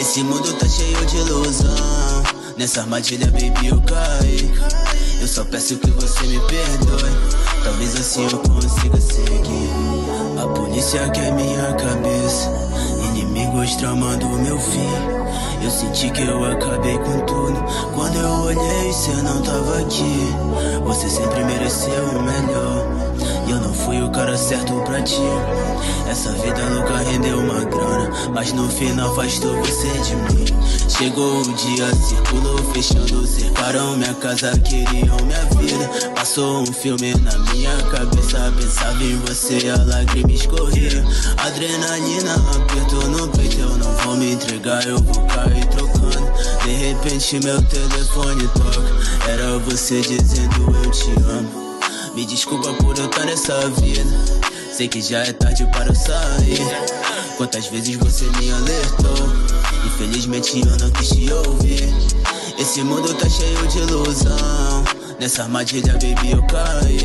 S26: Esse mundo tá cheio de ilusão. Nessa armadilha, baby, eu caí. Eu só peço que você me perdoe. Talvez assim eu consiga seguir. A polícia quer minha cabeça. Inimigos tramando o meu fim. Eu senti que eu acabei com tudo. Quando eu olhei, cê não tava aqui. Você sempre mereceu o melhor. Fui o cara certo pra ti. Essa vida louca rendeu uma grana. Mas no final afastou você de mim. Chegou o dia, circulou fechando. Cercaram minha casa, queriam minha vida. Passou um filme na minha cabeça. Pensava em você, a lágrima escorria. Adrenalina apertou no peito. Eu não vou me entregar, eu vou cair trocando. De repente meu telefone toca. Era você dizendo eu te amo. Me desculpa por eu estar nessa vida. Sei que já é tarde para eu sair. Quantas vezes você me alertou? Infelizmente eu não quis te ouvir. Esse mundo tá cheio de ilusão. Nessa armadilha, baby, eu caí.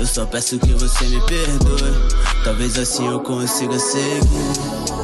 S26: Eu só peço que você me perdoe. Talvez assim eu consiga seguir.